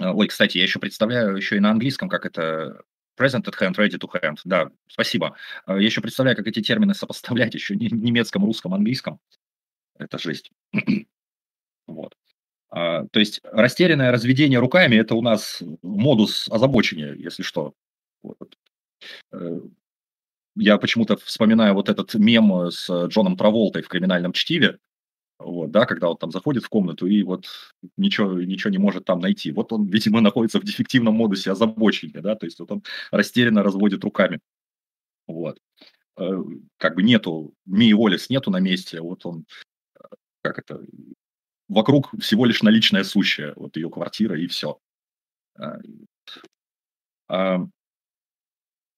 А, ой, кстати, я еще представляю еще и на английском, как это present at hand, ready to hand. Да, спасибо. А, я еще представляю, как эти термины сопоставлять еще немецком, русском, английском. Это жесть. Вот. А, то есть растерянное разведение руками – это у нас модус озабочения, если что. Вот. Э, я почему-то вспоминаю вот этот мем с Джоном Траволтой в «Криминальном чтиве», вот, да, когда он там заходит в комнату и вот ничего, ничего не может там найти. Вот он, видимо, находится в дефективном модусе озабочения, да, то есть вот он растерянно разводит руками. Вот. Э, как бы нету, Мии Уоллес нету на месте, вот он, э, как это, вокруг всего лишь наличная сущая, вот ее квартира и все. А, а,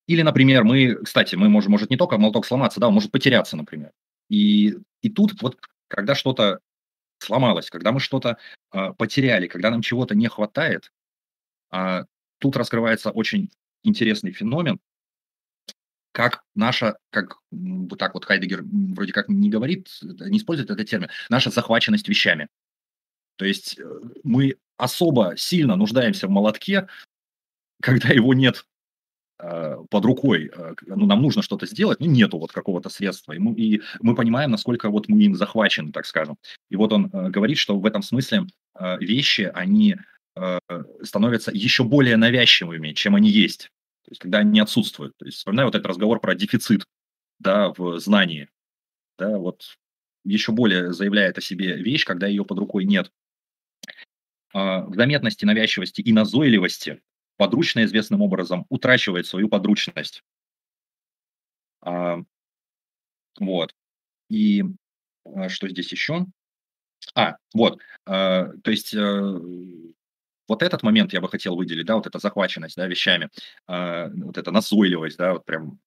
Или, например, мы, кстати, мы можем, может не только молоток сломаться, да, он может потеряться, например. И, и тут вот, когда что-то сломалось, когда мы что-то э, потеряли, когда нам чего-то не хватает, э, тут раскрывается очень интересный феномен, как наша, как вот так вот Хайдегер вроде как не говорит, не использует этот термин, наша захваченность вещами. То есть э, мы особо сильно нуждаемся в молотке, когда его нет э, под рукой, э, ну, нам нужно что-то сделать, но нету вот какого-то средства. И мы, и мы понимаем, насколько вот мы им захвачены, так скажем. И вот он говорит, что в этом смысле вещи, они становятся еще более навязчивыми, чем они есть. То есть, когда они отсутствуют. То есть, вспоминаю вот этот разговор про дефицит да, в знании. Да, вот еще более заявляет о себе вещь, когда ее под рукой нет. А, в заметности, навязчивости и назойливости подручно известным образом утрачивает свою подручность. А, вот. И а, что здесь еще? А, вот. То есть э, вот этот момент я бы хотел выделить, да, вот эта захваченность, да, вещами, э, вот эта назойливость, да, вот прям,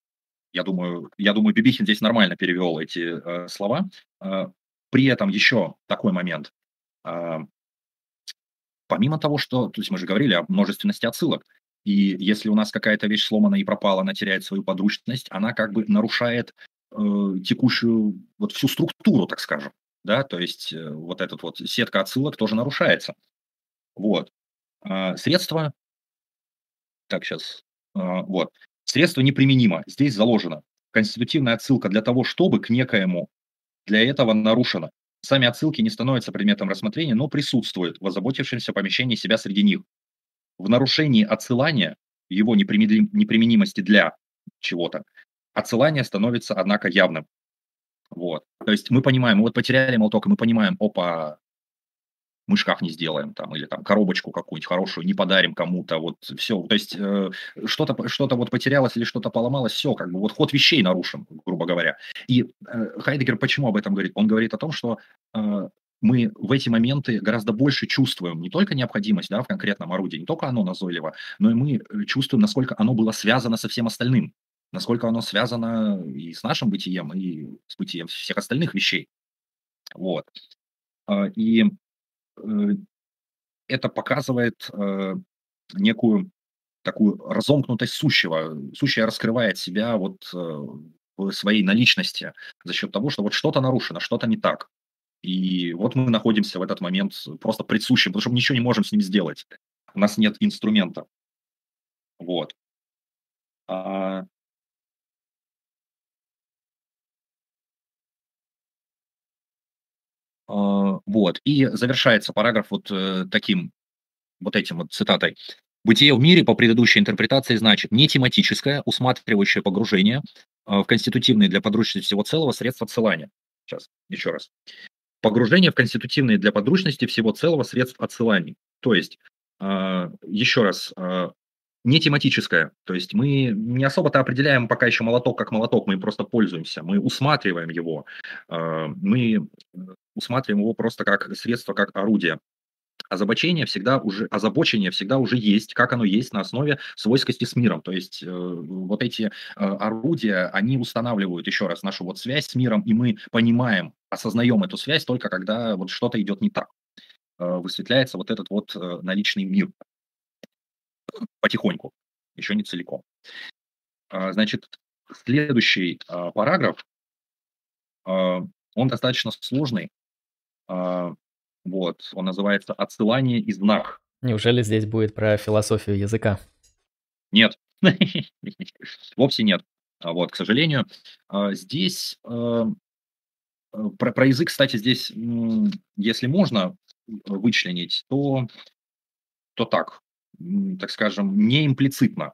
я думаю, я думаю, Бибихин здесь нормально перевел эти э, слова. Э, при этом еще такой момент. Помимо того, что, то есть мы же говорили о множественности отсылок, и если у нас какая-то вещь сломана и пропала, она теряет свою подручность, она как бы нарушает э, текущую, вот всю структуру, так скажем, да, то есть э, вот этот вот сетка отсылок тоже нарушается. Вот. А, средство, так, сейчас, а, вот, средство неприменимо. Здесь заложено конститутивная отсылка для того, чтобы к некоему для этого нарушено. Сами отсылки не становятся предметом рассмотрения, но присутствуют в озаботившемся помещении себя среди них. В нарушении отсылания, его неприменимости для чего-то, отсылание становится, однако, явным. Вот. То есть мы понимаем, мы вот потеряли молоток, и мы понимаем, опа, мы шкаф не сделаем там, или там коробочку какую-нибудь хорошую не подарим кому-то, вот все, то есть э, что-то что вот потерялось или что-то поломалось, все, как бы вот ход вещей нарушен, грубо говоря. И э, Хайдегер почему об этом говорит? Он говорит о том, что э, мы в эти моменты гораздо больше чувствуем не только необходимость да, в конкретном орудии, не только оно назойливо, но и мы э, чувствуем, насколько оно было связано со всем остальным, насколько оно связано и с нашим бытием, и с бытием всех остальных вещей. Вот. А, и Э, это показывает э, некую такую разомкнутость сущего. Сущее раскрывает себя вот э, в своей наличности за счет того, что вот что-то нарушено, что-то не так. И вот мы находимся в этот момент просто предсущим, потому что мы ничего не можем с ним сделать. У нас нет инструмента. Вот. А, вот. И завершается параграф вот э, таким, вот этим вот цитатой. Бытие в мире по предыдущей интерпретации значит не тематическое, усматривающее погружение а, в конститутивные для подручности всего целого средства отсылания. Сейчас, еще раз. Погружение в конститутивные для подручности всего целого средств отсыланий. То есть, а, еще раз, не тематическое. То есть мы не особо-то определяем пока еще молоток как молоток, мы просто пользуемся, мы усматриваем его, мы усматриваем его просто как средство, как орудие. Озабочение всегда уже, озабочение всегда уже есть, как оно есть на основе свойскости с миром. То есть э, вот эти э, орудия, они устанавливают еще раз нашу вот связь с миром, и мы понимаем, осознаем эту связь только когда вот что-то идет не так. Э, высветляется вот этот вот э, наличный мир потихоньку, еще не целиком. Э, значит, следующий э, параграф, э, он достаточно сложный, а, вот, он называется «Отсылание из знак». Неужели здесь будет про философию языка? Нет, вовсе нет. А вот, к сожалению, а, здесь про, про язык, кстати, здесь, если можно вычленить, то, то так, так скажем, не имплицитно.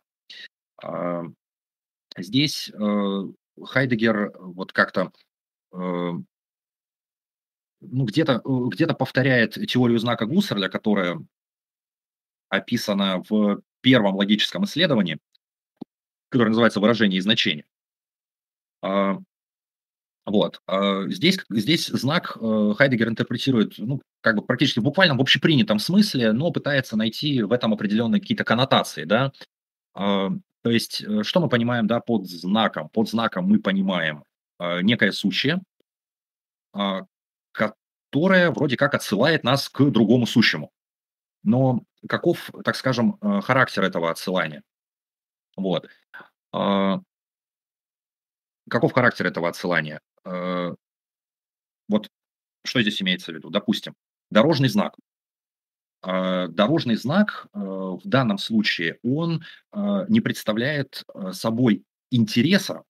Здесь э, Хайдегер вот как-то э, ну, где-то э, где повторяет теорию знака Гуссерля, которая описана в первом логическом исследовании, которое называется «Выражение и значение». А, вот. А, здесь, здесь знак э, Хайдегер интерпретирует ну, как бы практически в буквальном, в общепринятом смысле, но пытается найти в этом определенные какие-то коннотации. Да? А, То есть, э, что мы понимаем, да, под знаком? Под знаком мы понимаем э, некое сущее, э, которое вроде как отсылает нас к другому сущему. Но каков, так скажем, характер этого отсылания? Вот. Каков характер этого отсылания? Э, вот что здесь имеется в виду? Допустим, дорожный знак. Э, дорожный знак э, в данном случае, он не представляет собой интереса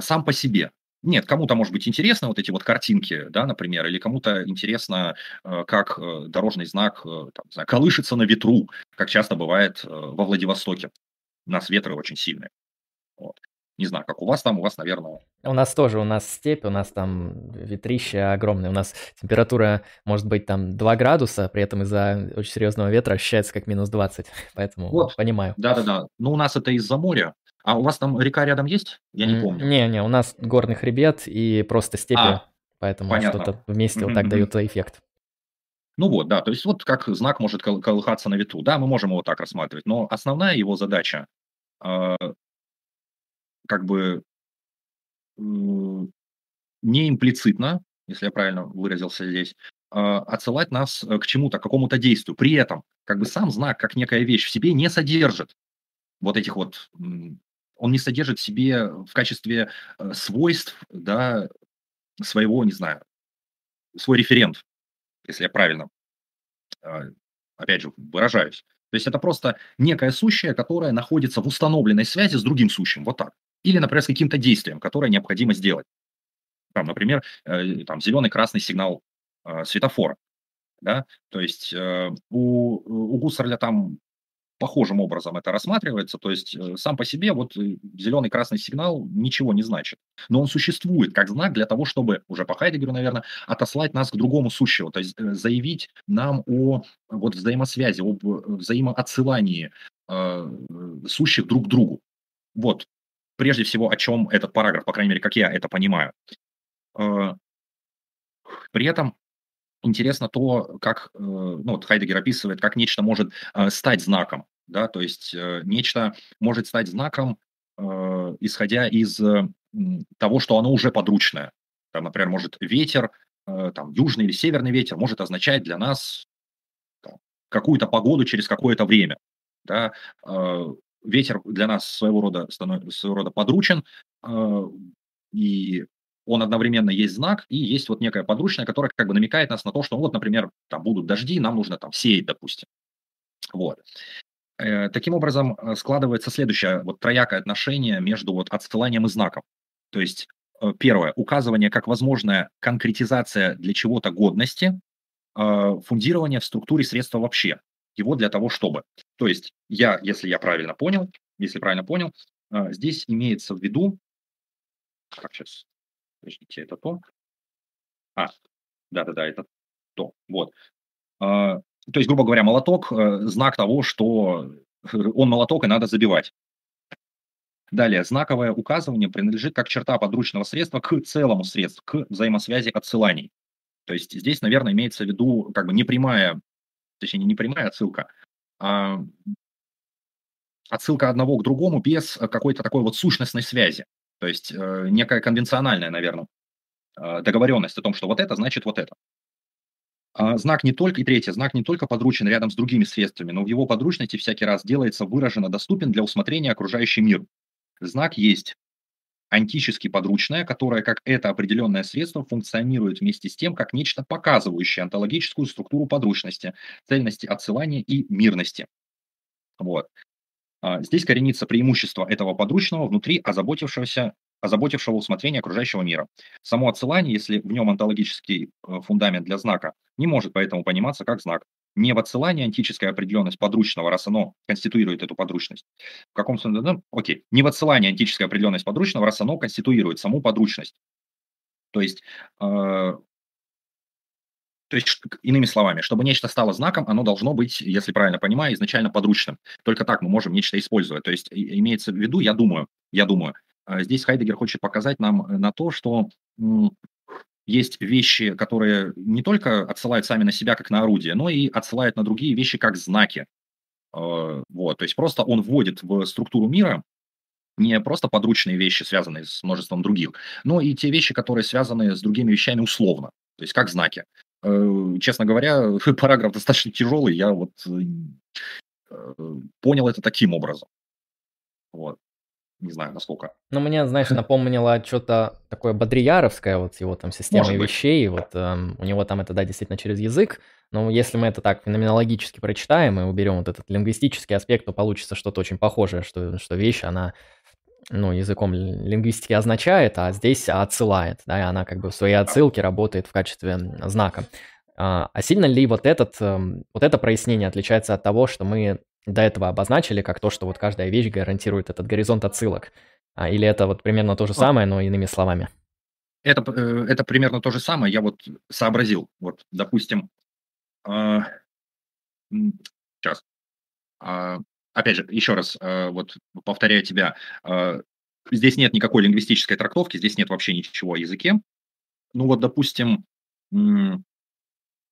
сам по себе. Нет, кому-то может быть интересно вот эти вот картинки, да, например, или кому-то интересно, как дорожный знак там, знаю, колышется на ветру, как часто бывает во Владивостоке. У нас ветры очень сильные. Вот. Не знаю, как у вас там, у вас, наверное... У нас тоже, у нас степь, у нас там ветрище огромное, у нас температура может быть там 2 градуса, при этом из-за очень серьезного ветра ощущается как минус 20, поэтому Вот, понимаю. да-да-да. Ну, у нас это из-за моря. А у вас там река рядом есть? Я не помню. Не-не, у нас горный хребет и просто степи, А, поэтому понятно. что-то вместе вот так дает эффект. Ну вот, да, то есть вот как знак может кол- колыхаться на ветру. Да, мы можем его так рассматривать, но основная его задача э, как бы м, не имплицитно, если я правильно выразился здесь, а, отсылать нас э, к чему-то, к какому-то действию. При этом как бы сам знак, как некая вещь, в себе не содержит вот этих вот, он не содержит в себе в качестве э, свойств, да, своего, не знаю, свой референт, если я правильно, а, опять же, выражаюсь. То есть это просто некое сущее, которое находится в установленной связи с другим сущим, вот так. Или, например, с каким-то действием, которое необходимо сделать. Там, например, э, там зеленый, красный сигнал э, светофора, да. То есть э, у, у Гуссерля там похожим образом это рассматривается. То есть э, сам по себе вот зеленый, красный сигнал ничего не значит. Но он существует как знак для того, чтобы, уже по Хайдегеру, наверное, отослать нас к другому сущему. То есть э, заявить нам о вот взаимосвязи, об э, взаимоотсылании э, сущих друг к другу. Вот прежде всего, о чем этот параграф, по крайней мере, как я это понимаю. Э, При этом интересно то, как, э, ну, вот Хайдегер описывает, как нечто может э, стать знаком, да, то есть нечто может стать знаком, исходя из того, что оно уже подручное. Там, например, может ветер, там, южный или северный ветер может означать для нас какую-то погоду через какое-то время, да, ветер для нас своего рода, станов- своего рода подручен, э, и он одновременно есть знак и есть вот некая подручная, которая как бы намекает нас на то, что вот, например, там будут дожди, нам нужно там сеять, допустим. Вот. Э, Таким образом, э, складывается следующее вот троякое отношение между вот отсыланием и знаком. То есть, первое, указывание как возможная конкретизация для чего-то годности, э, фундирование в структуре средства вообще. Его для того, чтобы. То есть я, если я правильно понял, если правильно понял, э, здесь имеется в виду, так, сейчас, подождите, это то, а, да-да-да, это то, вот. А, то есть, грубо говоря, молоток, э, знак того, что он молоток и надо забивать. Далее, знаковое указывание принадлежит как черта подручного средства к целому средству, к взаимосвязи отсыланий. То есть здесь, наверное, имеется в виду как бы непрямая, точнее, не прямая отсылка, а отсылка одного к другому без э, какой-то такой вот сущностной связи. То есть э, некая конвенциональная, наверное, э, договоренность о том, что вот это значит вот это. А знак не только, и третье, знак не только подручен рядом с другими средствами, но в его подручности всякий раз делается выраженно доступен для усмотрения окружающий мир. Знак есть антически подручное, которое, как это определенное средство, функционирует вместе с тем, как нечто показывающее онтологическую структуру подручности, цельности отсылания и мирности. Вот. А, Здесь коренится преимущество этого подручного внутри озаботившегося озаботившего усмотрения окружающего мира. Само отсылание, если в нем онтологический э, фундамент для знака, не может поэтому пониматься как знак. Не в отсылании антическая определенность подручного, раз оно конституирует эту подручность. В каком смысле? Ну, окей. Не в отсылании антическая определенность подручного, раз оно конституирует саму подручность. То есть, э, то есть, иными словами, чтобы нечто стало знаком, оно должно быть, если правильно понимаю, изначально подручным. Только так мы можем нечто использовать. То есть имеется в виду, я думаю, я думаю, э, здесь Хайдегер хочет показать нам э, на то, что есть вещи, которые не только отсылают сами на себя как на орудие, но и отсылают на другие вещи как знаки. Э, вот, то есть просто он вводит в структуру мира не просто подручные вещи, связанные с множеством других, но и те вещи, которые связаны с другими вещами условно, то есть как знаки. Э, честно говоря, параграф достаточно тяжелый, я вот э, понял это таким образом. Вот. Не знаю, насколько. Ну, мне, знаешь, напомнило что-то такое бодрияровское, вот его там системой вещей, вот эм, у него там это, да, действительно через язык, но если мы это так феноменологически прочитаем и уберем вот этот лингвистический аспект, то получится что-то очень похожее, что, что вещь, она ну, языком лингвистики означает, а здесь отсылает, да, и она как бы в своей отсылке работает в качестве знака. А, а сильно ли вот, этот, эм, вот это прояснение отличается от того, что мы до этого обозначили, как то, что вот каждая вещь гарантирует этот горизонт отсылок? А, или это вот примерно то же самое, но иными словами? Это, э, это примерно то же самое. Я вот сообразил. Вот, допустим, э, сейчас. Э, опять же, еще раз, э, вот повторяю тебя, э, здесь нет никакой лингвистической трактовки, здесь нет вообще ничего о языке. Ну вот, допустим,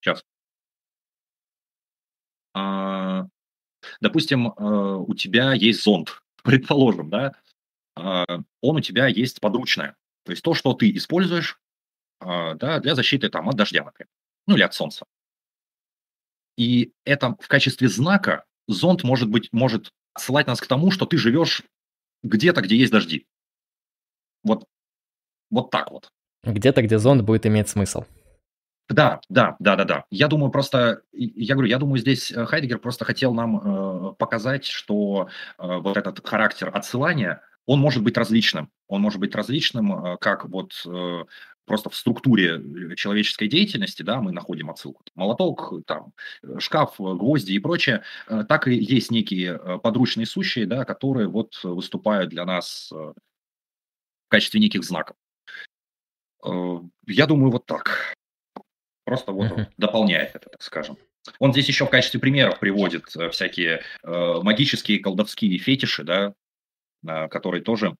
сейчас. Допустим, э, у тебя есть зонт, предположим, да, а, он у тебя есть подручное. То есть то, что ты используешь а, да, для защиты там, от дождя, например, ну или от солнца. И это в качестве знака зонт может быть, может ссылать нас к тому, что ты живешь где-то, где есть дожди. Вот, вот так вот. Где-то, где зонт будет иметь смысл. Да, да, да, да, да. Я думаю, просто, я говорю, я думаю, здесь э, Хайдегер просто хотел нам э, показать, что э, вот этот характер отсылания, он может быть различным. Он может быть различным, э, как вот э, просто в структуре э, человеческой деятельности, да, мы находим отсылку. Молоток, там, э, шкаф, э, гвозди и прочее, так и есть некие подручные сущие, да, которые вот выступают для нас в качестве неких знаков. Я думаю, вот так. Просто вот он дополняет это, так скажем. Он здесь еще в качестве примеров приводит всякие магические, колдовские фетиши, да, которые тоже,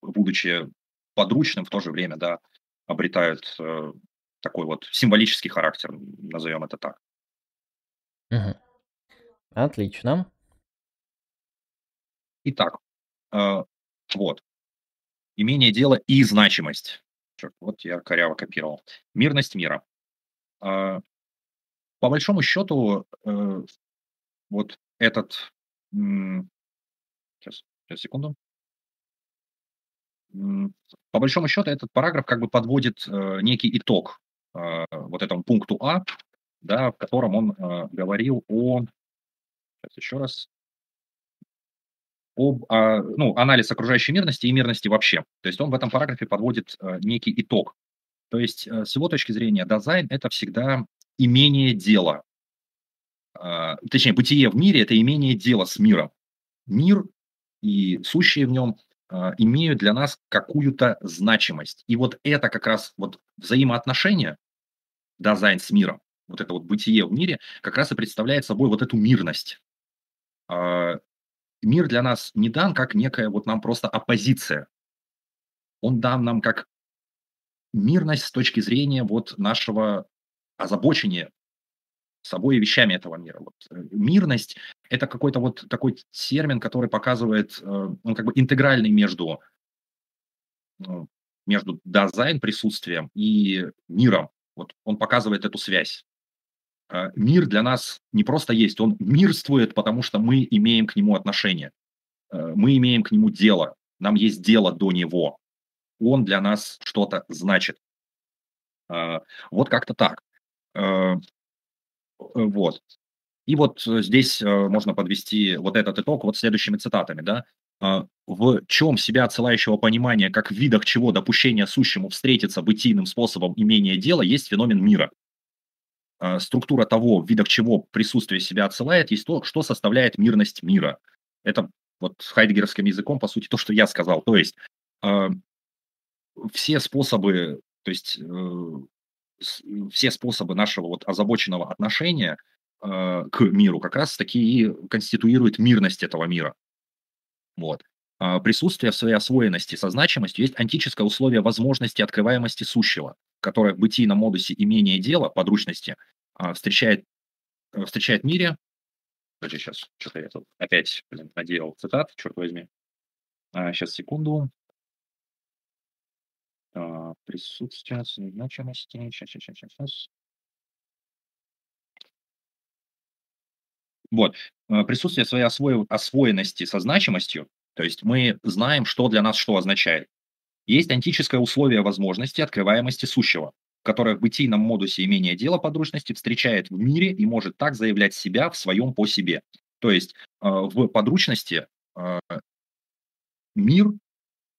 будучи подручным в то же время, да, обретают э, такой вот символический характер, назовем это так. Угу. Отлично. Итак, э, вот. Имение дела и значимость. Черт, вот я коряво копировал. Мирность мира. Э, по большому счету, э, вот этот... Сейчас, сейчас, секунду. По большому счету этот параграф как бы подводит э, некий итог э, вот этому пункту А, да, в котором он говорил о, сейчас еще раз, об а, ну, анализ окружающей мирности и мирности вообще. То есть он в этом параграфе подводит э, некий итог. То есть э, с его точки зрения дизайн это всегда имение дела. Э, точнее, бытие в мире – это имение дела с миром. Мир и сущие в нем а, имеют для нас какую-то значимость. И вот это как раз вот взаимоотношения, дизайн с миром, вот это вот бытие в мире, как раз и представляет собой вот эту мирность. Мир для нас не дан как некая вот нам просто оппозиция. Он дан нам как мирность с точки зрения вот нашего озабочения собой и вещами этого мира. Вот. Э, мирность – это какой-то вот такой термин, который показывает, э, он как бы интегральный между, ну, между дизайн присутствием и миром. Вот он показывает эту связь. Э, мир для нас не просто есть, он мирствует, потому что мы имеем к нему отношение. Мы имеем к нему дело, нам есть дело до него. Он для нас что-то значит. Вот как-то так. Вот. И вот э, здесь э, можно подвести вот этот итог вот следующими цитатами, да. А, в чем себя отсылающего понимания, как в видах чего допущение сущему встретиться бытийным способом имения дела, есть феномен мира. А, структура того, в видах чего присутствие себя отсылает, есть то, что составляет мирность мира. Это вот хайдегеровским языком, по сути, то, что я сказал. То есть а, все способы, то есть все способы нашего вот озабоченного отношения э, к миру как раз таки и конституируют мирность этого мира. Вот. А присутствие в своей освоенности со значимостью есть антическое условие возможности открываемости сущего, которое в бытийном модусе имения дела, подручности, э, встречает, э, встречает в мире Подожди, сейчас, что-то я тут опять, блин, наделал цитат, черт возьми. А, сейчас, секунду. А, присутствие значимости. Сейчас, сейчас, сейчас, сейчас. Вот. Э, Присутствие своей освоенности со значимостью, то есть мы знаем, что для нас что означает. Есть антическое условие возможности открываемости сущего, которое в бытийном модусе имения дела подручности встречает в мире и может так заявлять себя в своем по себе. То есть э, в подручности э, мир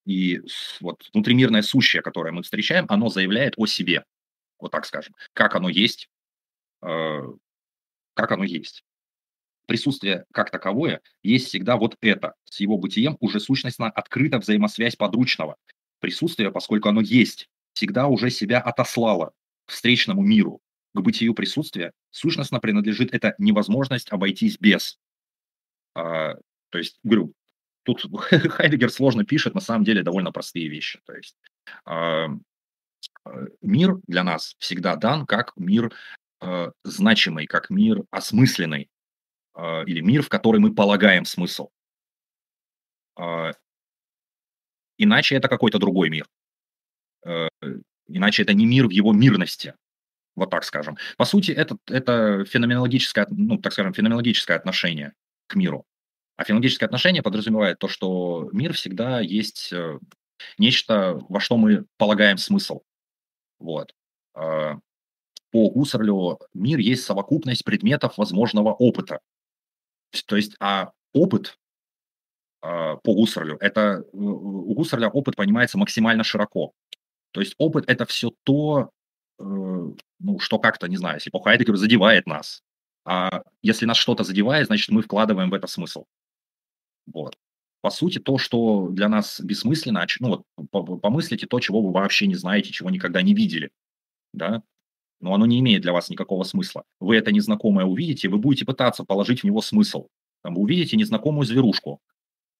и вот внутримирное сущее, которое мы встречаем, оно заявляет о себе, вот так скажем, как оно есть, э, как оно есть. Присутствие как таковое есть всегда вот это. С его бытием уже сущностно открыта взаимосвязь подручного. Присутствие, поскольку оно есть, всегда уже себя отослало к встречному миру. К бытию присутствия сущностно принадлежит эта невозможность обойтись без. А, то есть, говорю, тут Хайдегер сложно пишет, на самом деле довольно простые вещи. То есть а, э, мир для нас всегда дан как мир э, значимый, как мир осмысленный, э, или мир, в который мы полагаем смысл. Иначе это какой-то другой мир. Э, Иначе это не мир в его мирности, вот так скажем. По сути, это, это феноменологическое, ну, так скажем, феноменологическое отношение к миру. А феноменологическое отношение подразумевает то, что мир всегда есть э, нечто, во что мы полагаем смысл. Вот. А, По Гуссерлю мир есть совокупность предметов возможного опыта. То есть, а опыт по Гуссерлю, это э, у Гуссерля опыт понимается максимально широко. То есть опыт это все то, э, ну, что как-то, не знаю, если по Хайдегеру задевает нас. А если нас что-то задевает, значит, мы вкладываем в это смысл. Вот. По сути, то, что для нас бессмысленно, а ну вот по- по- помыслите то, чего вы вообще не знаете, чего никогда не видели, да, но оно не имеет для вас никакого смысла. Вы это незнакомое увидите, вы будете пытаться положить в него смысл. Там, вы увидите незнакомую зверушку,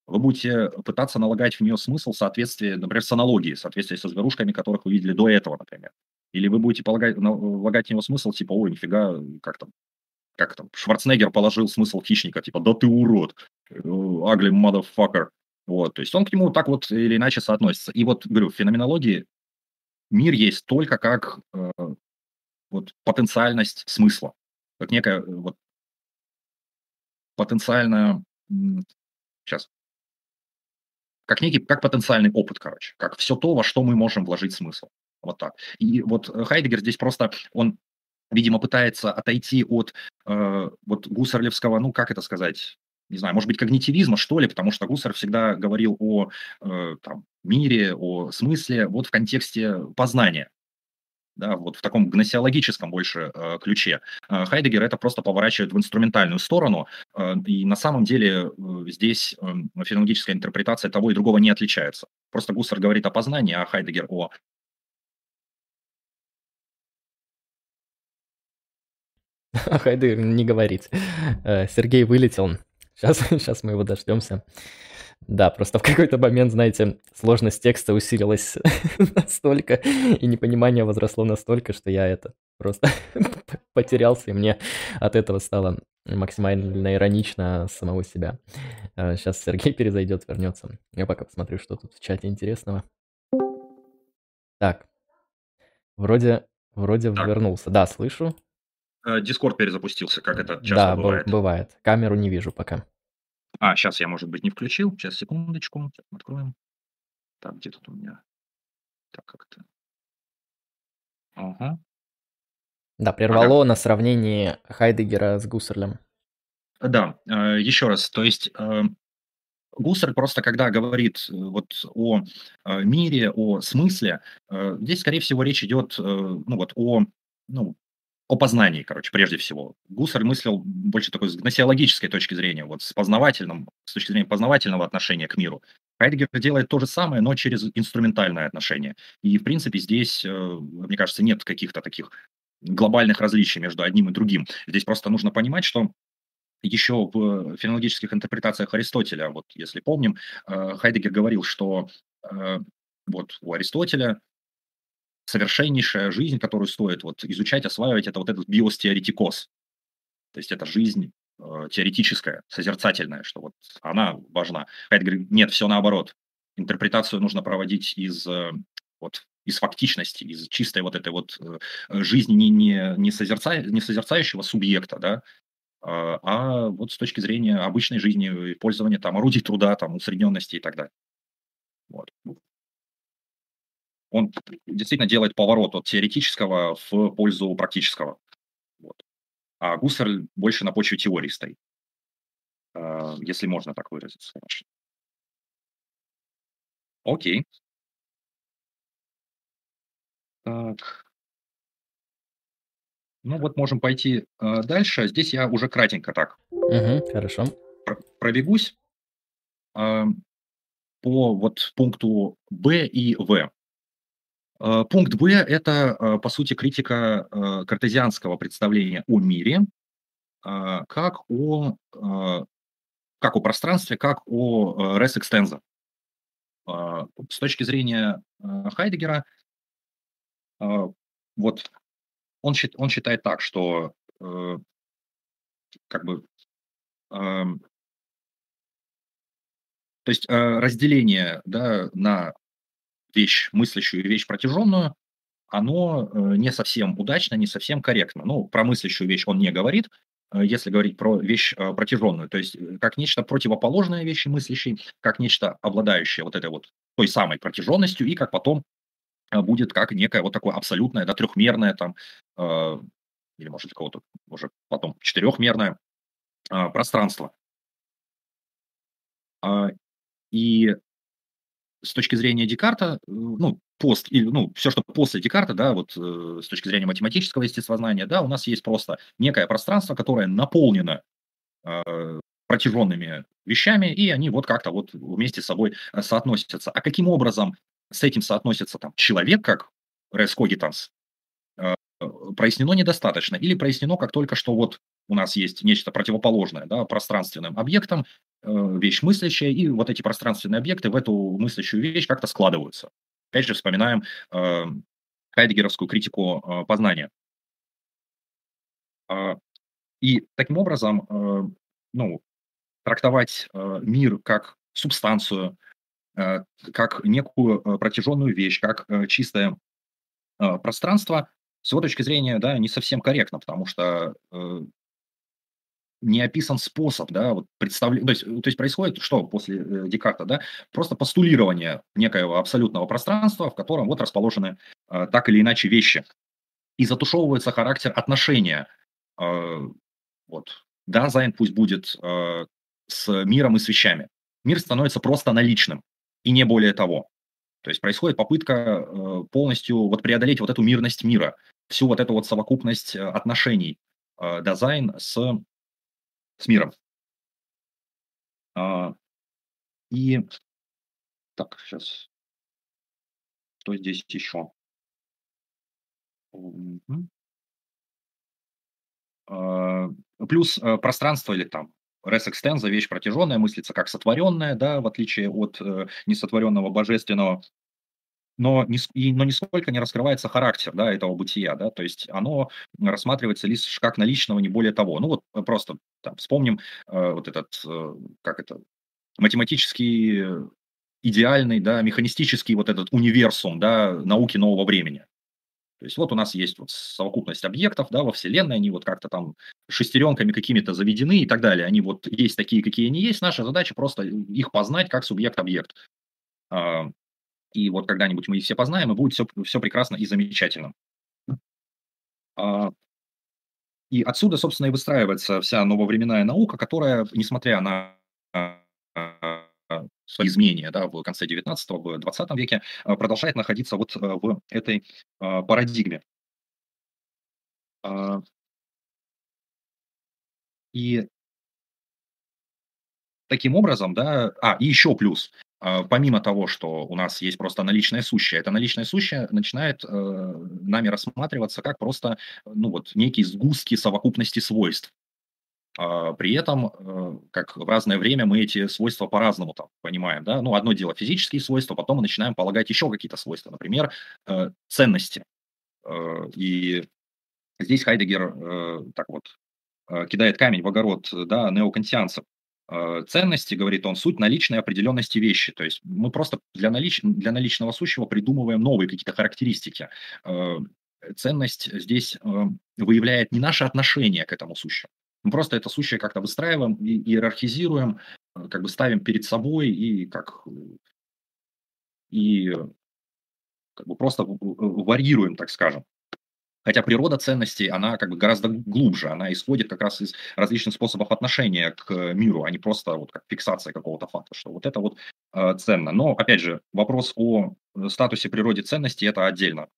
вы будете пытаться налагать в нее смысл в соответствии, например, с аналогией, в соответствии со зверушками, которых вы видели до этого, например. Или вы будете полагать, на- влагать в него смысл, типа, ой, нифига, как там, как там, Шварценеггер положил смысл хищника, типа, да ты урод, э, ugly motherfucker. Вот, то есть он к нему так вот или иначе соотносится. И вот, говорю, в феноменологии мир есть только как э, вот потенциальность смысла, как некая э, вот потенциальная, сейчас, как некий, как потенциальный опыт, короче, как все то, во что мы можем вложить смысл. Вот так. И вот э, Хайдегер здесь просто, он, видимо, пытается отойти от э, вот гуссерлевского, ну, как это сказать, не знаю, может быть, когнитивизма, что ли, потому что Гуссер всегда говорил о э, там, мире, о смысле вот в контексте познания да, вот в таком гносеологическом больше э, ключе. Э, Хайдегер это просто поворачивает в инструментальную сторону, э, и на самом деле э, здесь э, феноменологическая интерпретация того и другого не отличается. Просто Гуссер говорит о познании, а Хайдегер о... Хайдегер не говорить. Э, Сергей вылетел. Сейчас, сейчас мы его дождемся. Да, просто в какой-то момент, знаете, сложность текста усилилась настолько, и непонимание возросло настолько, что я это просто потерялся, и мне от этого стало максимально иронично самого себя. Сейчас Сергей перезайдет, вернется. Я пока посмотрю, что тут в чате интересного. Так, вроде, вроде Так. вернулся. Да, слышу. Э, Дискорд перезапустился, как это часто Да, бывает. бывает. Камеру не вижу пока. А, сейчас я, может быть, не включил. Сейчас, секундочку. Откроем. Так, где тут у меня? Так, как-то. Ага. Да, прервало на сравнении Хайдегера с Гуссерлем. Да, э, еще раз, то есть э, Гуссерль просто, когда говорит э, вот о мире, о смысле, здесь, скорее всего, речь идет ну, вот о, ну, о познании, короче, прежде всего. Гуссерль мыслил больше такой с гносеологической точки зрения, вот с познавательным, с точки зрения познавательного отношения к миру. Хайдегер делает то же самое, но через инструментальное отношение. И, в принципе, здесь, э, мне кажется, нет каких-то таких глобальных различий между одним и другим. Здесь просто нужно понимать, что еще в феноменологических интерпретациях Аристотеля, вот если помним, э, Хайдегер говорил, что э, вот у Аристотеля совершеннейшая жизнь, которую стоит вот изучать, осваивать, это вот этот биостеоретикос. То есть это жизнь э, теоретическая, созерцательная, что вот она важна. Хайдегер говорит, нет, все наоборот. Интерпретацию нужно проводить из, э, вот, из фактичности, из чистой вот этой вот э, жизни не, не, не, созерца, не созерцающего субъекта, да, а, а вот с точки зрения обычной жизни, пользования там орудий труда, там усредненности и так далее. Вот. Он действительно делает поворот от теоретического в пользу практического. Вот. А Гуссерль больше на почве теории стоит, а, если можно так выразиться, конечно. Окей. Так. Ну вот можем пойти э, дальше. Здесь я уже кратенько так Угу, хорошо. пр- пробегусь э, по вот пункту Б и В. Э, пункт Б– это, э, по сути, критика э, картезианского представления о мире, как о, как о пространстве, как о res extensa. С точки зрения Хайдегера, вот он, он считает так, что как бы эм, то есть разделение да, на вещь мыслящую и вещь протяженную, оно э, не совсем удачно, не совсем корректно. Ну, про мыслящую вещь он не говорит, э, если говорить про вещь э, протяженную, то есть как нечто противоположное вещи мыслящей, как нечто обладающее вот этой вот той самой протяженностью, и как потом будет как некое вот такое абсолютное, да, трехмерное там, или может кого-то уже потом четырехмерное пространство. А, И с точки зрения Декарта, ну, пост, или, ну, все, что после Декарта, да, вот э, с точки зрения математического естествознания, да, у нас есть просто некое пространство, которое наполнено э, протяженными вещами, и они вот как-то вот вместе с собой э, соотносятся. А каким образом с этим соотносится там человек, как res cogitans, э, прояснено недостаточно. Или прояснено, как только что вот у нас есть нечто противоположное да, пространственным объектам, э, вещь мыслящая, и вот эти пространственные объекты в эту мыслящую вещь как-то складываются. Опять же, вспоминаем э, хайдегеровскую критику э, познания. А, И таким образом, э, ну, трактовать э, мир как субстанцию, э, как некую э, протяженную вещь, как э, чистое э, пространство, с его точки зрения, да, не совсем корректно, потому что э, не описан способ, да, вот представление, то есть, то есть происходит что после э, Декарта, да, просто постулирование некоего абсолютного пространства, в котором вот расположены э, так или иначе вещи, и затушевывается характер отношения, э, вот, да, Зайн пусть будет э, с миром и с вещами. Мир становится просто наличным, и не более того. То есть происходит попытка э, полностью вот преодолеть вот эту мирность мира, всю вот эту вот совокупность э, отношений э, Dasein с с миром. А, и так, сейчас, что здесь еще? А, Плюс э, пространство или там res вещь протяженная, мыслится как сотворенная, да, в отличие от э, несотворенного божественного, но, и, но нисколько не раскрывается характер да, этого бытия, да, то есть оно рассматривается лишь как наличного, не более того. Ну вот э, просто там, вспомним э, вот этот, э, как это, математический, э, идеальный, да, механистический вот этот универсум, да, науки нового времени. То есть вот у нас есть вот совокупность объектов, да, во Вселенной, они вот как-то там шестеренками какими-то заведены и так далее. Они вот есть такие, какие они есть. Наша задача просто их познать как субъект-объект. И вот когда-нибудь мы их все познаем, и будет все, все прекрасно и замечательно. А, И отсюда, собственно, и выстраивается вся нововременная наука, которая, несмотря на а, а, свои изменения да, в конце 19-го, в 20 веке, продолжает находиться вот в этой парадигме. И таким образом, да, а, и еще плюс, помимо того, что у нас есть просто наличное сущее, это наличное сущее начинает э, нами рассматриваться как просто, ну вот, некие сгустки совокупности свойств. А, При этом, э, как в разное время мы эти свойства по-разному там понимаем, да. Ну, одно дело физические свойства, потом мы начинаем полагать еще какие-то свойства, например, э, ценности. Э, И здесь Хайдегер так вот кидает камень в огород, да, неокантианцев. Э, ценности, говорит он, суть наличной определенности вещи. То есть мы просто для, налич... для наличного сущего придумываем новые какие-то характеристики. Э, ценность здесь э, выявляет не наше отношение к этому сущему. Мы просто это сущее как-то выстраиваем, иерархизируем, как бы ставим перед собой и как и как бы просто варьируем, так скажем. Хотя природа ценностей, она как бы гораздо глубже, она исходит как раз из различных способов отношения к миру, а не просто вот как фиксация какого-то факта, что вот это вот э, ценно. Но, опять же, вопрос о статусе природе ценностей – это отдельно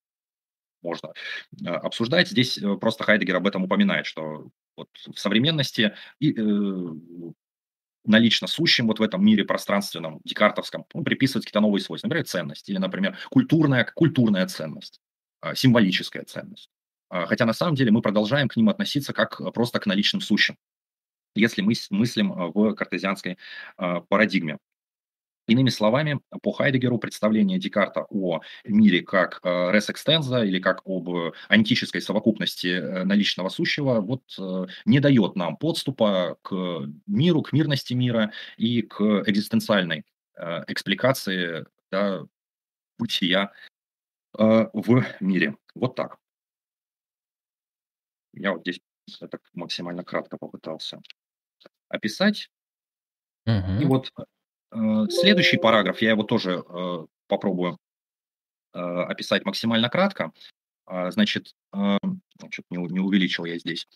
можно э, обсуждать. Здесь э, просто Хайдегер об этом упоминает, что вот в современности и, э, налично сущим вот в этом мире пространственном, декартовском, ну, приписывать какие-то новые свойства. Например, ценность или, например, культурная, культурная ценность, символическая ценность. А, хотя на самом деле мы продолжаем к ним относиться как просто к наличным сущим, если мы мыслим а, в картезианской парадигме. Иными словами, по Хайдегеру представление Декарта о мире как res extensa или как об антической совокупности э, наличного сущего вот э, не дает нам подступа к миру, к мирности мира и к экзистенциальной э, экспликации да, бытия в мире. Вот так. Я вот здесь это максимально кратко попытался описать. И вот Э, следующий параграф, я его тоже э, попробую э, описать максимально кратко. А, значит, что-то не, не увеличил я здесь.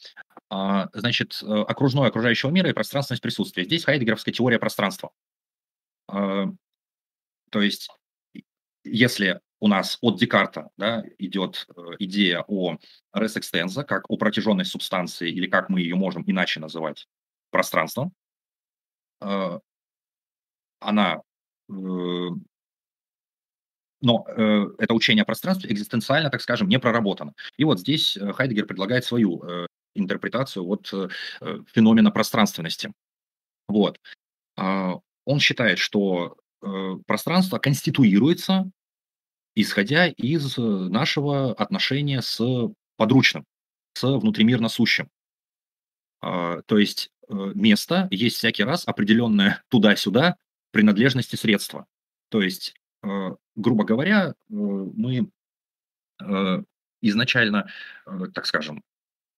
А, значит, окружное окружающего мира и пространственность присутствия. Здесь хайдегеровская теория пространства. А, то есть, если у нас от Декарта да, идет идея о res extensa, как о протяженной субстанции, или как мы ее можем иначе называть, пространством, она э, но э, это учение о пространстве экзистенциально, так скажем, не проработано. И вот здесь э, Хайдегер предлагает свою э, интерпретацию вот э, феномена пространственности. Вот. Э, он считает, что э, пространство конституируется, исходя из нашего отношения с подручным, с внутримирно сущим. Э, то есть э, место есть всякий раз определенное туда-сюда принадлежности средства. То есть, э, грубо говоря, э, мы э, изначально, так скажем,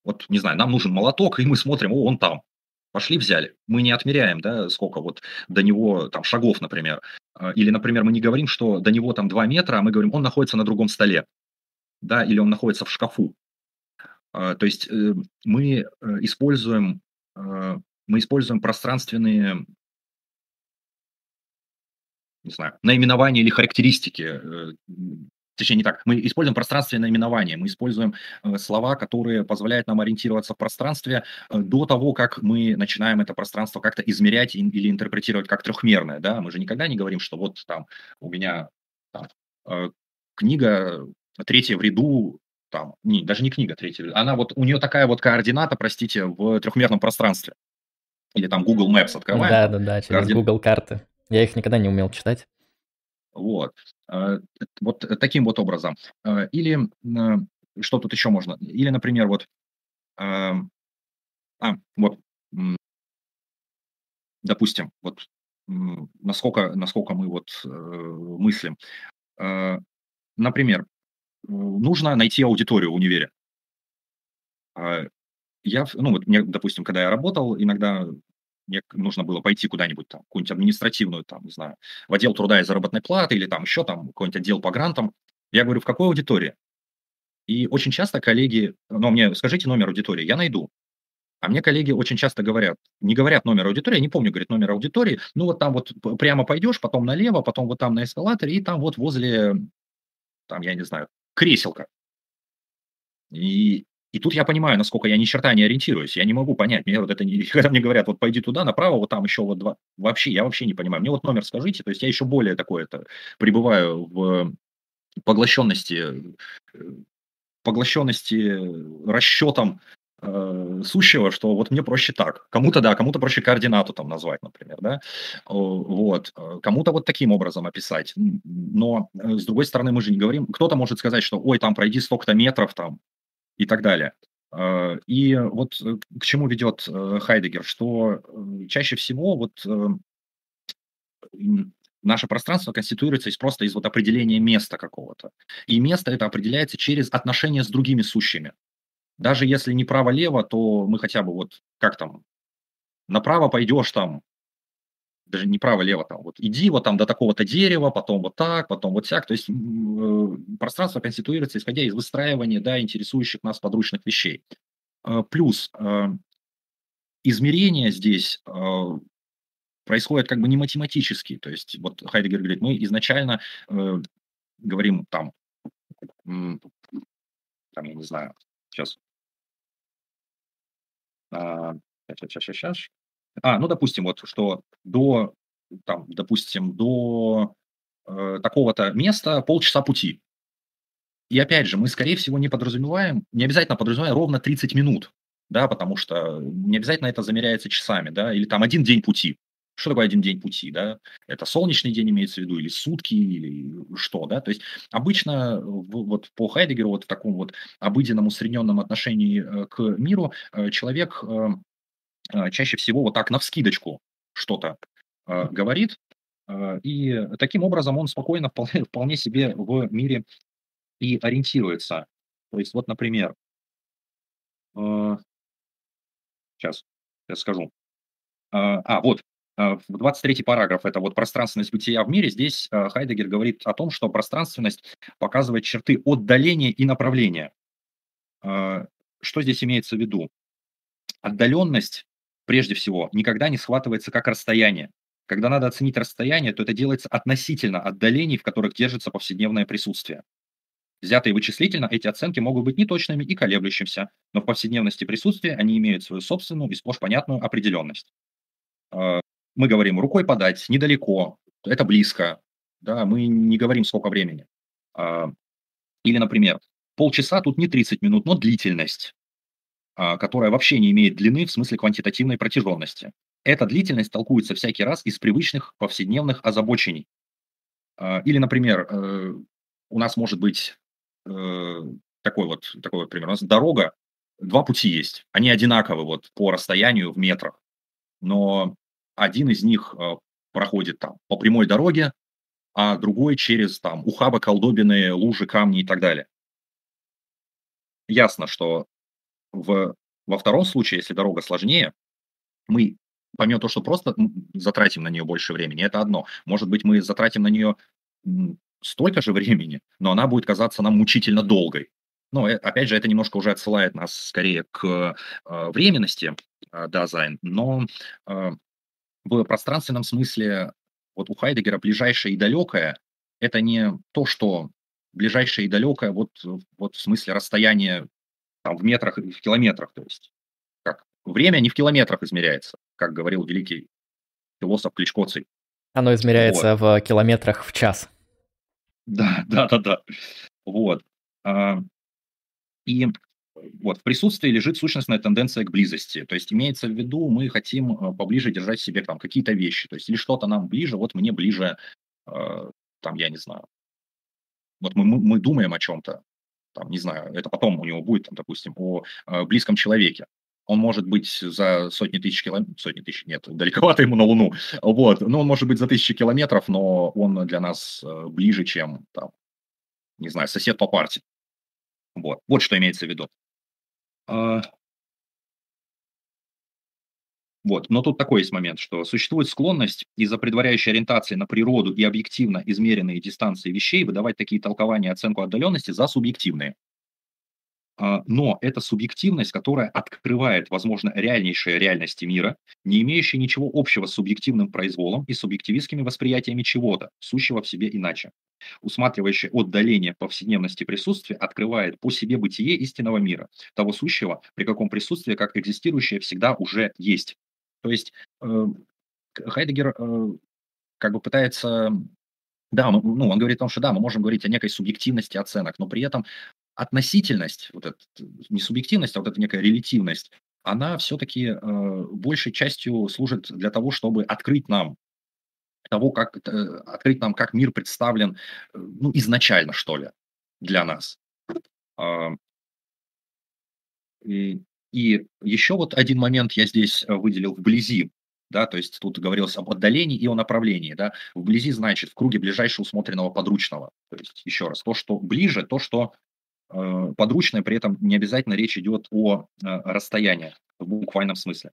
вот, не знаю, нам нужен молоток, и мы смотрим, о, он там. Пошли, взяли. Мы не отмеряем, да, сколько вот до него там шагов, например. Или, например, мы не говорим, что до него там 2 метра, а мы говорим, он находится на другом столе. Да, или он находится в шкафу. То есть мы используем, мы используем пространственные не знаю, наименования или характеристики, э, точнее не так, мы используем пространственное наименование, мы используем э, слова, которые позволяют нам ориентироваться в пространстве э, до того, как мы начинаем это пространство как-то измерять или интерпретировать как трехмерное, да, мы же никогда не говорим, что вот там у меня там, книга третья в ряду, там, не, даже не книга третья, она вот, у нее такая вот координата, простите, в трехмерном пространстве. Или там Google Maps открываем. Да, да, да, через координ... Google карты. Я их никогда не умел читать. Вот. Э, вот таким вот образом. Э, или э, что тут еще можно? Или, например, вот, а, вот, допустим, вот насколько, насколько мы вот мыслим. Например, нужно найти аудиторию в универе. Я, ну вот мне, допустим, когда я работал, иногда мне нужно было пойти куда-нибудь там, какую-нибудь административную, там, не знаю, в отдел труда и заработной платы или там еще там какой-нибудь отдел по грантам. Я говорю, в какой аудитории? И очень часто коллеги, ну, мне скажите номер аудитории, я найду. А мне коллеги очень часто говорят, не говорят номер аудитории, я не помню, говорит, номер аудитории, ну вот там вот прямо пойдешь, потом налево, потом вот там на эскалаторе, и там вот возле, там, я не знаю, креселка. И и тут я понимаю, насколько я ни черта не ориентируюсь. Я не могу понять. Мне вот это не, когда мне говорят, вот пойди туда, направо, вот там еще вот два. Вообще, я вообще не понимаю. Мне вот номер скажите. То есть я еще более такое это пребываю в поглощенности, э, поглощенности расчетом э, сущего, что вот мне проще так. Кому-то да, кому-то проще координату там назвать, например, да. Вот. Кому-то вот таким образом описать. Но, э, с другой стороны, мы же не говорим. Кто-то может сказать, что, ой, там пройди столько-то метров там, и так далее. Э, и вот э, к чему ведет э, Хайдегер, что чаще всего вот наше пространство конституируется из просто из вот определения места какого-то. И место это определяется через отношения с другими сущими. Даже если не право-лево, то мы хотя бы вот как там направо пойдешь там, даже не право-лево там, вот иди вот там до такого-то дерева, потом вот так, потом вот всяк. То есть э, пространство конституируется исходя из выстраивания, да, интересующих нас подручных вещей. Э, плюс э, измерения здесь э, происходят как бы не математически. То есть вот Хайдегер говорит, мы изначально э, говорим там, там, я не знаю, сейчас, а, сейчас, сейчас, сейчас, а, ну, допустим, вот, что до, там, допустим, до э, такого-то места полчаса пути. И опять же, мы, скорее всего, не подразумеваем, не обязательно подразумеваем ровно 30 минут, да, потому что не обязательно это замеряется часами, да, или там один день пути. Что такое один день пути, да? Это солнечный день имеется в виду, или сутки, или что, да? То есть обычно вот по Хайдегеру, вот в таком вот обыденном усредненном отношении э, к миру э, человек э, чаще всего вот так навскидочку что-то говорит, и таким образом он спокойно вполне, вполне себе в мире и ориентируется. То есть вот, например, сейчас, сейчас скажу. А, вот, в 23 параграф, это вот пространственность бытия в мире, здесь Хайдегер говорит о том, что пространственность показывает черты отдаления и направления. Что здесь имеется в виду? Отдаленность, прежде всего, никогда не схватывается как расстояние. Когда надо оценить расстояние, то это делается относительно отдалений, в которых держится повседневное присутствие. Взятые вычислительно, эти оценки могут быть неточными и колеблющимся, но в повседневности присутствия они имеют свою собственную и сплошь понятную определенность. А, мы говорим рукой подать, недалеко, это близко, да, мы не говорим сколько времени. А, или, например, полчаса тут не 30 минут, но длительность, которая вообще не имеет длины в смысле квантитативной протяженности. Эта длительность толкуется всякий раз из привычных повседневных озабочений. Или, например, э, у нас может быть э, такой вот, такой вот пример. У нас дорога, два пути есть. Они одинаковы вот по расстоянию в метрах. Но один из них э, проходит там по прямой дороге, а другой через там ухабы, колдобины, лужи, камни и так далее. Ясно, что в, во втором случае, если дорога сложнее, мы, помимо того, что просто затратим на нее больше времени, это одно. Может быть, мы затратим на нее столько же времени, но она будет казаться нам мучительно долгой. Но, э, опять же, это немножко уже отсылает нас скорее к э, временности э, Dasein, но э, в пространственном смысле вот у Хайдегера ближайшее и далекое – это не то, что ближайшее и далекое вот, вот в смысле расстояния там, в метрах и в километрах. То есть как время не в километрах измеряется, как говорил великий философ Кличкоций. Оно измеряется вот. в километрах в час. Да, да, да, да. Вот. А, и вот, в присутствии лежит сущностная тенденция к близости. То есть имеется в виду, мы хотим э, поближе держать себе там какие-то вещи. То есть или что-то нам ближе, вот мне ближе, э, там, я не знаю. Вот мы, мы, мы думаем о чем-то, там, не знаю, это потом у него будет, там, допустим, о э, близком человеке. Он может быть за сотни тысяч километров, сотни тысяч, нет, далековато ему на Луну, вот, но он может быть за тысячи километров, но он для нас э, ближе, чем, там, не знаю, сосед по парте. Вот, вот что имеется в виду. Вот. Но тут такой есть момент, что существует склонность из-за предваряющей ориентации на природу и объективно измеренные дистанции вещей выдавать такие толкования и оценку отдаленности за субъективные. А, но это субъективность, которая открывает, возможно, реальнейшие реальности мира, не имеющие ничего общего с субъективным произволом и субъективистскими восприятиями чего-то, сущего в себе иначе. Усматривающее отдаление повседневности присутствия открывает по себе бытие истинного мира, того сущего, при каком присутствие как экзистирующее всегда уже есть. То есть э, Хайдегер э, как бы пытается да, мы, ну, он говорит о том, что да, мы можем говорить о некой субъективности оценок, но при этом относительность, вот эта, не субъективность, а вот эта некая релятивность, она все-таки э, большей частью служит для того, чтобы открыть нам того, как э, открыть нам, как мир представлен, э, ну, изначально, что ли, для нас. Э, и и еще вот один момент я здесь, э, выделил вблизи, да, то есть тут говорилось об отдалении и о направлении, да. Вблизи значит в круге ближайшего усмотренного подручного. То есть еще раз, то, что ближе, то, что, э, подручное, при этом не обязательно речь идет о, э, расстоянии в буквальном смысле.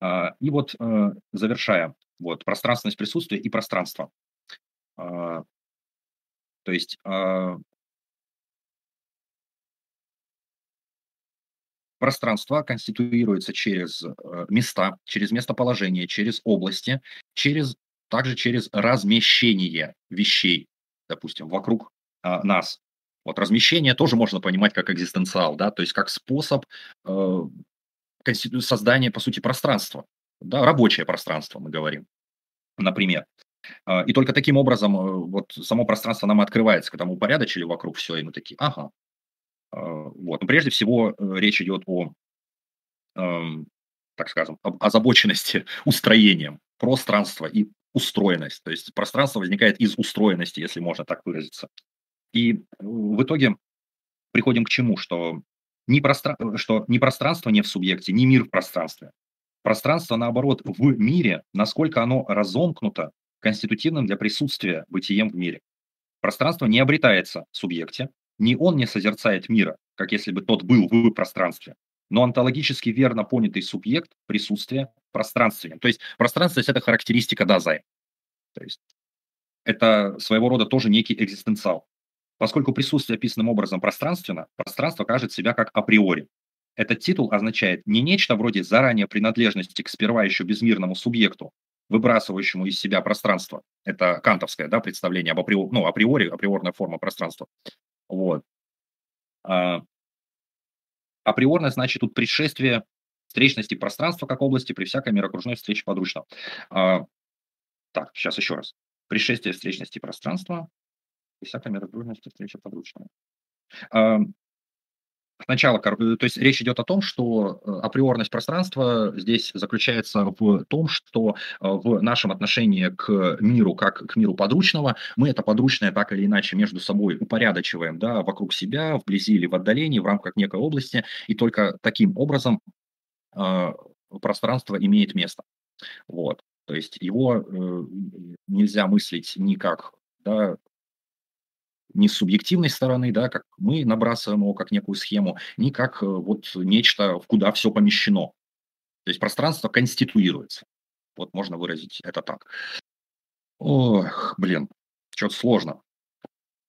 А, и вот, э, завершая, вот пространственность присутствия и пространство. А, то есть, а Пространство конституируется через э, места, через местоположение, через области, через, также через размещение вещей, допустим, вокруг а, нас. Вот размещение тоже можно понимать как экзистенциал, да, то есть как способ э, создания, по сути, пространства, да, рабочее пространство, мы говорим, например. А, и только таким образом э, вот само пространство нам открывается, когда мы упорядочили вокруг все, и мы такие, ага, вот. Но прежде всего э, речь идет о, эм, так скажем, об озабоченности устроением пространства и устроенность. То есть пространство возникает из устроенности, если можно так выразиться. И в итоге приходим к чему? Что ни, простра... что ни пространство не в субъекте, ни мир в пространстве. Пространство, наоборот, в мире, насколько оно разомкнуто конститутивным для присутствия бытием в мире. Пространство не обретается в субъекте, ни он не созерцает мира, как если бы тот был в пространстве, но онтологически верно понятый субъект присутствия пространственен. То есть пространственность – это характеристика Дазай. То есть это своего рода тоже некий экзистенциал. Поскольку присутствие описанным образом пространственно, пространство кажет себя как априори. Этот титул означает не нечто вроде заранее принадлежности к сперва еще безмирному субъекту, выбрасывающему из себя пространство. Это кантовское да, представление об априори, ну, априори, априорная форма пространства. Вот. А, априорность значит тут предшествие встречности пространства как области при всякой мирокружной встрече подручного. А, так, сейчас еще раз. Предшествие встречности пространства при всякой мирокружной встрече подручного. А, Сначала, э, то есть речь идет о том, что э, априорность пространства здесь заключается в том, что э, в нашем отношении к миру, как к миру подручного, мы это подручное так или иначе между собой упорядочиваем да, вокруг себя, вблизи или в отдалении, в рамках некой области, и только таким образом э, пространство имеет место. Вот. То есть его э, нельзя мыслить ни как да, не с субъективной стороны, да, как мы набрасываем его как некую схему, ни как э, вот нечто, в куда все помещено. То есть пространство конституируется. Вот можно выразить это так. Ох, блин, что-то сложно.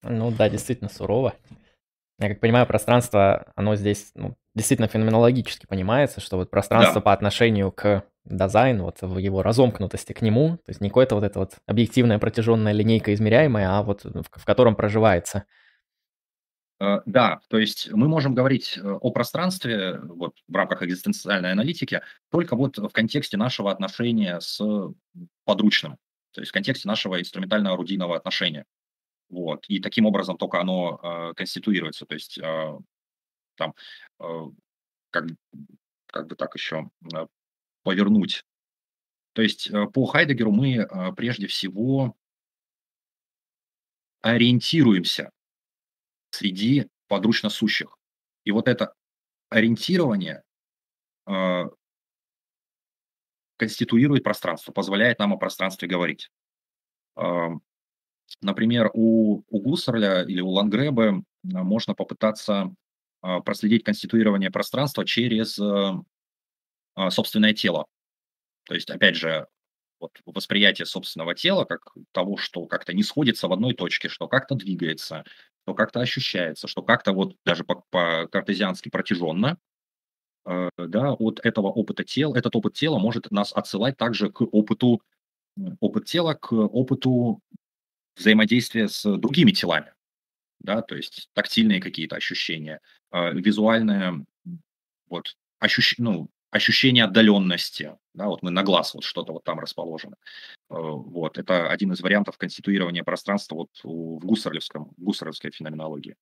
Ну да, действительно сурово. Я как понимаю, пространство, оно здесь ну, действительно феноменологически понимается, что вот пространство да. по отношению к дизайну, вот в его разомкнутости к нему, то есть не какое-то вот это вот объективная протяженная линейка измеряемая, а вот в, в котором проживается. Э, да, то есть мы можем говорить э, о пространстве вот, в рамках экзистенциальной аналитики только вот в контексте нашего отношения с подручным, то есть в контексте нашего инструментально-орудийного отношения. Вот. И таким образом только оно э, конституируется. То есть э, там, э, как, как бы так еще э, повернуть. То есть э, по Хайдегеру мы э, прежде всего ориентируемся среди подручно сущих. И вот это ориентирование э, конституирует пространство, позволяет нам о пространстве говорить. Например, у, у Гуссерля или у Лангребе можно попытаться проследить конституирование пространства через собственное тело. То есть, опять же, вот восприятие собственного тела как того, что как-то не сходится в одной точке, что как-то двигается, что как-то ощущается, что как-то вот даже по-картезиански протяженно, да, от этого опыта тела, этот опыт тела может нас отсылать также к опыту, опыт тела, к опыту взаимодействие с другими телами, да, то есть тактильные какие-то ощущения, э, визуальное вот, ощущ, ну, ощущение отдаленности, да, вот мы на глаз вот что-то вот там расположено. Э, вот, это один из вариантов конституирования пространства вот в гуссерлевском, гуссерлевской феноменологии.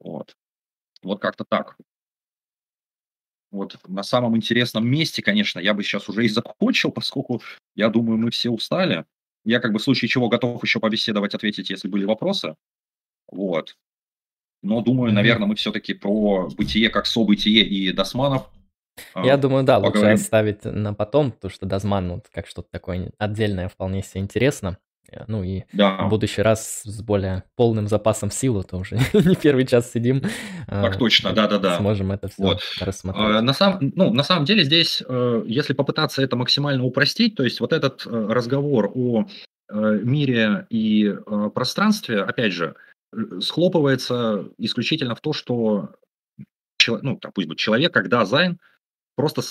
Вот. Вот как-то так. Вот на самом интересном месте, конечно, я бы сейчас уже и закончил, поскольку, я думаю, мы все устали. Я как бы в случае чего готов еще побеседовать, ответить, если были вопросы. Вот. Но думаю, наверное, мы все-таки про бытие как событие и Досманов Я а, думаю, да, лучше поговорим. оставить на потом, потому что Дазман, ну, как что-то такое отдельное вполне себе интересно. Э, Ну и в Да, будущий раз с более полным запасом сил, то уже не первый час сидим, так а, точно, э, да-да-да. сможем это все Вот. Рассмотреть. На самом, ну, на самом деле здесь, э, если попытаться это максимально упростить, то есть вот этот э, разговор о э, мире и э, пространстве, опять же, э, схлопывается исключительно в то, что ну, там, пусть будет человек, как Dasein просто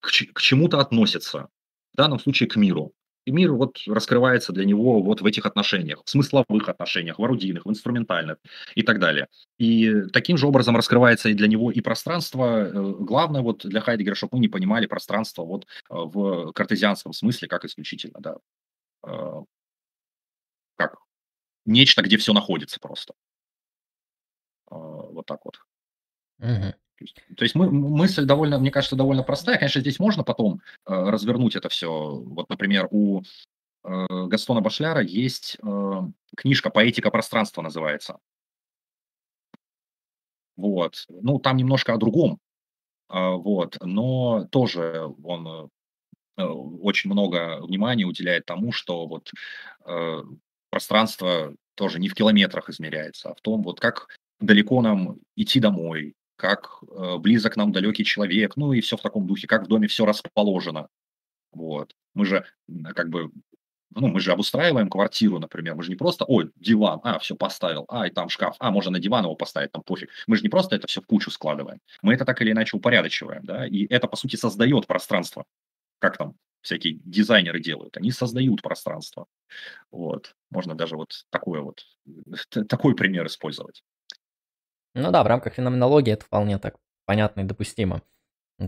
к, к чему-то относится, в данном случае к миру. И мир вот раскрывается для него вот в этих отношениях, в смысловых отношениях, в орудийных, в инструментальных и так далее. И таким же образом раскрывается и для него и пространство. Э, Главное вот для Хайдегера, чтобы мы не понимали пространство вот э, в картезианском смысле, как исключительно, да, э, как нечто, где все находится просто. Э, Вот так вот. Мгм. То есть мы, мысль довольно, мне кажется, довольно простая. Конечно, здесь можно потом э, развернуть это все. Вот, например, у э, Гастона Башляра есть э, книжка «Поэтика пространства» называется. Вот. Ну, там немножко о другом. А, вот. Но тоже он э, э, очень много внимания уделяет тому, что вот э, пространство тоже не в километрах измеряется, а в том, вот как далеко нам идти домой, как э, близок нам далекий человек, ну и все в таком духе, как в доме все расположено. Вот. Мы же как бы, ну, мы же обустраиваем квартиру, например. Мы же не просто, ой, диван, а, все поставил, а, и там шкаф, а, можно на диван его поставить, там пофиг. Мы же не просто это все в кучу складываем. Мы это так или иначе упорядочиваем, да, и это, по сути, создает пространство. Как там всякие дизайнеры делают. Они создают пространство. Вот. Можно даже вот такое вот, такой пример использовать. Ну да, в рамках феноменологии это вполне так понятно и допустимо.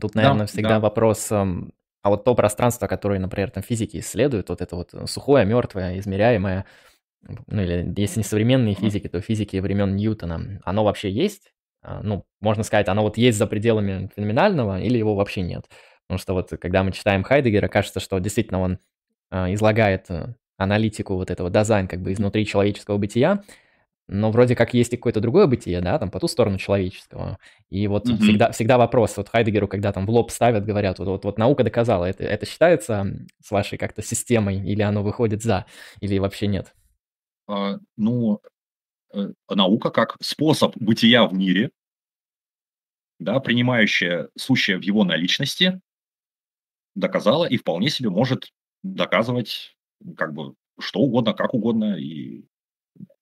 Тут, Да, наверное, всегда да. вопрос, эм, а вот то пространство, которое, например, там физики исследуют, вот это вот э, сухое, мертвое, измеряемое, ну или если не современные физики, то физики времен Ньютона, оно вообще есть? А, Ну, можно сказать, оно вот есть за пределами феноменального или его вообще нет? Потому что вот когда мы читаем Хайдегера, кажется, что действительно он а, излагает э, аналитику вот этого дизайн как бы изнутри человеческого бытия, но вроде как есть и какое-то другое бытие, да, там по ту сторону человеческого. И вот Мгм. всегда, всегда вопрос, вот Хайдегеру, когда там в лоб ставят, говорят, вот, вот, вот наука доказала, это, это считается с вашей как-то системой, или оно выходит за, или вообще нет? А, Ну, э, наука как способ бытия в мире, да, принимающая сущее в его наличности, доказала и вполне себе может доказывать как бы что угодно, как угодно, и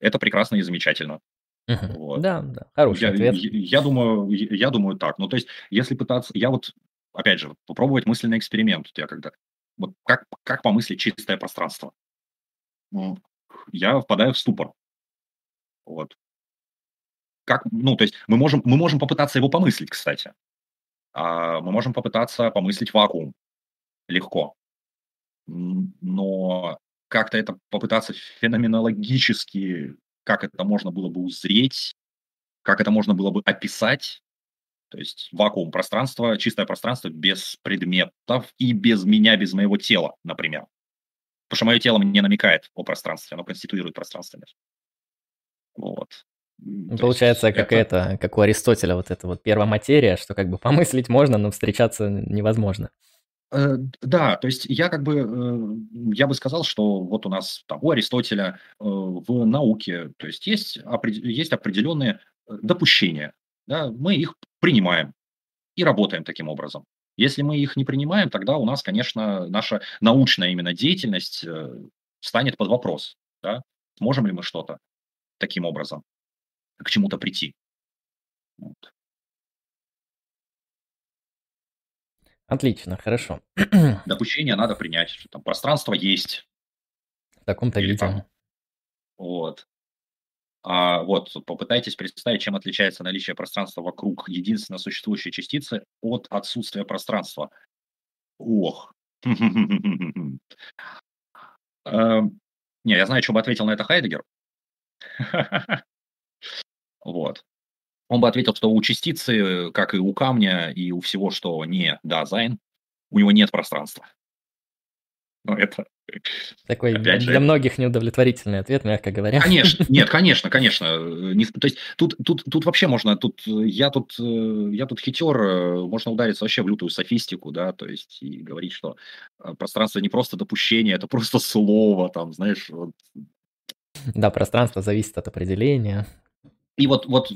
это прекрасно и замечательно. Мгм. Вот. Да, да, хороший Я, ответ. я, я думаю, я я думаю так. Ну, то есть, если пытаться, я вот, опять же, попробовать мысленный эксперимент. Вот я когда, вот как, как помыслить чистое пространство? М, Я впадаю в ступор. Вот. Как, ну, то есть, мы можем, мы можем попытаться его помыслить, кстати. А мы можем попытаться помыслить вакуум. Легко. Но как-то это попытаться феноменологически, как это можно было бы узреть, как это можно было бы описать, То есть вакуум пространства, чистое пространство без предметов и без меня, без моего тела, например. Потому что мое тело мне намекает о пространстве, оно конституирует пространство. Вот. Ну, То Получается, как это, это, как у Аристотеля, вот это вот первоматерия, что как бы помыслить можно, но встречаться невозможно. Э, да, то есть я как бы, э, я бы сказал, что вот у нас там у Аристотеля э, в науке, то есть есть, есть определенные допущения, да, мы их принимаем и работаем таким образом. Если мы их не принимаем, тогда у нас, конечно, наша научная именно деятельность станет под вопрос. Да? Сможем ли мы что-то таким образом к чему-то прийти? Вот. Отлично, хорошо. Допущение надо принять, что там пространство есть В таком-то виде. там вот. А вот попытайтесь представить, чем отличается наличие пространства вокруг единственно существующей частицы от отсутствия пространства. Ох. Эм, Не, я знаю, что бы ответил на это Хайдегер. Вот. Он бы ответил, что у частицы, как и у камня, и у всего, что не дизайн, у него нет пространства. Но это, Такой опять для же, многих неудовлетворительный ответ, мягко говоря. Конечно, нет, конечно, конечно. э, не то есть тут тут тут вообще можно, тут э, я тут, э, я тут хитер, э, можно удариться вообще в лютую софистику, да, то есть и говорить, что, э, пространство не просто допущение, это просто слово, там, знаешь, вот. Да, пространство зависит от определения. И вот вот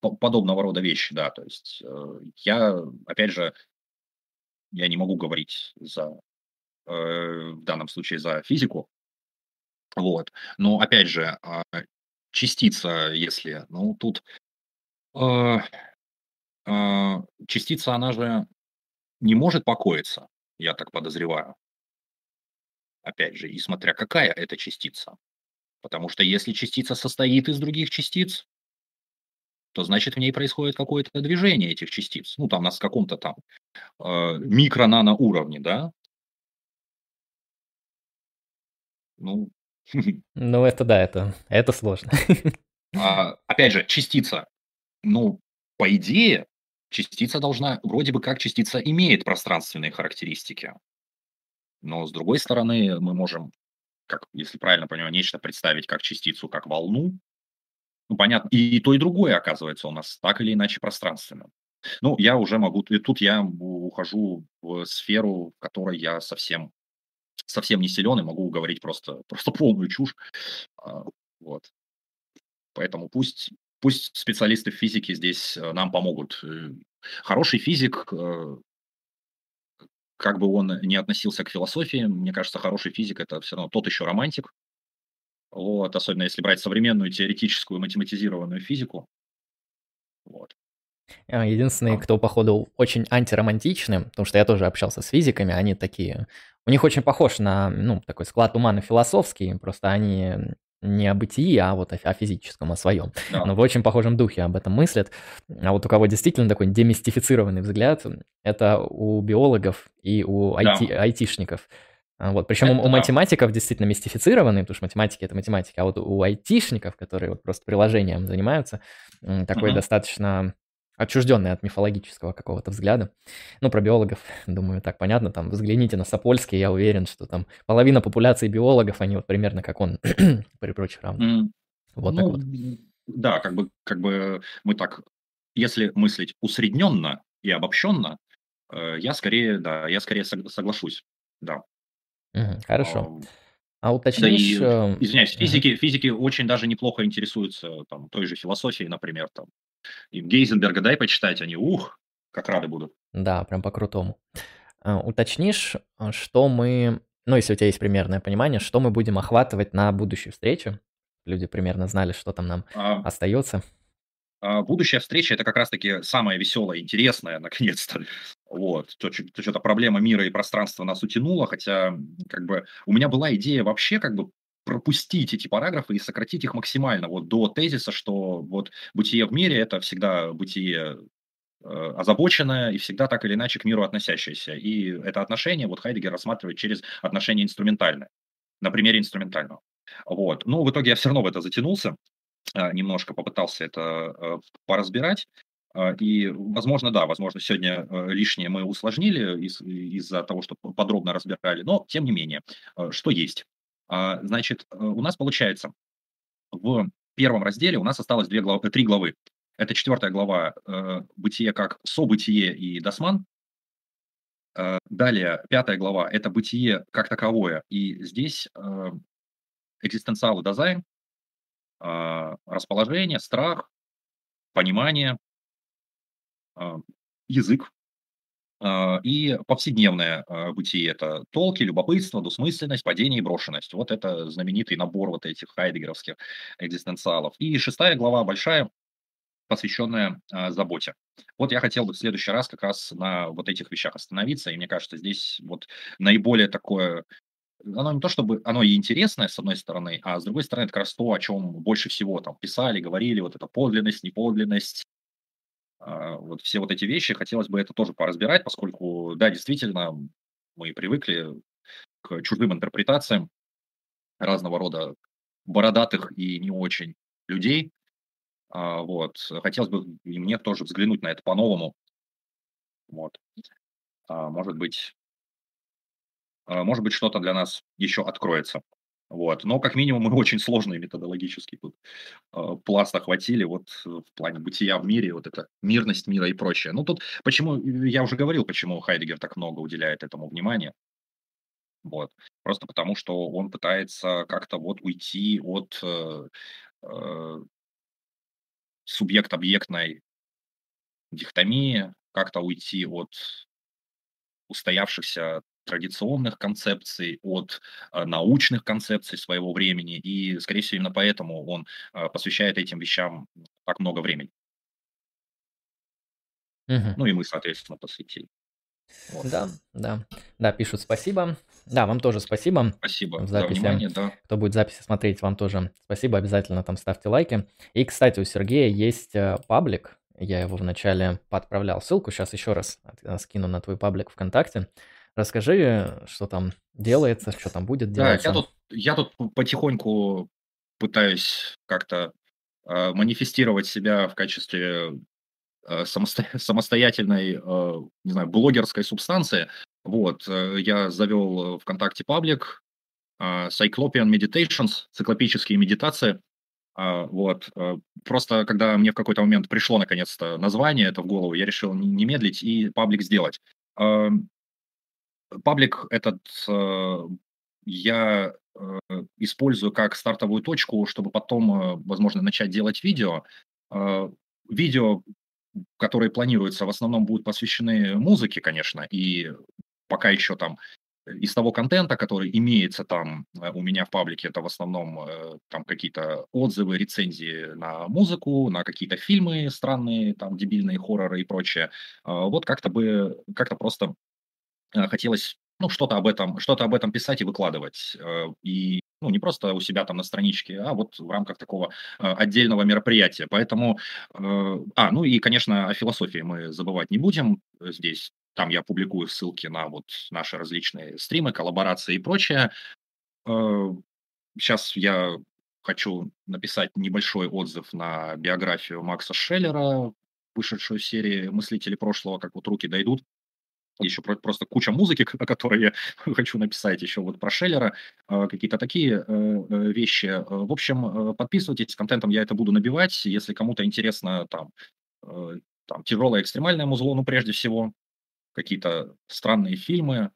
п подобного рода вещи, да, то есть, э, я, опять же, я не могу говорить за, э, в данном случае за физику. Вот. Но опять же, а, частица, если, ну, тут, э, а, частица, она же не может покоиться, я так подозреваю. Опять же, и смотря какая это частица. Потому что если частица состоит из других частиц, то значит в ней происходит какое-то движение этих частиц. Ну, там на каком-то там э, микро-нано уровне, да? Ну, Ну, это да, это, это сложно. а, опять же, частица. Ну, по идее, частица должна, вроде бы как частица имеет пространственные характеристики. Но с другой стороны, мы можем, как, если правильно понимаю, нечто представить как частицу, как волну. Ну, понятно, и то, и другое оказывается у нас так или иначе пространственным. Ну, я уже могу, и тут я ухожу в сферу, в которой я совсем, совсем не силен и могу говорить просто, просто полную чушь. А, Вот. Поэтому пусть, пусть специалисты в физике здесь э, нам помогут. Э, Хороший физик, э, как бы он ни относился к философии, мне кажется, хороший физик это все равно тот еще романтик. Вот, особенно если брать современную теоретическую математизированную физику. Вот. А, Единственные, А, кто, походу, очень антиромантичны, потому что я тоже общался с физиками, они такие... У них очень похож на, ну, такой склад ума на философский, просто они не о бытии, а вот о, о физическом, о своем. Да. Но в очень похожем духе об этом мыслят. А вот у кого действительно такой демистифицированный взгляд, это у биологов и у Да, IT, айтишников. Вот. Причем у, у это да. математиков действительно мистифицированный, потому что математики это математика, а вот у айтишников, которые вот просто приложением занимаются, такой Мгм. достаточно отчужденный от мифологического какого-то взгляда. Ну, про биологов, думаю, так понятно. Там взгляните на Сапольский, я уверен, что там половина популяции биологов, они вот примерно как он, при прочих равных. М, Вот так Ну, вот. м, да, как бы, как бы мы так, если мыслить усредненно и обобщенно, э, я скорее, да, я скорее сог- соглашусь. Да. Мгм, Хорошо. А Да уточнишь... и, э, извиняюсь, физики, физики очень даже неплохо интересуются там, той же философией, например. Там. И Гейзенберга дай почитать, они, ух, как рады будут. Да, прям по-крутому. А, Уточнишь, а, что мы, ну, если у тебя есть примерное понимание, что мы будем охватывать на будущей встрече? Люди примерно знали, что там нам А, остается. а будущая встреча– это как раз-таки самое веселое, интересное, наконец-то. Вот. То, то что-то проблема мира и пространства нас утянула, хотя как бы у меня была идея вообще как бы пропустить эти параграфы и сократить их максимально вот до тезиса, что вот бытие в мире– это всегда бытие э, озабоченное и всегда так или иначе к миру относящееся. И это отношение вот Хайдегер рассматривает через отношение инструментальное, на примере инструментального. Вот. Но в итоге я все равно в это затянулся, а, немножко попытался это э, поразбирать. А, И, возможно, да, возможно, сегодня э, лишнее мы усложнили из- из-за того, что подробно разбирали, но тем не менее, э, что есть. А, Значит, э, у нас получается в первом разделе у нас осталось две главы, три главы. Это четвертая глава «Бытие как событие и досман». Далее, пятая глава– это «Бытие как таковое». И здесь э, экзистенциал и дизайн, расположение, страх, понимание, язык а, и повседневное а, бытие. Это толки, любопытство, двусмысленность, падение и брошенность. Вот это знаменитый набор вот этих хайдегеровских экзистенциалов. И шестая глава большая, посвященная а, заботе. Вот я хотел бы в следующий раз как раз на вот этих вещах остановиться, и мне кажется, здесь вот наиболее такое, оно не то чтобы, оно и интересное, с одной стороны, а с другой стороны, это как раз то, о чем больше всего там писали, говорили, вот эта подлинность, неподлинность, а, вот все вот эти вещи, хотелось бы это тоже поразбирать, поскольку, да, действительно, мы привыкли к чужим интерпретациям разного рода бородатых и не очень людей, а, вот. Хотелось бы и мне тоже взглянуть на это по-новому. Вот. А, может быть, а, может быть, что-то для нас еще откроется. Вот. Но, как минимум, мы очень сложный методологический тут э, пласт охватили вот в плане бытия в мире, вот это мирность мира и прочее. Ну, тут почему, я уже говорил, почему Хайдегер так много уделяет этому внимания. Вот. Просто потому, что он пытается как-то вот уйти от э, э, субъект-объектной дихотомии, как-то уйти от устоявшихся традиционных концепций, от э, научных концепций своего времени, и, скорее всего, именно поэтому он э, посвящает этим вещам так много времени. Мгм. Ну и мы, соответственно, посвятили. Вот. Да, да. Да, пишут спасибо. Да, вам тоже спасибо Спасибо в за записи. внимание, да. Кто будет записи смотреть, вам тоже спасибо. Обязательно там ставьте лайки. И, кстати, у Сергея есть э, паблик. Я его вначале подправлял ссылку. Сейчас еще раз э, скину на твой паблик ВКонтакте. Расскажи, что там делается, что там будет Да, я делаться. тут, я тут потихоньку пытаюсь как-то э, манифестировать себя в качестве э, самосто- самостоятельной, э, не знаю, блогерской субстанции. Вот, э, я завел ВКонтакте паблик э, Cyclopean Meditations, циклопические медитации. А, Вот, э, просто когда мне в какой-то момент пришло наконец-то название это в голову, я решил не не медлить и паблик сделать. Эм, Паблик этот э, я э, использую как стартовую точку, чтобы потом, э, возможно, начать делать видео. Э, Видео, которые планируются, в основном будут посвящены музыке, конечно, и пока еще там из того контента, который имеется там э, у меня в паблике, это в основном э, там какие-то отзывы, рецензии на музыку, на какие-то фильмы странные, там дебильные хорроры и прочее. А, Вот как-то бы, как-то просто э, хотелось, ну, что-то об этом, что-то об этом писать и выкладывать. Э, И, ну, не просто у себя там на страничке, а вот в рамках такого э, отдельного мероприятия. Поэтому, э, а, ну и, конечно, о философии мы забывать не будем э, здесь. Там я публикую ссылки на вот наши различные стримы, коллаборации и прочее. Сейчас я хочу написать небольшой отзыв на биографию Макса Шеллера, вышедшую серии «Мыслители прошлого», как вот руки дойдут. Еще про- просто куча музыки, о которой я хочу написать, еще вот про Шеллера, э, какие-то такие э, э, вещи. Э, В общем, подписывайтесь, контентом я это буду набивать. Если кому-то интересно там, там тяжелое экстремальное музло, ну, прежде всего, какие-то странные фильмы,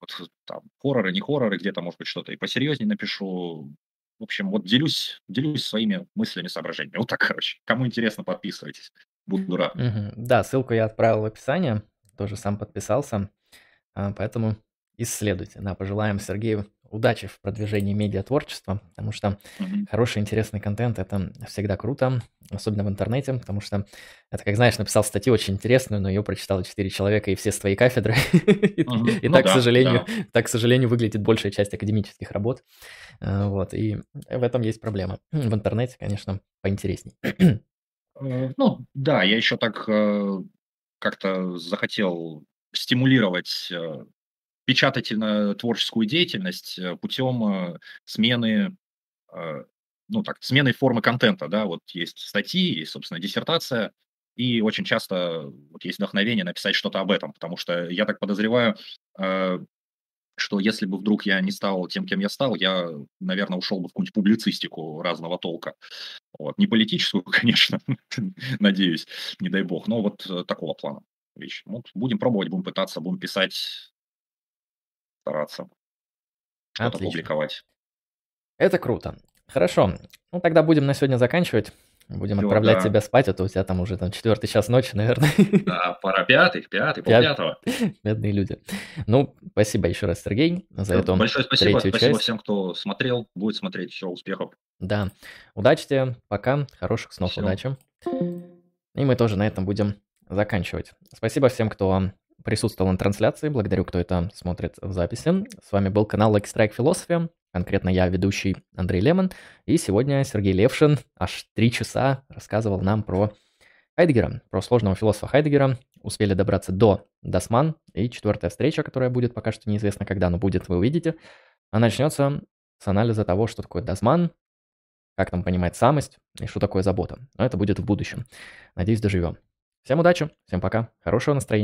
вот там хорроры, не хорроры, где-то, может быть, что-то и посерьезнее напишу. В общем, вот делюсь, делюсь своими мыслями, соображениями. Вот так, короче. Кому интересно, подписывайтесь. Буду рад. Да, ссылку я отправил в описание, тоже сам подписался, а, поэтому исследуйте. Да, пожелаем Сергею удачи в продвижении медиатворчества, потому что Мгм. хороший, интересный контент– это всегда круто, особенно в интернете, потому что это, как знаешь, написал статью очень интересную, но ее прочитало 4 человека и все с твоей кафедры. И Ну так, к сожалению, так, к сожалению, выглядит большая часть академических работ. А, Вот, и в этом есть проблема. В интернете, конечно, поинтересней. Э, Ну, да, я еще так э, как-то захотел стимулировать э, печатательно-творческую деятельность э, путем э, смены, ну так, смены формы контента, да, вот есть статьи, есть, собственно, диссертация, и очень часто вот есть вдохновение написать что-то об этом, потому что я так подозреваю, что если бы вдруг я не стал тем, кем я стал, я, наверное, ушел бы в какую-нибудь публицистику разного толка. Вот. Не политическую, конечно, надеюсь, не дай бог, но вот э, такого плана вещи. Вот будем пробовать, будем пытаться, будем писать, стараться что-то публиковать. Это круто. Хорошо. Ну, тогда будем на сегодня заканчивать. Будем Всё, отправлять да. тебя спать, а то у тебя там уже там четвертый час ночи, наверное. Да, пора пятый, пятый, Пят- полпятого. Бедные люди. Ну, спасибо еще раз, Сергей, за эту Большое спасибо, третью спасибо часть. всем, кто смотрел, будет смотреть. Все, успехов. Да. Удачи тебе, пока, хороших снов, Всё. удачи. И мы тоже на этом будем заканчивать. Спасибо всем, кто присутствовал на трансляции. Благодарю, кто это смотрит в записи. С вами был канал Like Strike Philosophy. Конкретно я, ведущий Андрей Лемон. И сегодня Сергей Левшин аж три часа рассказывал нам про Хайдегера, про сложного философа Хайдегера. Успели добраться до Дасман. И четвертая встреча, которая будет пока что неизвестно когда, но будет, вы увидите. Она начнется с анализа того, что такое Дасман, как там понимать самость и что такое забота. Но это будет в будущем. Надеюсь, доживем. Всем удачи, всем пока, хорошего настроения.